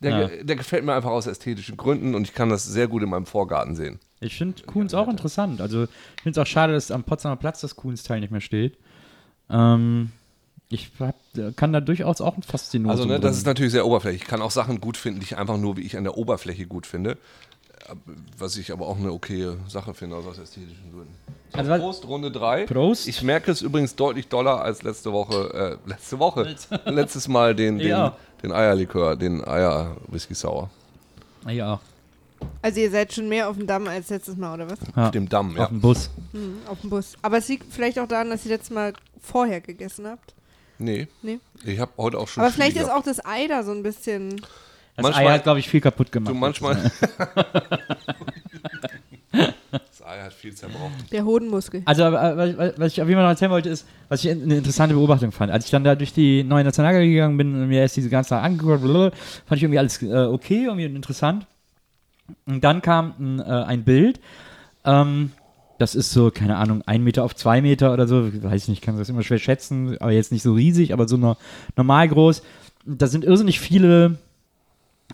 Der, Ja. der gefällt mir einfach aus ästhetischen Gründen und ich kann das sehr gut in meinem Vorgarten sehen. Ich finde Kuhns auch interessant. Also, ich finde es auch schade, dass am Potsdamer Platz das Kuhns-Teil nicht mehr steht. Ähm, ich hab, kann da durchaus auch ein Faszinosum Also, ne, das ist natürlich sehr oberflächlich. Ich kann auch Sachen gut finden, die ich einfach nur, wie ich an der Oberfläche gut finde. Was ich aber auch eine okaye Sache finde aus ästhetischen Gründen. So, Also Prost, Runde 3. Prost. Ich merke es übrigens deutlich doller als letzte Woche, äh, letzte Woche, [laughs] letztes Mal den, den, Ja. den Eierlikör, den Eier-Whisky Sour. Ja, Also ihr seid schon mehr auf dem Damm als letztes Mal, oder was? ja. Auf dem Damm, ja. auf dem Bus. Hm, auf dem Bus. Aber es liegt vielleicht auch daran, dass ihr letztes Mal vorher gegessen habt. Nee. Nee. Ich habe heute auch schon Aber viel vielleicht ist auch das Ei da so ein bisschen. Das Manchmal- Ei hat, glaube ich, viel kaputt gemacht. Du manchmal. [laughs] das Ei hat viel zerbrochen. Der Hodenmuskel. Also, aber, was- ich auf jeden Fall noch erzählen wollte, ist, was ich eine interessante Beobachtung fand. Als ich dann da durch die neue Nationalgalerie gegangen bin und mir erst diese ganze Sache angeguckt blablabla, fand ich irgendwie alles äh, okay, irgendwie interessant. Und dann kam ein, äh, ein Bild, ähm, das ist so, keine Ahnung, ein Meter auf zwei Meter oder so, weiß ich nicht, kann das immer schwer schätzen, aber jetzt nicht so riesig, aber so nur normal groß. Da sind irrsinnig viele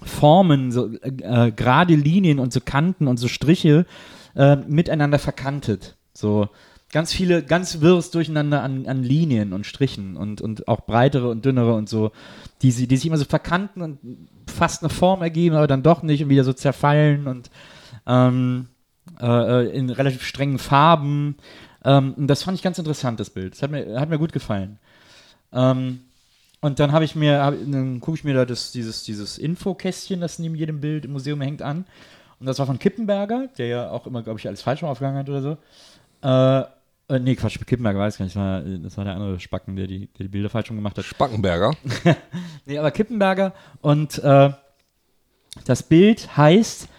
Formen, so äh, äh, gerade Linien und so Kanten und so Striche äh, miteinander verkantet. So ganz viele, ganz wirres Durcheinander an, an Linien und Strichen und, und auch breitere und dünnere und so, die, die sich immer so verkanten und fast eine Form ergeben, aber dann doch nicht und wieder so zerfallen und ähm, äh, äh, in relativ strengen Farben. Ähm, und das fand ich ganz interessant, das Bild. Das hat mir, hat mir gut gefallen. Ähm, und dann habe ich mir, hab, dann gucke ich mir da das, dieses, dieses Infokästchen, das neben jedem Bild im Museum hängt, an. Und das war von Kippenberger, der ja auch immer, glaube ich, alles falsch aufgegangen hat oder so. Äh, äh, nee, Quatsch, Kippenberger weiß gar nicht, das war, das war der andere Spacken, der die, der die Bilder falsch rum gemacht hat. Spackenberger. [laughs] Nee, aber Kippenberger und äh, das Bild heißt,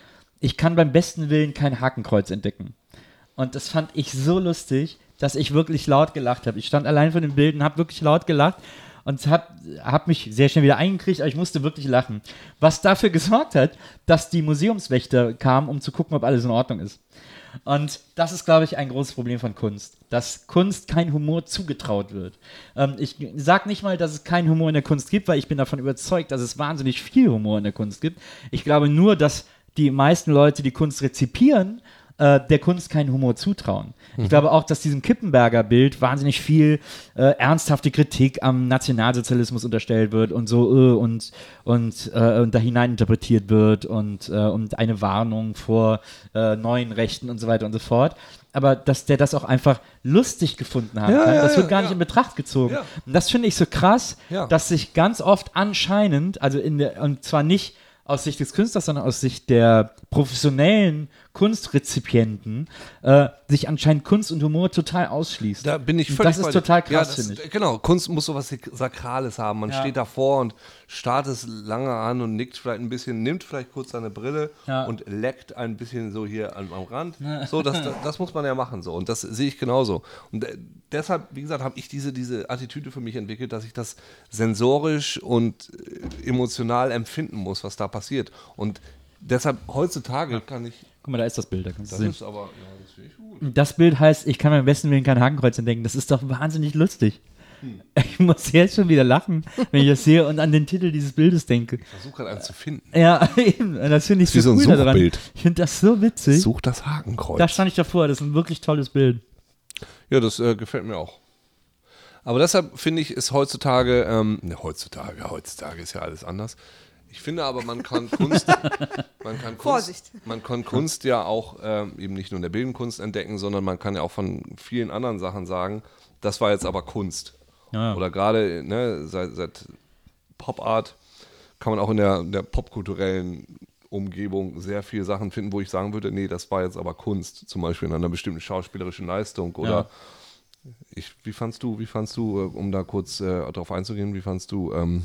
ich kann beim besten Willen kein Hakenkreuz entdecken. Und das fand ich so lustig, dass ich wirklich laut gelacht habe. Ich stand allein vor dem Bild und habe wirklich laut gelacht und habe hab mich sehr schnell wieder eingekriegt, aber ich musste wirklich lachen. Was dafür [laughs] gesorgt hat, dass die Museumswächter kamen, um zu gucken, ob alles in Ordnung ist. Und das ist, glaube ich, ein großes Problem von Kunst, dass Kunst kein Humor zugetraut wird. Ähm, ich sage nicht mal, dass es keinen Humor in der Kunst gibt, weil ich bin davon überzeugt, dass es wahnsinnig viel Humor in der Kunst gibt. Ich glaube nur, dass die meisten Leute, die Kunst rezipieren, äh, der Kunst keinen Humor zutrauen. Ich glaube auch, dass diesem Kippenberger Bild wahnsinnig viel äh, ernsthafte Kritik am Nationalsozialismus unterstellt wird und so äh, und, und, äh, und da hinein interpretiert wird und, äh, und eine Warnung vor äh, neuen Rechten und so weiter und so fort. Aber dass der das auch einfach lustig gefunden haben Ja, ja, das wird ja, gar nicht in Betracht gezogen. Und das finde ich so krass, dass sich ganz oft anscheinend, also in der, und zwar nicht aus Sicht des Künstlers, sondern aus Sicht der professionellen Kunstrezipienten, äh, sich anscheinend Kunst und Humor total ausschließt. Da bin ich Und völlig Das ist total Ja, krass, das- finde ich. Genau, Kunst muss sowas Sakrales haben. Man Ja. steht davor und starrt es lange an und nickt vielleicht ein bisschen, nimmt vielleicht kurz seine Brille Ja. und leckt ein bisschen so hier am, am Rand. So, das, das, [laughs] das muss man ja machen so. Und das sehe ich genauso. Und äh, deshalb, wie gesagt, habe ich diese, diese Attitüde für mich entwickelt, dass ich das sensorisch und äh, emotional empfinden muss, was da passiert. Und deshalb heutzutage kann ich. Guck mal, da ist das Bild. Da Das sehen. ist aber, ja, das finde ich gut. Das Bild heißt, ich kann beim besten Willen kein Hakenkreuz entdecken. Das ist doch wahnsinnig lustig. Hm. [laughs] Ich muss jetzt schon wieder lachen, wenn ich das sehe und an den Titel dieses Bildes denke. Ich versuche gerade einen zu finden. Ja, [laughs] eben. Das finde ich Ist wie so ein cool daran. Ich finde das so witzig. Such das Hakenkreuz. Da stand ich davor. Das ist ein wirklich tolles Bild. Ja, das äh, gefällt mir auch. Aber deshalb finde ich, ist heutzutage, ähm, ne, heutzutage, heutzutage ist ja alles anders. Ich finde aber, man kann Kunst, [laughs] man kann Kunst, Vorsicht. man kann Kunst ja auch ähm, eben nicht nur in der bildenden Kunst entdecken, sondern man kann ja auch von vielen anderen Sachen sagen, das war jetzt aber Kunst. Ja. Oder gerade ne, seit, seit Pop Art kann man auch in der, in der popkulturellen Umgebung sehr viele Sachen finden, wo ich sagen würde, nee, das war jetzt aber Kunst, zum Beispiel in einer bestimmten schauspielerischen Leistung oder Ja. ich, wie fandst du, wie fandst du, äh, um da kurz äh, darauf einzugehen, wie fandst du ähm,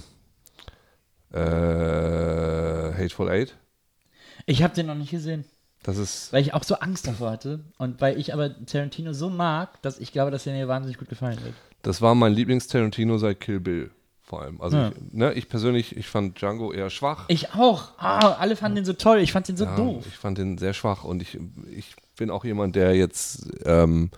äh, Hateful Eight? Ich habe den noch nicht gesehen, Das ist, weil ich auch so Angst davor hatte und weil ich aber Tarantino so mag, dass ich glaube, dass der mir wahnsinnig gut gefallen wird. das war mein Lieblings-Tarantino seit Kill Bill vor allem. Also Ja. ich, ne, ich persönlich, ich fand Django eher schwach. Ich auch. Ah, alle fanden den so toll. Ich fand den so Ja, doof. Ich fand den sehr schwach und ich, ich bin auch jemand, der jetzt ähm,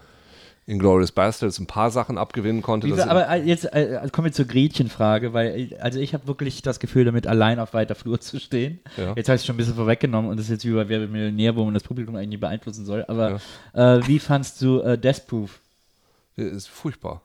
Inglourious Bastards ein paar Sachen abgewinnen konnte. Wie aber äh, jetzt äh, kommen wir zur Gretchenfrage, weil äh, also ich habe wirklich das Gefühl, damit allein auf weiter Flur zu stehen. Ja. Jetzt habe ich es schon ein bisschen vorweggenommen und das ist jetzt wie bei Wer Millionär, wo man das Publikum eigentlich beeinflussen soll. Aber äh, wie fandst du äh, Death Proof? ist furchtbar.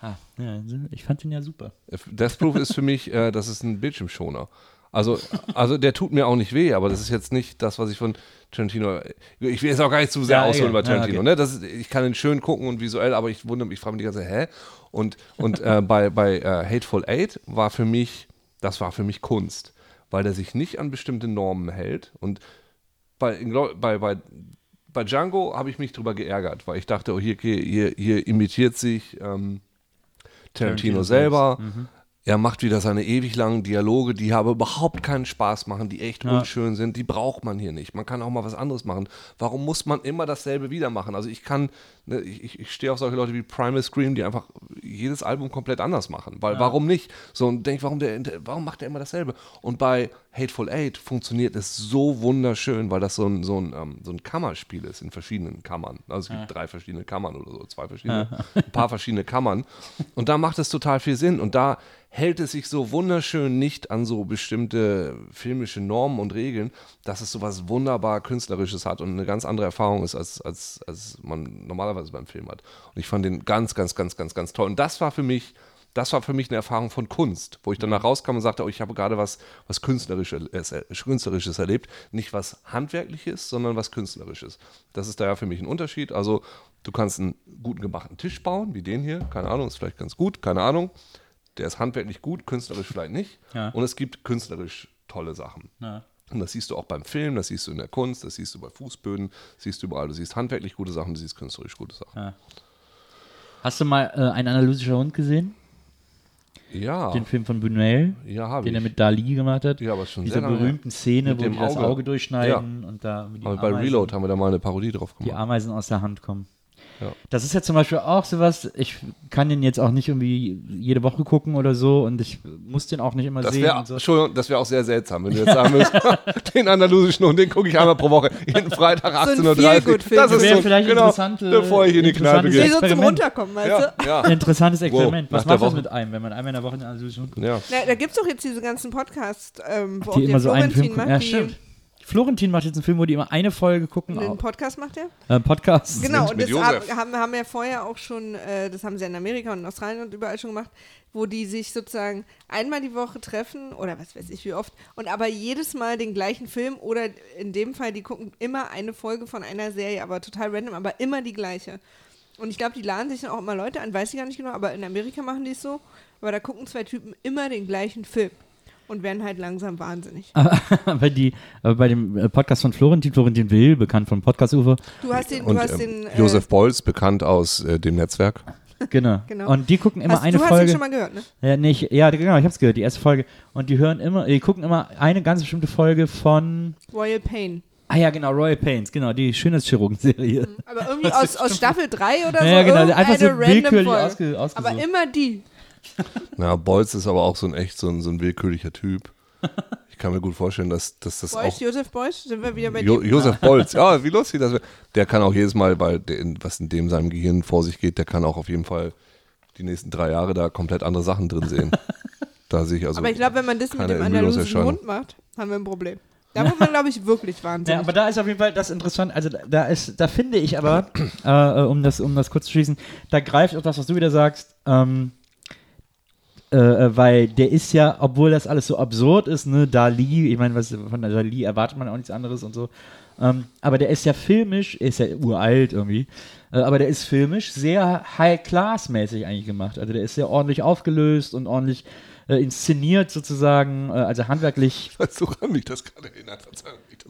Ah, ja, ich fand den ja super. Death Proof ist für mich, äh, das ist ein Bildschirmschoner. Also, also der tut mir auch nicht weh, aber das ist jetzt nicht das, was ich von Tarantino. Ich will jetzt auch gar nicht zu sehr Ja, ausholen ja, über Tarantino. ja, okay. Ne? Das ist, ich kann ihn schön gucken und visuell, aber ich wundere mich, ich frage mich die ganze Zeit, hä? Und, und äh, bei, bei äh, Hateful Eight war für mich, das war für mich Kunst, weil der sich nicht an bestimmte Normen hält. Und bei, bei, bei, bei Django habe ich mich drüber geärgert, weil ich dachte, oh, hier, hier, hier, imitiert sich ähm, Tarantino Tarantino selber. mhm. Er macht wieder seine ewig langen Dialoge, die aber überhaupt keinen Spaß machen, die echt Ja. unschön sind. Die braucht man hier nicht. Man kann auch mal was anderes machen. Warum muss man immer dasselbe wieder machen? Also ich kann, ne, ich, ich- stehe auf solche Leute wie Primal Scream, die einfach jedes Album komplett anders machen. Weil warum nicht? So und denk, warum der, warum macht er immer dasselbe? Und bei Hateful Eight funktioniert es so wunderschön, weil das so ein, so ein, ähm, so ein Kammerspiel ist in verschiedenen Kammern. Also es gibt drei verschiedene Kammern oder so, zwei verschiedene, ein paar verschiedene Kammern. Und da macht es total viel Sinn. Und da hält es sich so wunderschön nicht an so bestimmte filmische Normen und Regeln, dass es so was wunderbar Künstlerisches hat und eine ganz andere Erfahrung ist, als, als, als man normalerweise beim Film hat. Und ich fand den ganz, ganz, ganz, ganz, ganz toll. Und das war für mich, das war für mich eine Erfahrung von Kunst, wo ich danach rauskam und sagte, oh, ich habe gerade was, was Künstlerisches, äh, Künstlerisches erlebt. Nicht was Handwerkliches, sondern was Künstlerisches. Das ist da ja für mich ein Unterschied. Also du kannst einen guten gemachten Tisch bauen, wie den hier, keine Ahnung, ist vielleicht ganz gut, keine Ahnung. Der ist handwerklich gut, künstlerisch vielleicht nicht. Ja. Und es gibt künstlerisch tolle Sachen. Ja. Und das siehst du auch beim Film, das siehst du in der Kunst, das siehst du bei Fußböden, das siehst du überall. Du siehst handwerklich gute Sachen, du siehst künstlerisch gute Sachen. Hast du mal äh, ein analytischer Hund gesehen? Ja, Den Film von Buñuel, ja den ich. er mit Dali gemacht hat. Ja, aber schon Diese sehr lange berühmten Szene, Mit wo dem die das Auge. Auge durchschneiden und da die, aber bei Ameisen, Reload haben wir da mal eine Parodie drauf die gemacht. Ameisen aus der Hand kommen. Ja. Das ist ja zum Beispiel auch sowas, ich kann den jetzt auch nicht irgendwie jede Woche gucken oder so und ich muss den auch nicht immer Das sehen. und so. Entschuldigung, das wäre auch sehr seltsam, wenn du jetzt sagen würdest, [laughs] den andalusischen Hund, den gucke ich einmal pro Woche, jeden [laughs] Freitag So ein 18.30 Uhr. Das ist Wäre so, vielleicht genau, interessante- bevor ich in die Kneipe gehe. so zum. Runterkommen, weißt Ja, du? ja, Interessantes Experiment. Wow, Was macht das mit einem, wenn man einmal in der Woche einen analytischen Hund guckt? ja. Na, da gibt es doch jetzt diese ganzen Podcasts, ähm, wo auch Die der immer so einen Film macht, Ja, die stimmt. Florentin macht jetzt einen Film, wo die immer eine Folge gucken. einen. Podcast macht er. Äh, Podcast. Genau, und das haben, haben wir vorher auch schon, äh, das haben sie in Amerika und in Australien und überall schon gemacht, wo die sich sozusagen einmal die Woche treffen oder was weiß ich wie oft und aber jedes Mal den gleichen Film oder in dem Fall, die gucken immer eine Folge von einer Serie, aber total random, aber immer die gleiche. Und ich glaube, die laden sich dann auch immer Leute an, weiß ich gar nicht genau, aber in Amerika machen die es so, aber da gucken zwei Typen immer den gleichen Film und werden halt langsam wahnsinnig. [laughs] aber die, aber bei dem äh, Podcast von Florentin, Florentin Will, bekannt von Podcast Uwe, Du hast den, Und du hast ähm, den, äh, Josef Bolz, bekannt aus äh, dem Netzwerk. [laughs] genau. Genau. Und die gucken immer hast, eine du hast Folge. ihn schon mal gehört, ne? Ja, nicht, ja, genau, ich hab's gehört, die erste Folge. Und die hören immer, die gucken immer eine ganz bestimmte Folge von. Royal Pain. Ah ja, genau, Royal Pains, genau, die Schönheitschirurgen-Serie. Aber irgendwie aus, aus Staffel 3 oder so. Ja, genau, einfach so willkürlich Folge. ausge, ausgesucht. Aber immer die. [laughs] Ja, Bolz ist aber auch so ein echt so ein, so ein willkürlicher Typ. Ich kann mir gut vorstellen, dass, dass das Beuys, auch Josef Beuys, sind wir wieder bei Jo dir? Josef [laughs] Bolz, ja, wie lustig das wäre. Der kann auch jedes Mal, weil der, in- was in dem seinem Gehirn vor sich geht, der kann auch auf jeden Fall die nächsten drei Jahre da komplett andere Sachen drin sehen. [laughs] da sehe ich also. Aber ich glaube, wenn man das mit dem andalusischen. Hund macht, haben wir ein Problem. Da wird man, glaube ich, wirklich Ja, wahnsinnig. aber da ist auf jeden Fall das interessant. Also da, da ist, da finde ich aber, äh, äh, um das, um das kurz zu schließen, da greift auch das, was du wieder sagst, ähm, äh, äh, weil der ist ja, obwohl das alles so absurd ist, ne, Dali, ich meine, was von Dali erwartet man auch nichts anderes und so. Ähm, aber der ist ja filmisch, ist ja uralt irgendwie, äh, aber der ist filmisch sehr High-Class-mäßig eigentlich gemacht. Also der ist sehr ordentlich aufgelöst und ordentlich äh, inszeniert sozusagen, äh, also handwerklich. Du, woran mich das gerade erinnert?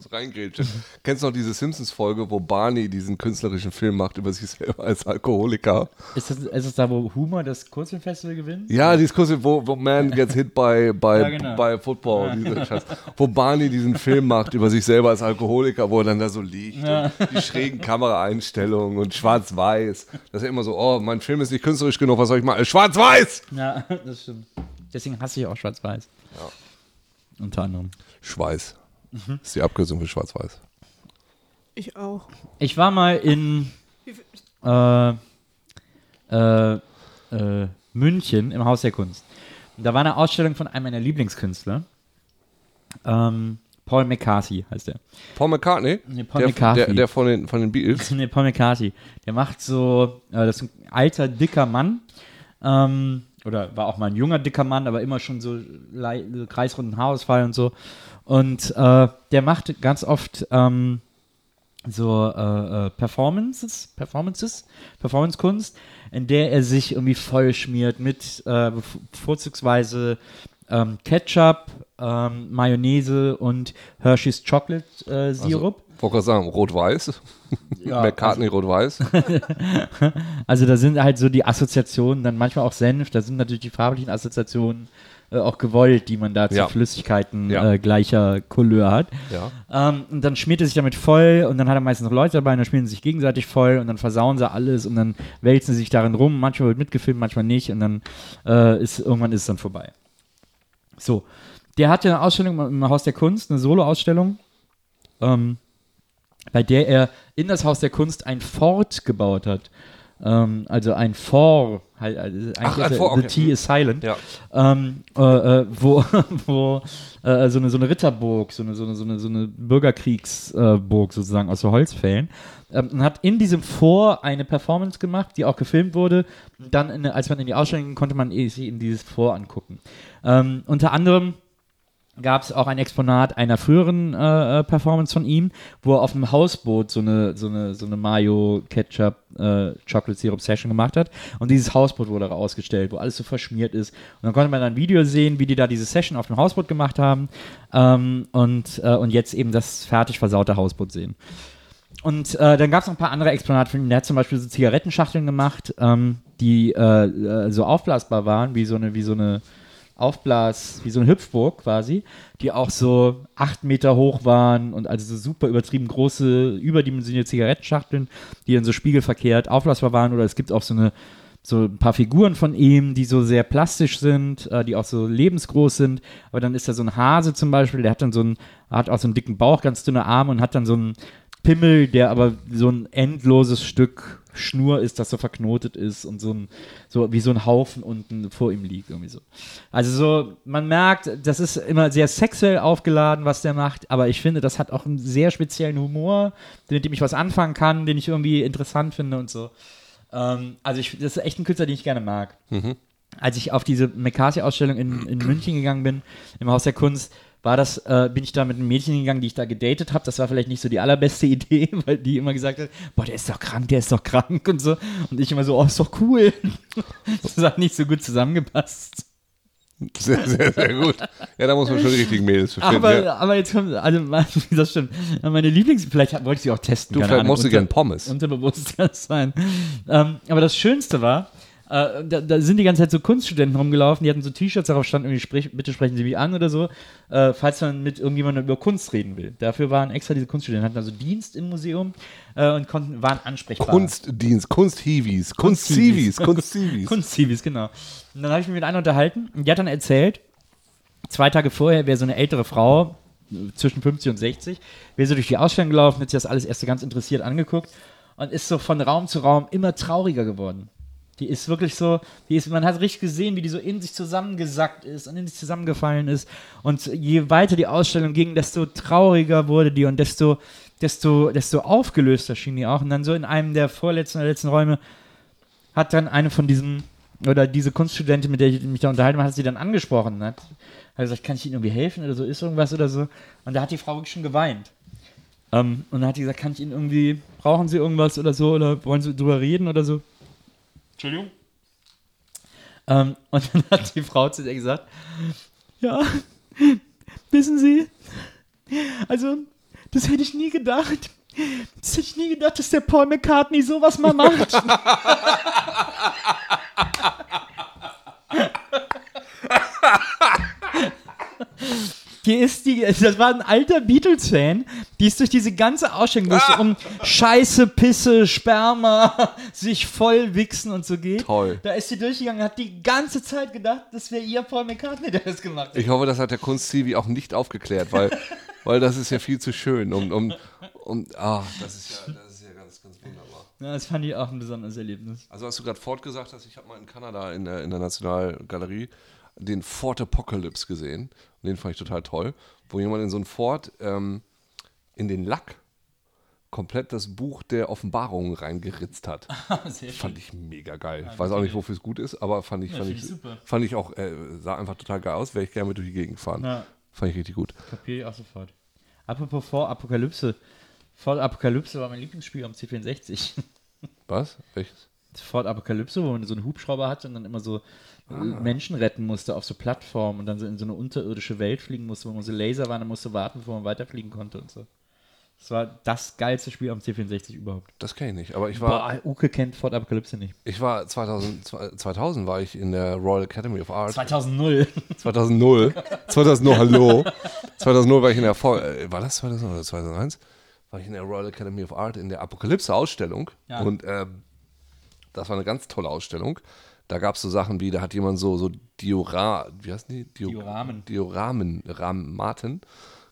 Verzeihung, ich das reingrätsche. Kennst du noch diese Simpsons-Folge, wo Barney diesen künstlerischen Film macht über sich selber als Alkoholiker? Ist das, ist das da, wo Humor das Kurzfilmfestival gewinnt? Ja, dieses kurze, wo, wo Man gets hit by, by, Ja, genau. by Football, Scheiß. Wo Barney diesen Film macht über sich selber als Alkoholiker, wo er dann da so liegt. Und die schrägen Kameraeinstellungen und schwarz-weiß. Das ist ja immer so, oh, mein Film ist nicht künstlerisch genug, was soll ich machen? Schwarz-weiß! Ja, das stimmt. Deswegen hasse ich auch Schwarz-Weiß. Ja. Unter anderem. Schweiß. Das ist die Abkürzung für schwarz-weiß. ich auch. Ich war mal in äh, äh, äh, München im Haus der Kunst. Und da war eine Ausstellung von einem meiner Lieblingskünstler. Ähm, Paul McCarthy heißt der. Paul McCartney? Nee, Paul der, McCarthy. Der, der von, den, von den Beatles. [laughs] nee, Paul McCarthy. Der macht so, äh, das ist ein alter, dicker Mann. Ähm, oder war auch mal ein junger, dicker Mann, aber immer schon so lei- kreisrunden Haarausfall und so. Und äh, der macht ganz oft ähm, so äh, äh, Performances, Performances, Performancekunst, in der er sich irgendwie voll schmiert mit äh, vorzugsweise ähm, Ketchup, ähm, Mayonnaise und Hershey's Chocolate äh, Sirup. Wollte gerade sagen, rot-weiß. [laughs] Ja, McCartney rot-weiß. [laughs] Also da sind halt so die Assoziationen, dann manchmal auch Senf, da sind natürlich die farblichen Assoziationen äh, auch gewollt, die man da zu Ja. Flüssigkeiten Ja. äh, gleicher Couleur hat. ja. Ähm, und dann schmiert er sich damit voll und dann hat er meistens noch Leute dabei und dann schmieren sie sich gegenseitig voll und dann versauen sie alles und dann wälzen sie sich darin rum. Manchmal wird mitgefilmt, manchmal nicht und dann äh, ist irgendwann ist es dann vorbei. So, der hatte eine Ausstellung im Haus der Kunst, eine Solo-Ausstellung, ähm, bei der er in das Haus der Kunst ein Fort gebaut hat. Ähm, also ein For, halt, also Ach, ein er- Fort, the okay. T is silent Ja. ähm, äh, äh, wo, [laughs] wo äh, so, eine, so eine Ritterburg, so eine, so eine, so eine, so eine Bürgerkriegsburg Burg sozusagen aus so Holzfällen. Ähm, und hat in diesem Vor eine Performance gemacht, die auch gefilmt wurde. Und dann, in, als man in die Ausstellung ging, konnte man eh sich in dieses Vor angucken. Ähm, unter anderem gab es auch ein Exponat einer früheren äh, äh, Performance von ihm, wo er auf einem Hausboot so eine, so eine, so eine Mayo Ketchup äh, Chocolate Syrup Session gemacht hat. Und dieses Hausboot wurde ausgestellt, wo alles so verschmiert ist. Und dann konnte man dann ein Video sehen, wie die da diese Session auf dem Hausboot gemacht haben. Ähm, und, äh, und jetzt eben das fertig versaute Hausboot sehen. Und äh, dann gab es noch ein paar andere Exponate von ihm. Der hat zum Beispiel so Zigarettenschachteln gemacht, ähm, die äh, äh, so aufblasbar waren, wie so eine, wie so eine Aufblas, wie so eine Hüpfburg quasi, die auch so acht Meter hoch waren und also so super übertrieben große, überdimensionierte Zigarettenschachteln, die dann so spiegelverkehrt aufblasbar waren. Oder es gibt auch so eine so ein paar Figuren von ihm, die so sehr plastisch sind, äh, die auch so lebensgroß sind. Aber dann ist da so ein Hase zum Beispiel, der hat dann so einen, hat auch so einen dicken Bauch, ganz dünne Arme und hat dann so einen Pimmel, der aber so ein endloses Stück Schnur ist, das so verknotet ist und so ein, so wie so ein Haufen unten vor ihm liegt, irgendwie so. Also so, man merkt, das ist immer sehr sexuell aufgeladen, was der macht, aber ich finde, das hat auch einen sehr speziellen Humor, mit dem ich was anfangen kann, den ich irgendwie interessant finde und so. Ähm, also ich, das ist echt ein Künstler, den ich gerne mag. Als ich auf diese McCarthy-Ausstellung in, in München gegangen bin, im Haus der Kunst, war das, äh, bin ich da mit einem Mädchen gegangen, die ich da gedatet habe. Das war vielleicht nicht so die allerbeste [laughs] Idee, weil die immer gesagt hat, boah, der ist doch krank, der ist doch krank und so. Und ich immer so, oh, ist doch cool. [laughs] das hat nicht so gut zusammengepasst. Sehr, sehr, sehr gut. Ja, da muss man schon die richtigen Mädels finden. Aber, ja. aber jetzt kommt, also [laughs] das stimmt. Meine Lieblings, vielleicht wollte ich sie auch testen. Du, vielleicht Ahnung, musst du gern Pommes. Unterbewusst kann sein. Ähm, aber das Schönste war, äh, da, da sind die ganze Zeit so Kunststudenten rumgelaufen, die hatten so T-Shirts, darauf stand irgendwie, sprich, bitte sprechen Sie mich an oder so, äh, falls man mit irgendjemandem über Kunst reden will. Dafür waren extra diese Kunststudenten, hatten also Dienst im Museum äh, und konnten, waren ansprechbar. Kunstdienst, Kunsthiwis, Kunstzivis, Kunstzivis. Kunstzivis, [laughs] genau. Und dann habe ich mich mit einer unterhalten und die hat dann erzählt, zwei Tage vorher wäre so eine ältere Frau, zwischen 50 und 60, wäre so durch die Ausstellung gelaufen, hat sich das alles erst so ganz interessiert angeguckt und ist so von Raum zu Raum immer trauriger geworden. Die ist wirklich so, die ist, man hat richtig gesehen, wie die so in sich zusammengesackt ist und in sich zusammengefallen ist. Und je weiter die Ausstellung ging, desto trauriger wurde die und desto, desto, desto aufgelöster schien die auch. Und dann so in einem der vorletzten oder letzten Räume hat dann eine von diesen, oder diese Kunststudentin, mit der ich mich da unterhalten habe, hat sie dann angesprochen. Hat, hat gesagt, kann ich Ihnen irgendwie helfen oder so, ist irgendwas oder so. Und da hat die Frau wirklich schon geweint. Ähm, und dann hat die gesagt, kann ich Ihnen irgendwie, brauchen Sie irgendwas oder so, oder wollen Sie drüber reden oder so? Entschuldigung. Ähm, und dann hat die Frau zu ihr gesagt, ja, wissen Sie, also, das hätte ich nie gedacht. Das hätte ich nie gedacht, dass der Paul McCartney sowas mal macht. [laughs] [laughs] Die ist die, das war ein alter Beatles-Fan, die ist durch diese ganze Ausstellung, wo es Ah. um Scheiße, Pisse, Sperma, [laughs] sich voll wichsen und so geht. Toll. Da ist sie durchgegangen und hat die ganze Zeit gedacht, das wäre ihr Paul McCartney, der das gemacht hat. Ich hoffe, das hat der Kunstzivi auch nicht aufgeklärt, weil, [laughs] weil das ist ja viel zu schön. Um, um, um, ah, das ist ja, das ist ja ganz, ganz wunderbar. Ja, das fand ich auch ein besonderes Erlebnis. Also, als du gerade Ford gesagt hast, ich habe mal in Kanada in der, in der Nationalgalerie den Ford Apocalypse gesehen. Und den fand ich total toll. Wo jemand in so einen Ford ähm, in den Lack komplett das Buch der Offenbarungen reingeritzt hat. [laughs] Sehr Fand ich mega geil. Ich weiß auch nicht, wofür es gut ist, aber fand ich, fand find ich, super. fand ich auch, äh, sah einfach total geil aus, wäre ich gerne mit durch die Gegend fahren. Ja. Fand ich richtig gut. Kapiere ich auch sofort. Apropos vor Apokalypse. Ford Apokalypse war mein Lieblingsspiel am C64. [laughs] Was? Welches? Ford Apokalypse, wo man so einen Hubschrauber hatte und dann immer so Ah. Menschen retten musste auf so Plattformen und dann so in so eine unterirdische Welt fliegen musste, wo man so Laser waren und musste warten, bevor man weiterfliegen konnte und so. Das war das geilste Spiel am C64 überhaupt. Das kenne ich nicht. Aber ich war, Boah, Uke kennt Ford Apokalypse nicht. ich war 2000, 2000 war ich in der Royal Academy of Art. 2000. 2000. 2000, hallo. 2000 war ich in der, äh, war das 2000 oder 2001? War ich in der Royal Academy of Art in der Apokalypse-Ausstellung. Ja. Und ähm, das war eine ganz tolle Ausstellung. Da gab es so Sachen wie, da hat jemand so, so Diora, wie heißen die? Dio Dioramen. Dioramen, Ramaten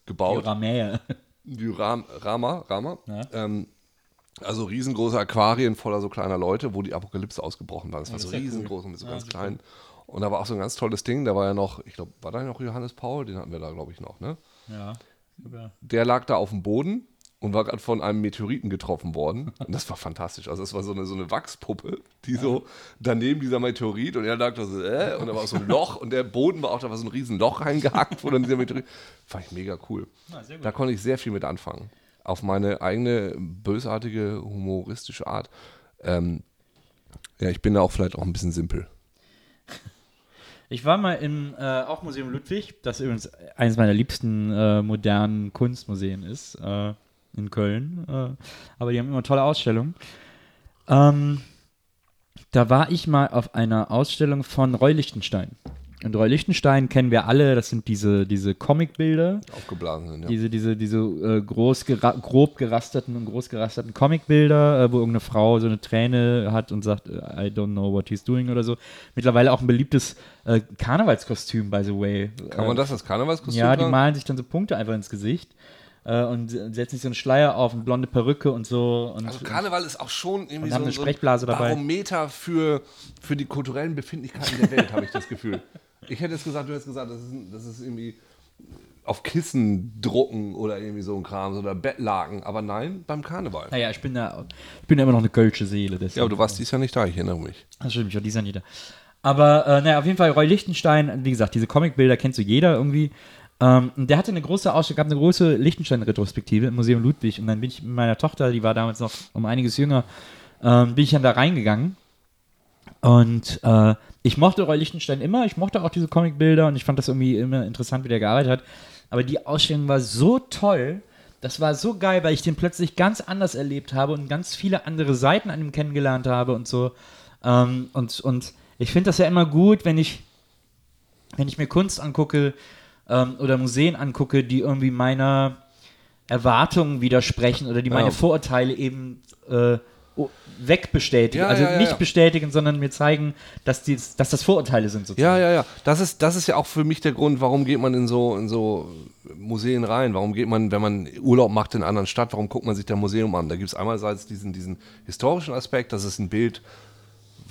gebaut. Dioramäe. Dioram, Rama, Rama. Ja. Ähm, also riesengroße Aquarien voller so kleiner Leute, wo die Apokalypse ausgebrochen war. Das war das so ja cool. riesengroß und mit so Ja, ganz klein. Und da war auch so ein ganz tolles Ding. Da war ja noch, ich glaube, war da noch Johannes Paul? Den hatten wir da, glaube ich, noch, ne? Ja. Der lag da auf dem Boden und war gerade von einem Meteoriten getroffen worden. Und das war fantastisch. Also es war so eine, so eine Wachspuppe, die so daneben dieser Meteorit und er lag da so, äh, und da war auch so ein Loch und der Boden war auch, da war so ein riesen Loch reingehackt, wo dann dieser Meteorit. Fand ich mega cool. Da konnte ich sehr viel mit anfangen. Auf meine eigene bösartige, humoristische Art. Ähm, ja, ich bin da auch vielleicht auch ein bisschen simpel. Ich war mal im äh, auch Museum Ludwig, das übrigens eines meiner liebsten äh, modernen Kunstmuseen ist, äh, in Köln. Äh, aber die haben immer tolle Ausstellungen. Ähm, da war ich mal auf einer Ausstellung von Roy Lichtenstein. Und Roy Lichtenstein kennen wir alle, das sind diese, diese Comicbilder, Aufgeblasen sind, ja. diese, diese, diese äh, groß gera grob gerasterten und groß gerasterten Comicbilder, äh, wo irgendeine Frau so eine Träne hat und sagt, äh, I don't know what he's doing oder so. Mittlerweile auch ein beliebtes äh, Karnevalskostüm, by the way. Kann man das als Karnevalskostüm Ja, die malen sich dann so Punkte einfach ins Gesicht äh, und setzen sich so einen Schleier auf, eine blonde Perücke und so. Und, Also Karneval ist auch schon irgendwie Und so, haben eine so ein Sprechblase dabei. Barometer für, für die kulturellen Befindlichkeiten der Welt, habe ich das Gefühl. Ich hätte jetzt gesagt, du hättest gesagt, das ist, das ist irgendwie auf Kissen drucken oder irgendwie so ein Kram oder Bettlaken, aber nein, beim Karneval. naja, ich bin da, ich bin da immer noch eine kölsche Seele. Deswegen. Ja, aber du warst dies Jahr nicht da, ich erinnere mich. Das stimmt, ich war dieser nieder. Aber äh, naja, auf jeden Fall Roy Lichtenstein, wie gesagt, diese Comicbilder kennst du jeder irgendwie. Ähm, der hatte eine große Ausstellung, gab eine große Lichtenstein-Retrospektive im Museum Ludwig. Und dann bin ich mit meiner Tochter, die war damals noch um einiges jünger, ähm, bin ich dann da reingegangen. Und äh, ich mochte Roy Lichtenstein immer, ich mochte auch diese Comicbilder und ich fand das irgendwie immer interessant, wie der gearbeitet hat. Aber die Ausstellung war so toll, das war so geil, weil ich den plötzlich ganz anders erlebt habe und ganz viele andere Seiten an ihm kennengelernt habe und so. Ähm, und, und ich finde das ja immer gut, wenn ich, wenn ich mir Kunst angucke ähm, oder Museen angucke, die irgendwie meiner Erwartungen widersprechen oder die meine Ja. Vorurteile eben äh, wegbestätigen. Ja, also ja, nicht bestätigen, sondern mir zeigen, dass, die, dass das Vorurteile sind sozusagen. Ja, ja, ja. Das ist, das ist ja auch für mich der Grund, warum geht man in so, in so Museen rein? Warum geht man, wenn man Urlaub macht in einer anderen Stadt, warum guckt man sich da Museum an? Da gibt es einerseits diesen, diesen historischen Aspekt, das ist ein Bild,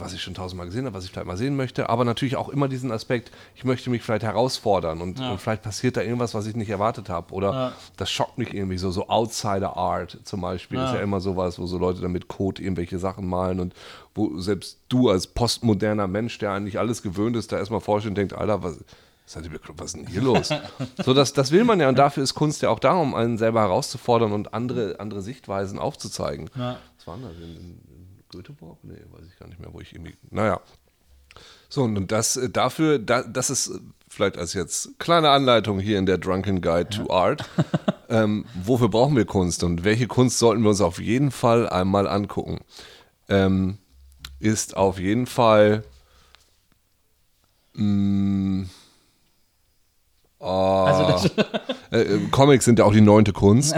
was ich schon tausendmal gesehen habe, was ich vielleicht mal sehen möchte, aber natürlich auch immer diesen Aspekt, ich möchte mich vielleicht herausfordern und, und vielleicht passiert da irgendwas, was ich nicht erwartet habe oder Ja. das schockt mich irgendwie so, so Outsider Art zum Beispiel ist ja immer sowas, wo so Leute dann mit Code irgendwelche Sachen malen und wo selbst du als postmoderner Mensch, der eigentlich alles gewöhnt ist, da erstmal forscht und denkt, Alter, was, was ist denn hier los? [laughs] so, das, das will man ja und dafür ist Kunst ja auch da, um einen selber herauszufordern und andere, andere Sichtweisen aufzuzeigen. Ja. Was war denn Göteborg? Nee, weiß ich gar nicht mehr, wo ich irgendwie. Naja. So, und das äh, dafür, da, das ist äh, vielleicht als jetzt kleine Anleitung hier in der Drunken Guide to Art. [laughs] ähm, wofür brauchen wir Kunst und welche Kunst sollten wir uns auf jeden Fall einmal angucken? Ähm, ist auf jeden Fall. Mh, ah, Also das, [laughs] äh, äh, Comics sind ja auch die neunte Kunst.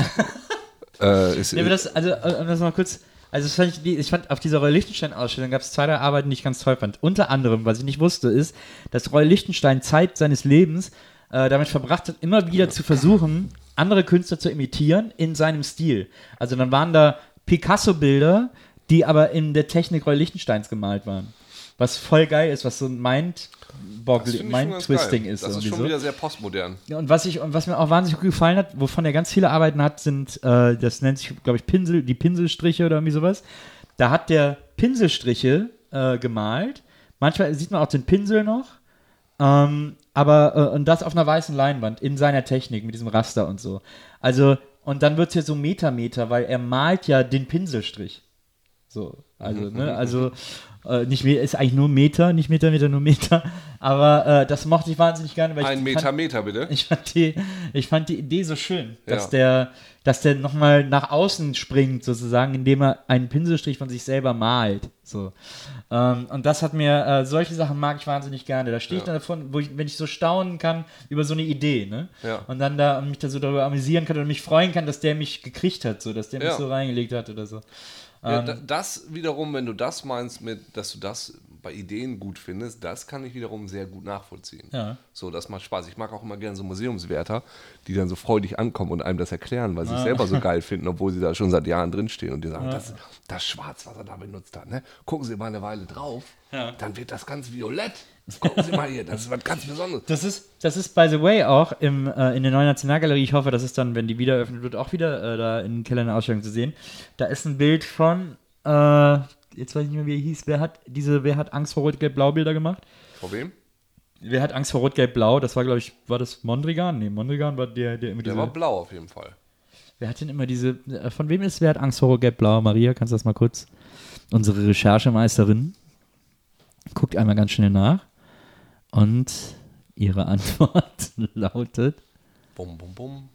[laughs] äh, ist, Nee, aber das, also, äh, um das mal kurz. Also, fand ich, die- ich fand, auf dieser Roy Lichtenstein-Ausstellung gab es zwei, drei Arbeiten, die ich ganz toll fand. Unter anderem, was ich nicht wusste, ist, dass Roy Lichtenstein Zeit seines Lebens äh, damit verbracht hat, immer wieder zu versuchen, andere Künstler zu imitieren in seinem Stil. Also, dann waren da Picasso-Bilder, die aber in der Technik Roy Lichtensteins gemalt waren. Was voll geil ist, was so ein Mind Mind-Twisting ist. Das ist schon so. wieder sehr postmodern. Ja, und was ich und was mir auch wahnsinnig gut gefallen hat, wovon er ganz viele Arbeiten hat, sind, äh, das nennt sich, glaube ich, Pinsel, die Pinselstriche oder irgendwie sowas. Da hat der Pinselstriche äh, gemalt. Manchmal sieht man auch den Pinsel noch. Ähm, aber äh, und das auf einer weißen Leinwand in seiner Technik mit diesem Raster und so. Also und dann wird es ja so Metameter, weil er malt ja den Pinselstrich. So, also, ne, also äh, nicht mehr, ist eigentlich nur Meter, nicht Meter, Meter, nur Meter. [laughs] Aber äh, das mochte ich wahnsinnig gerne, weil ich Ein fand- Meter, Meter, bitte. [laughs] ich fand die, ich fand die Idee so schön, dass Ja. der, dass der nochmal nach außen springt, sozusagen, indem er einen Pinselstrich von sich selber malt. So. Ähm, und das hat mir, äh, solche Sachen mag ich wahnsinnig gerne. Da stehe ich dann davon, wo ich, wenn ich so staunen kann über so eine Idee, ne? Ja. Und dann da mich da so darüber amüsieren kann oder mich freuen kann, dass der mich gekriegt hat, so, dass der mich Ja. so reingelegt hat oder so. Ja, da, das wiederum, wenn du das meinst, mit, dass du das bei Ideen gut findest, das kann ich wiederum sehr gut nachvollziehen. Ja. So, das macht Spaß. Ich mag auch immer gerne so Museumswärter, die dann so freudig ankommen und einem das erklären, weil sie es selber so [laughs] geil finden, obwohl sie da schon seit Jahren drinstehen und die sagen, das, das Schwarz, was er da benutzt hat, ne? gucken Sie mal eine Weile drauf, dann wird das ganz violett. Gucken Sie mal hier, das ist was ganz Besonderes. Das ist, das ist by the way auch im, äh, in der neuen Nationalgalerie. Ich hoffe, das ist dann, wenn die wieder eröffnet wird, auch wieder äh, da in den Keller der Ausstellung zu sehen. Da ist ein Bild von, äh, jetzt weiß ich nicht mehr, wie er hieß. Wer hat diese, wer hat Angst vor Rot-Gelb-Blau-Bilder gemacht? Vor wem? Wer hat Angst vor Rot-Gelb-Blau? Das war, glaube ich, war das Mondrigan? Nee, Mondrigan war der, der immer Der diese. war blau auf jeden Fall. Wer hat denn immer diese. Äh, von wem ist wer hat Angst vor Rot-Gelb-Blau? Maria, kannst du das mal kurz? Unsere Recherchemeisterin guckt einmal ganz schnell nach. Und ihre [laughs] Antwort lautet. Bum, bum, bum.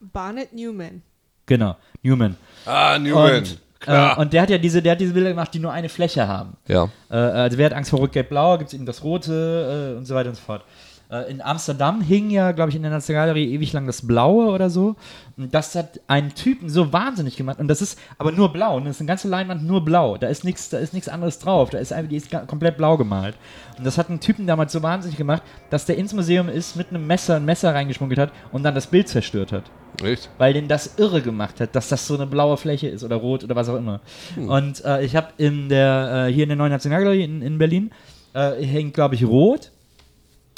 Barnett Newman. Genau, Newman. Ah, Newman. Und, Klar. äh, und der hat ja diese, der hat diese Bilder gemacht, die nur eine Fläche haben. ja. Äh, also wer hat Angst vor Rot-Gelb-Blau, gibt es eben das Rote äh, und so weiter und so fort. Äh, in Amsterdam hing ja, glaube ich, in der Nationalgalerie ewig lang das Blaue oder so. Und das hat einen Typen so wahnsinnig gemacht. Und das ist aber nur blau. Und das ist eine ganze Leinwand nur blau. Da ist nichts, da ist nichts anderes drauf. Da ist einfach, die ist komplett blau gemalt. Und das hat einen Typen damals so wahnsinnig gemacht, dass der ins Museum ist, mit einem Messer ein Messer reingeschmuggelt hat und dann das Bild zerstört hat Echt? weil den das irre gemacht hat, dass das so eine blaue Fläche ist oder rot oder was auch immer. Und äh, ich habe in der äh, hier in der neuen Nationalgalerie in, in Berlin äh, hängt glaube ich rot.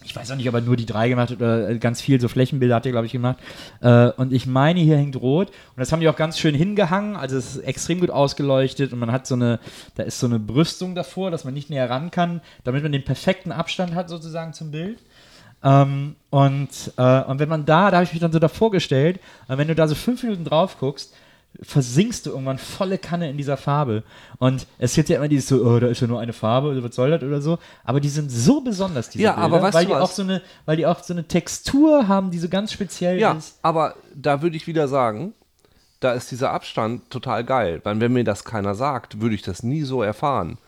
Ich weiß auch nicht, ob er nur die drei gemacht hat oder äh, ganz viel so Flächenbilder hat er glaube ich gemacht. Äh, und ich meine, hier hängt rot und das haben die auch ganz schön hingehangen. Also es ist extrem gut ausgeleuchtet und man hat so eine, da ist so eine Brüstung davor, dass man nicht näher ran kann, damit man den perfekten Abstand hat sozusagen zum Bild. Ähm, und, äh, und wenn man da, da habe ich mich dann so davor gestellt, wenn du da so fünf Minuten drauf guckst, versinkst du irgendwann volle Kanne in dieser Farbe. Und es gibt ja immer dieses so, oh, da ist ja nur eine Farbe, oder was soll das oder so. Aber die sind so besonders, diese Ja, Bilder, aber weißt weil du die was? auch so eine, weil die auch so eine Textur haben, die so ganz speziell Ja, ist. aber da würde ich wieder sagen, da ist dieser Abstand total geil. Weil wenn mir das keiner sagt, würde ich das nie so erfahren.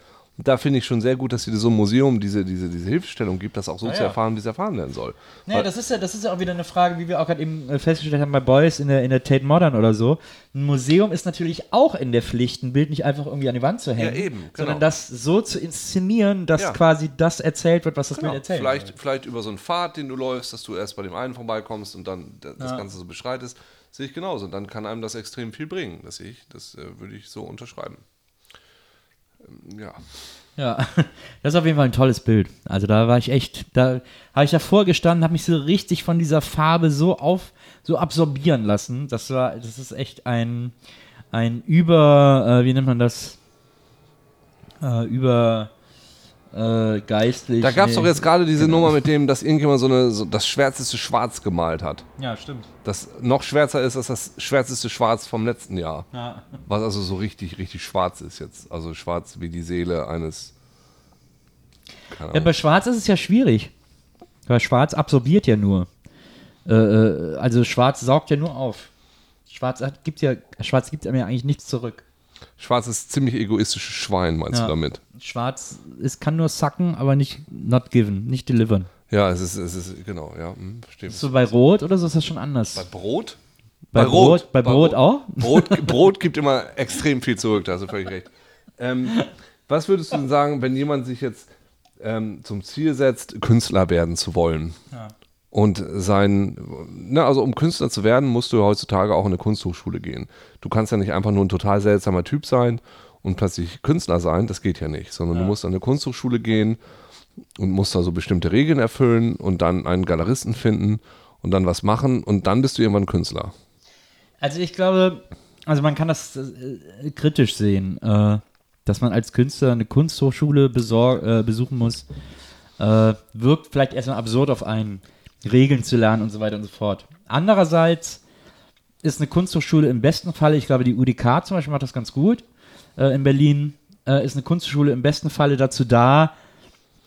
Und da finde ich schon sehr gut, dass dir so ein Museum diese, diese, diese Hilfestellung gibt, das auch so Ja, zu ja. erfahren, wie es erfahren werden soll. Nee, Weil- das ist ja, das ist ja auch wieder eine Frage, wie wir auch gerade eben äh, festgestellt haben bei Beuys in der, in der Tate Modern oder so. Ein Museum ist natürlich auch in der Pflicht, ein Bild nicht einfach irgendwie an die Wand zu hängen, Ja, eben, genau. sondern das so zu inszenieren, dass Ja. quasi das erzählt wird, was das Genau, Bild erzählt. vielleicht, vielleicht über so einen Pfad, den du läufst, dass du erst bei dem einen vorbeikommst und dann da- das Ganze so beschreitest, sehe ich genauso. Und dann kann einem das extrem viel bringen. Das sehe ich, das äh, würde ich so unterschreiben. Ja. Ja, [laughs] das ist auf jeden Fall ein tolles Bild. Also da war ich echt, da habe ich davor gestanden, habe mich so richtig von dieser Farbe so auf, so absorbieren lassen. Das war, das ist echt ein, ein über, äh, wie nennt man das? Äh, über äh, geistlich. Da gab es nee. doch jetzt gerade diese Nummer mit dem, dass irgendjemand so, eine, so das schwärzeste Schwarz gemalt hat. Ja, stimmt. Das noch schwärzer ist als das schwärzeste Schwarz vom letzten Jahr. Ja. Was also so richtig, richtig schwarz ist jetzt. Also schwarz wie die Seele eines. Keine Ja, bei Schwarz ist es ja schwierig. Weil Schwarz absorbiert ja nur. Äh, äh, also Schwarz saugt ja nur auf. Schwarz hat, gibt ja, Schwarz gibt einem ja eigentlich nichts zurück. Schwarz ist ziemlich egoistisches Schwein, meinst Ja. du damit? Schwarz, es kann nur sacken, aber nicht not given, nicht delivern. Ja, es ist, es ist genau, ja, hm, verstehe. So bei Rot oder so ist das schon anders. Bei Brot? Bei, bei Brot, Rot. bei Bei Brot Rot. auch? Brot, [laughs] Brot gibt immer extrem viel zurück, da hast du völlig recht. Ähm, was würdest du denn sagen, wenn jemand sich jetzt ähm, zum Ziel setzt, Künstler werden zu wollen? Und sein, ne, also um Künstler zu werden, musst du heutzutage auch in eine Kunsthochschule gehen. Du kannst ja nicht einfach nur ein total seltsamer Typ sein und plötzlich Künstler sein, das geht ja nicht, sondern du musst an eine Kunsthochschule gehen und musst da so bestimmte Regeln erfüllen und dann einen Galeristen finden und dann was machen und dann bist du irgendwann Künstler. Also ich glaube, also man kann das äh, kritisch sehen, äh, dass man als Künstler eine Kunsthochschule äh, besuchen muss, äh, wirkt vielleicht erstmal absurd auf einen, Regeln zu lernen und so weiter und so fort. Andererseits ist eine Kunsthochschule im besten Falle, ich glaube die UDK zum Beispiel macht das ganz gut äh, in Berlin, äh, ist eine Kunsthochschule im besten Falle dazu da,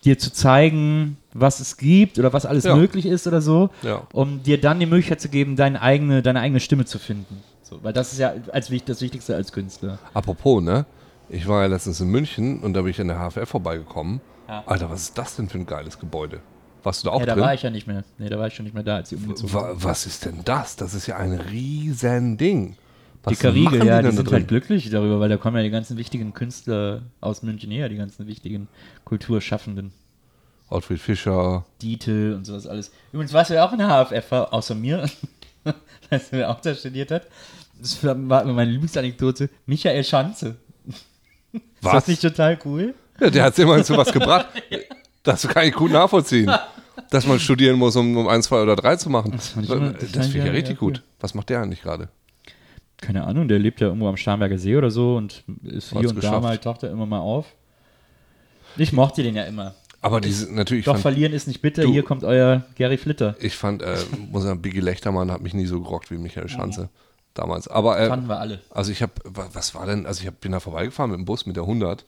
dir zu zeigen, was es gibt oder was alles Ja. möglich ist oder so, Ja. um dir dann die Möglichkeit zu geben, deine eigene, deine eigene Stimme zu finden. So, weil das ist ja als, das Wichtigste als Künstler. Apropos, ne? Ich war ja letztens in München und da bin ich an der HFF vorbeigekommen. Ja. Alter, was ist das denn für ein geiles Gebäude? Warst du da auch ja, da drin? war ich ja nicht mehr. Nee, da war ich schon nicht mehr da, als sie umgezogen Wa was ist denn das? Das ist ja ein riesen Ding. Was Die Riegel, ja, die da sind drin? halt glücklich darüber, weil da kommen ja die ganzen wichtigen Künstler aus München her, die ganzen wichtigen Kulturschaffenden. Ottfried Fischer. Dietl und sowas alles. Übrigens warst du ja auch in der HFF, außer mir, [laughs] als wer auch da studiert hat. Das war meine Lieblingsanekdote. Michael Schanze. [laughs] Ist Was? das nicht total cool? Ja, der hat immerhin zu was gebracht. [laughs] Das kann ich gut nachvollziehen. [laughs] Dass man studieren muss, um, um eins, zwei oder drei zu machen. Das, das das finde ich ja richtig cool. gut. Was macht der eigentlich gerade? Keine Ahnung, der lebt ja irgendwo am Starnberger See oder so und ist hier Hat's und da geschafft. mal, taucht er immer mal auf. Ich mochte den ja immer. Aber diese, natürlich, Doch, fand, verlieren ist nicht bitter, Du- hier kommt euer Gary Flitter. ich fand, äh, muss sagen, Biggie Lechtermann hat mich nie so gerockt wie Michael Schanze damals. Aber, äh, Fanden wir alle. also ich habe, was war denn, also ich hab, bin da vorbeigefahren mit dem Bus mit der 100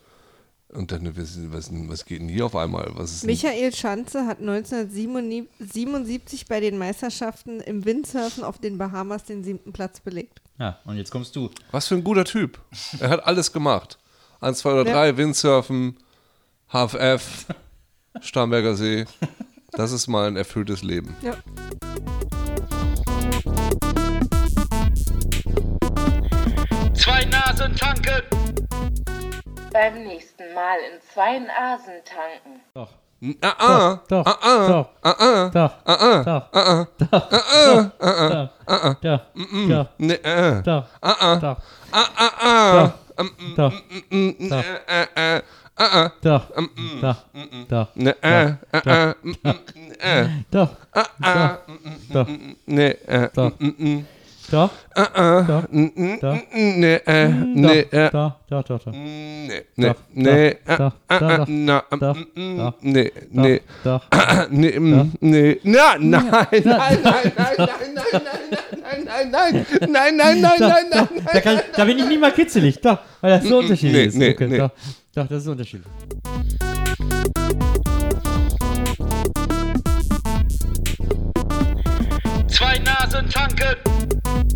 und dann, was, was, was geht denn hier auf einmal? Was ist denn, Michael Schanze hat 1977 bei den Meisterschaften im Windsurfen auf den Bahamas den siebten Platz belegt. Ja, und jetzt kommst du. Was für ein guter Typ. Er hat alles gemacht. Eins, zwei oder Ja. drei, Windsurfen, HFF, Starnberger See. Das ist mal ein erfülltes Leben. Ja. Beim nächsten Mal in zwei Nasen tanken. Doch. Ah, ah, Doch, ah, ah, doch, ah, ah, doch, ah, ah, doch, ah, ah, doch, doch, doch, doch, äh, doch, ah, ah, doch, ah, ah, ah, doch, mm, doch, äh, äh, ah, ah, doch, doch, doch, äh, äh, äh, mm, mm, äh, doch, ah, ah, doch, äh, doch, mm, mm, doch, ah, ah, doch, mm, mm, doch, mm, nee, äh, nee, äh, doch, doch, doch, doch, nee, nee, Doch, nee, ah, ah, ah, doch, mm, mm, doch, nee, nee, doch, nee, mm, nee, na, nein, nein, nein, nein, nein, nein, nein, nein, nein, nein, nein, nein, nein, nein, nein, nein, Da, kann, da bin ich nie mal kitzelig, doch, weil das so unterschiedlich ist. nee, nee. Doch, doch, das ist unterschiedlich. Thousand Tankard.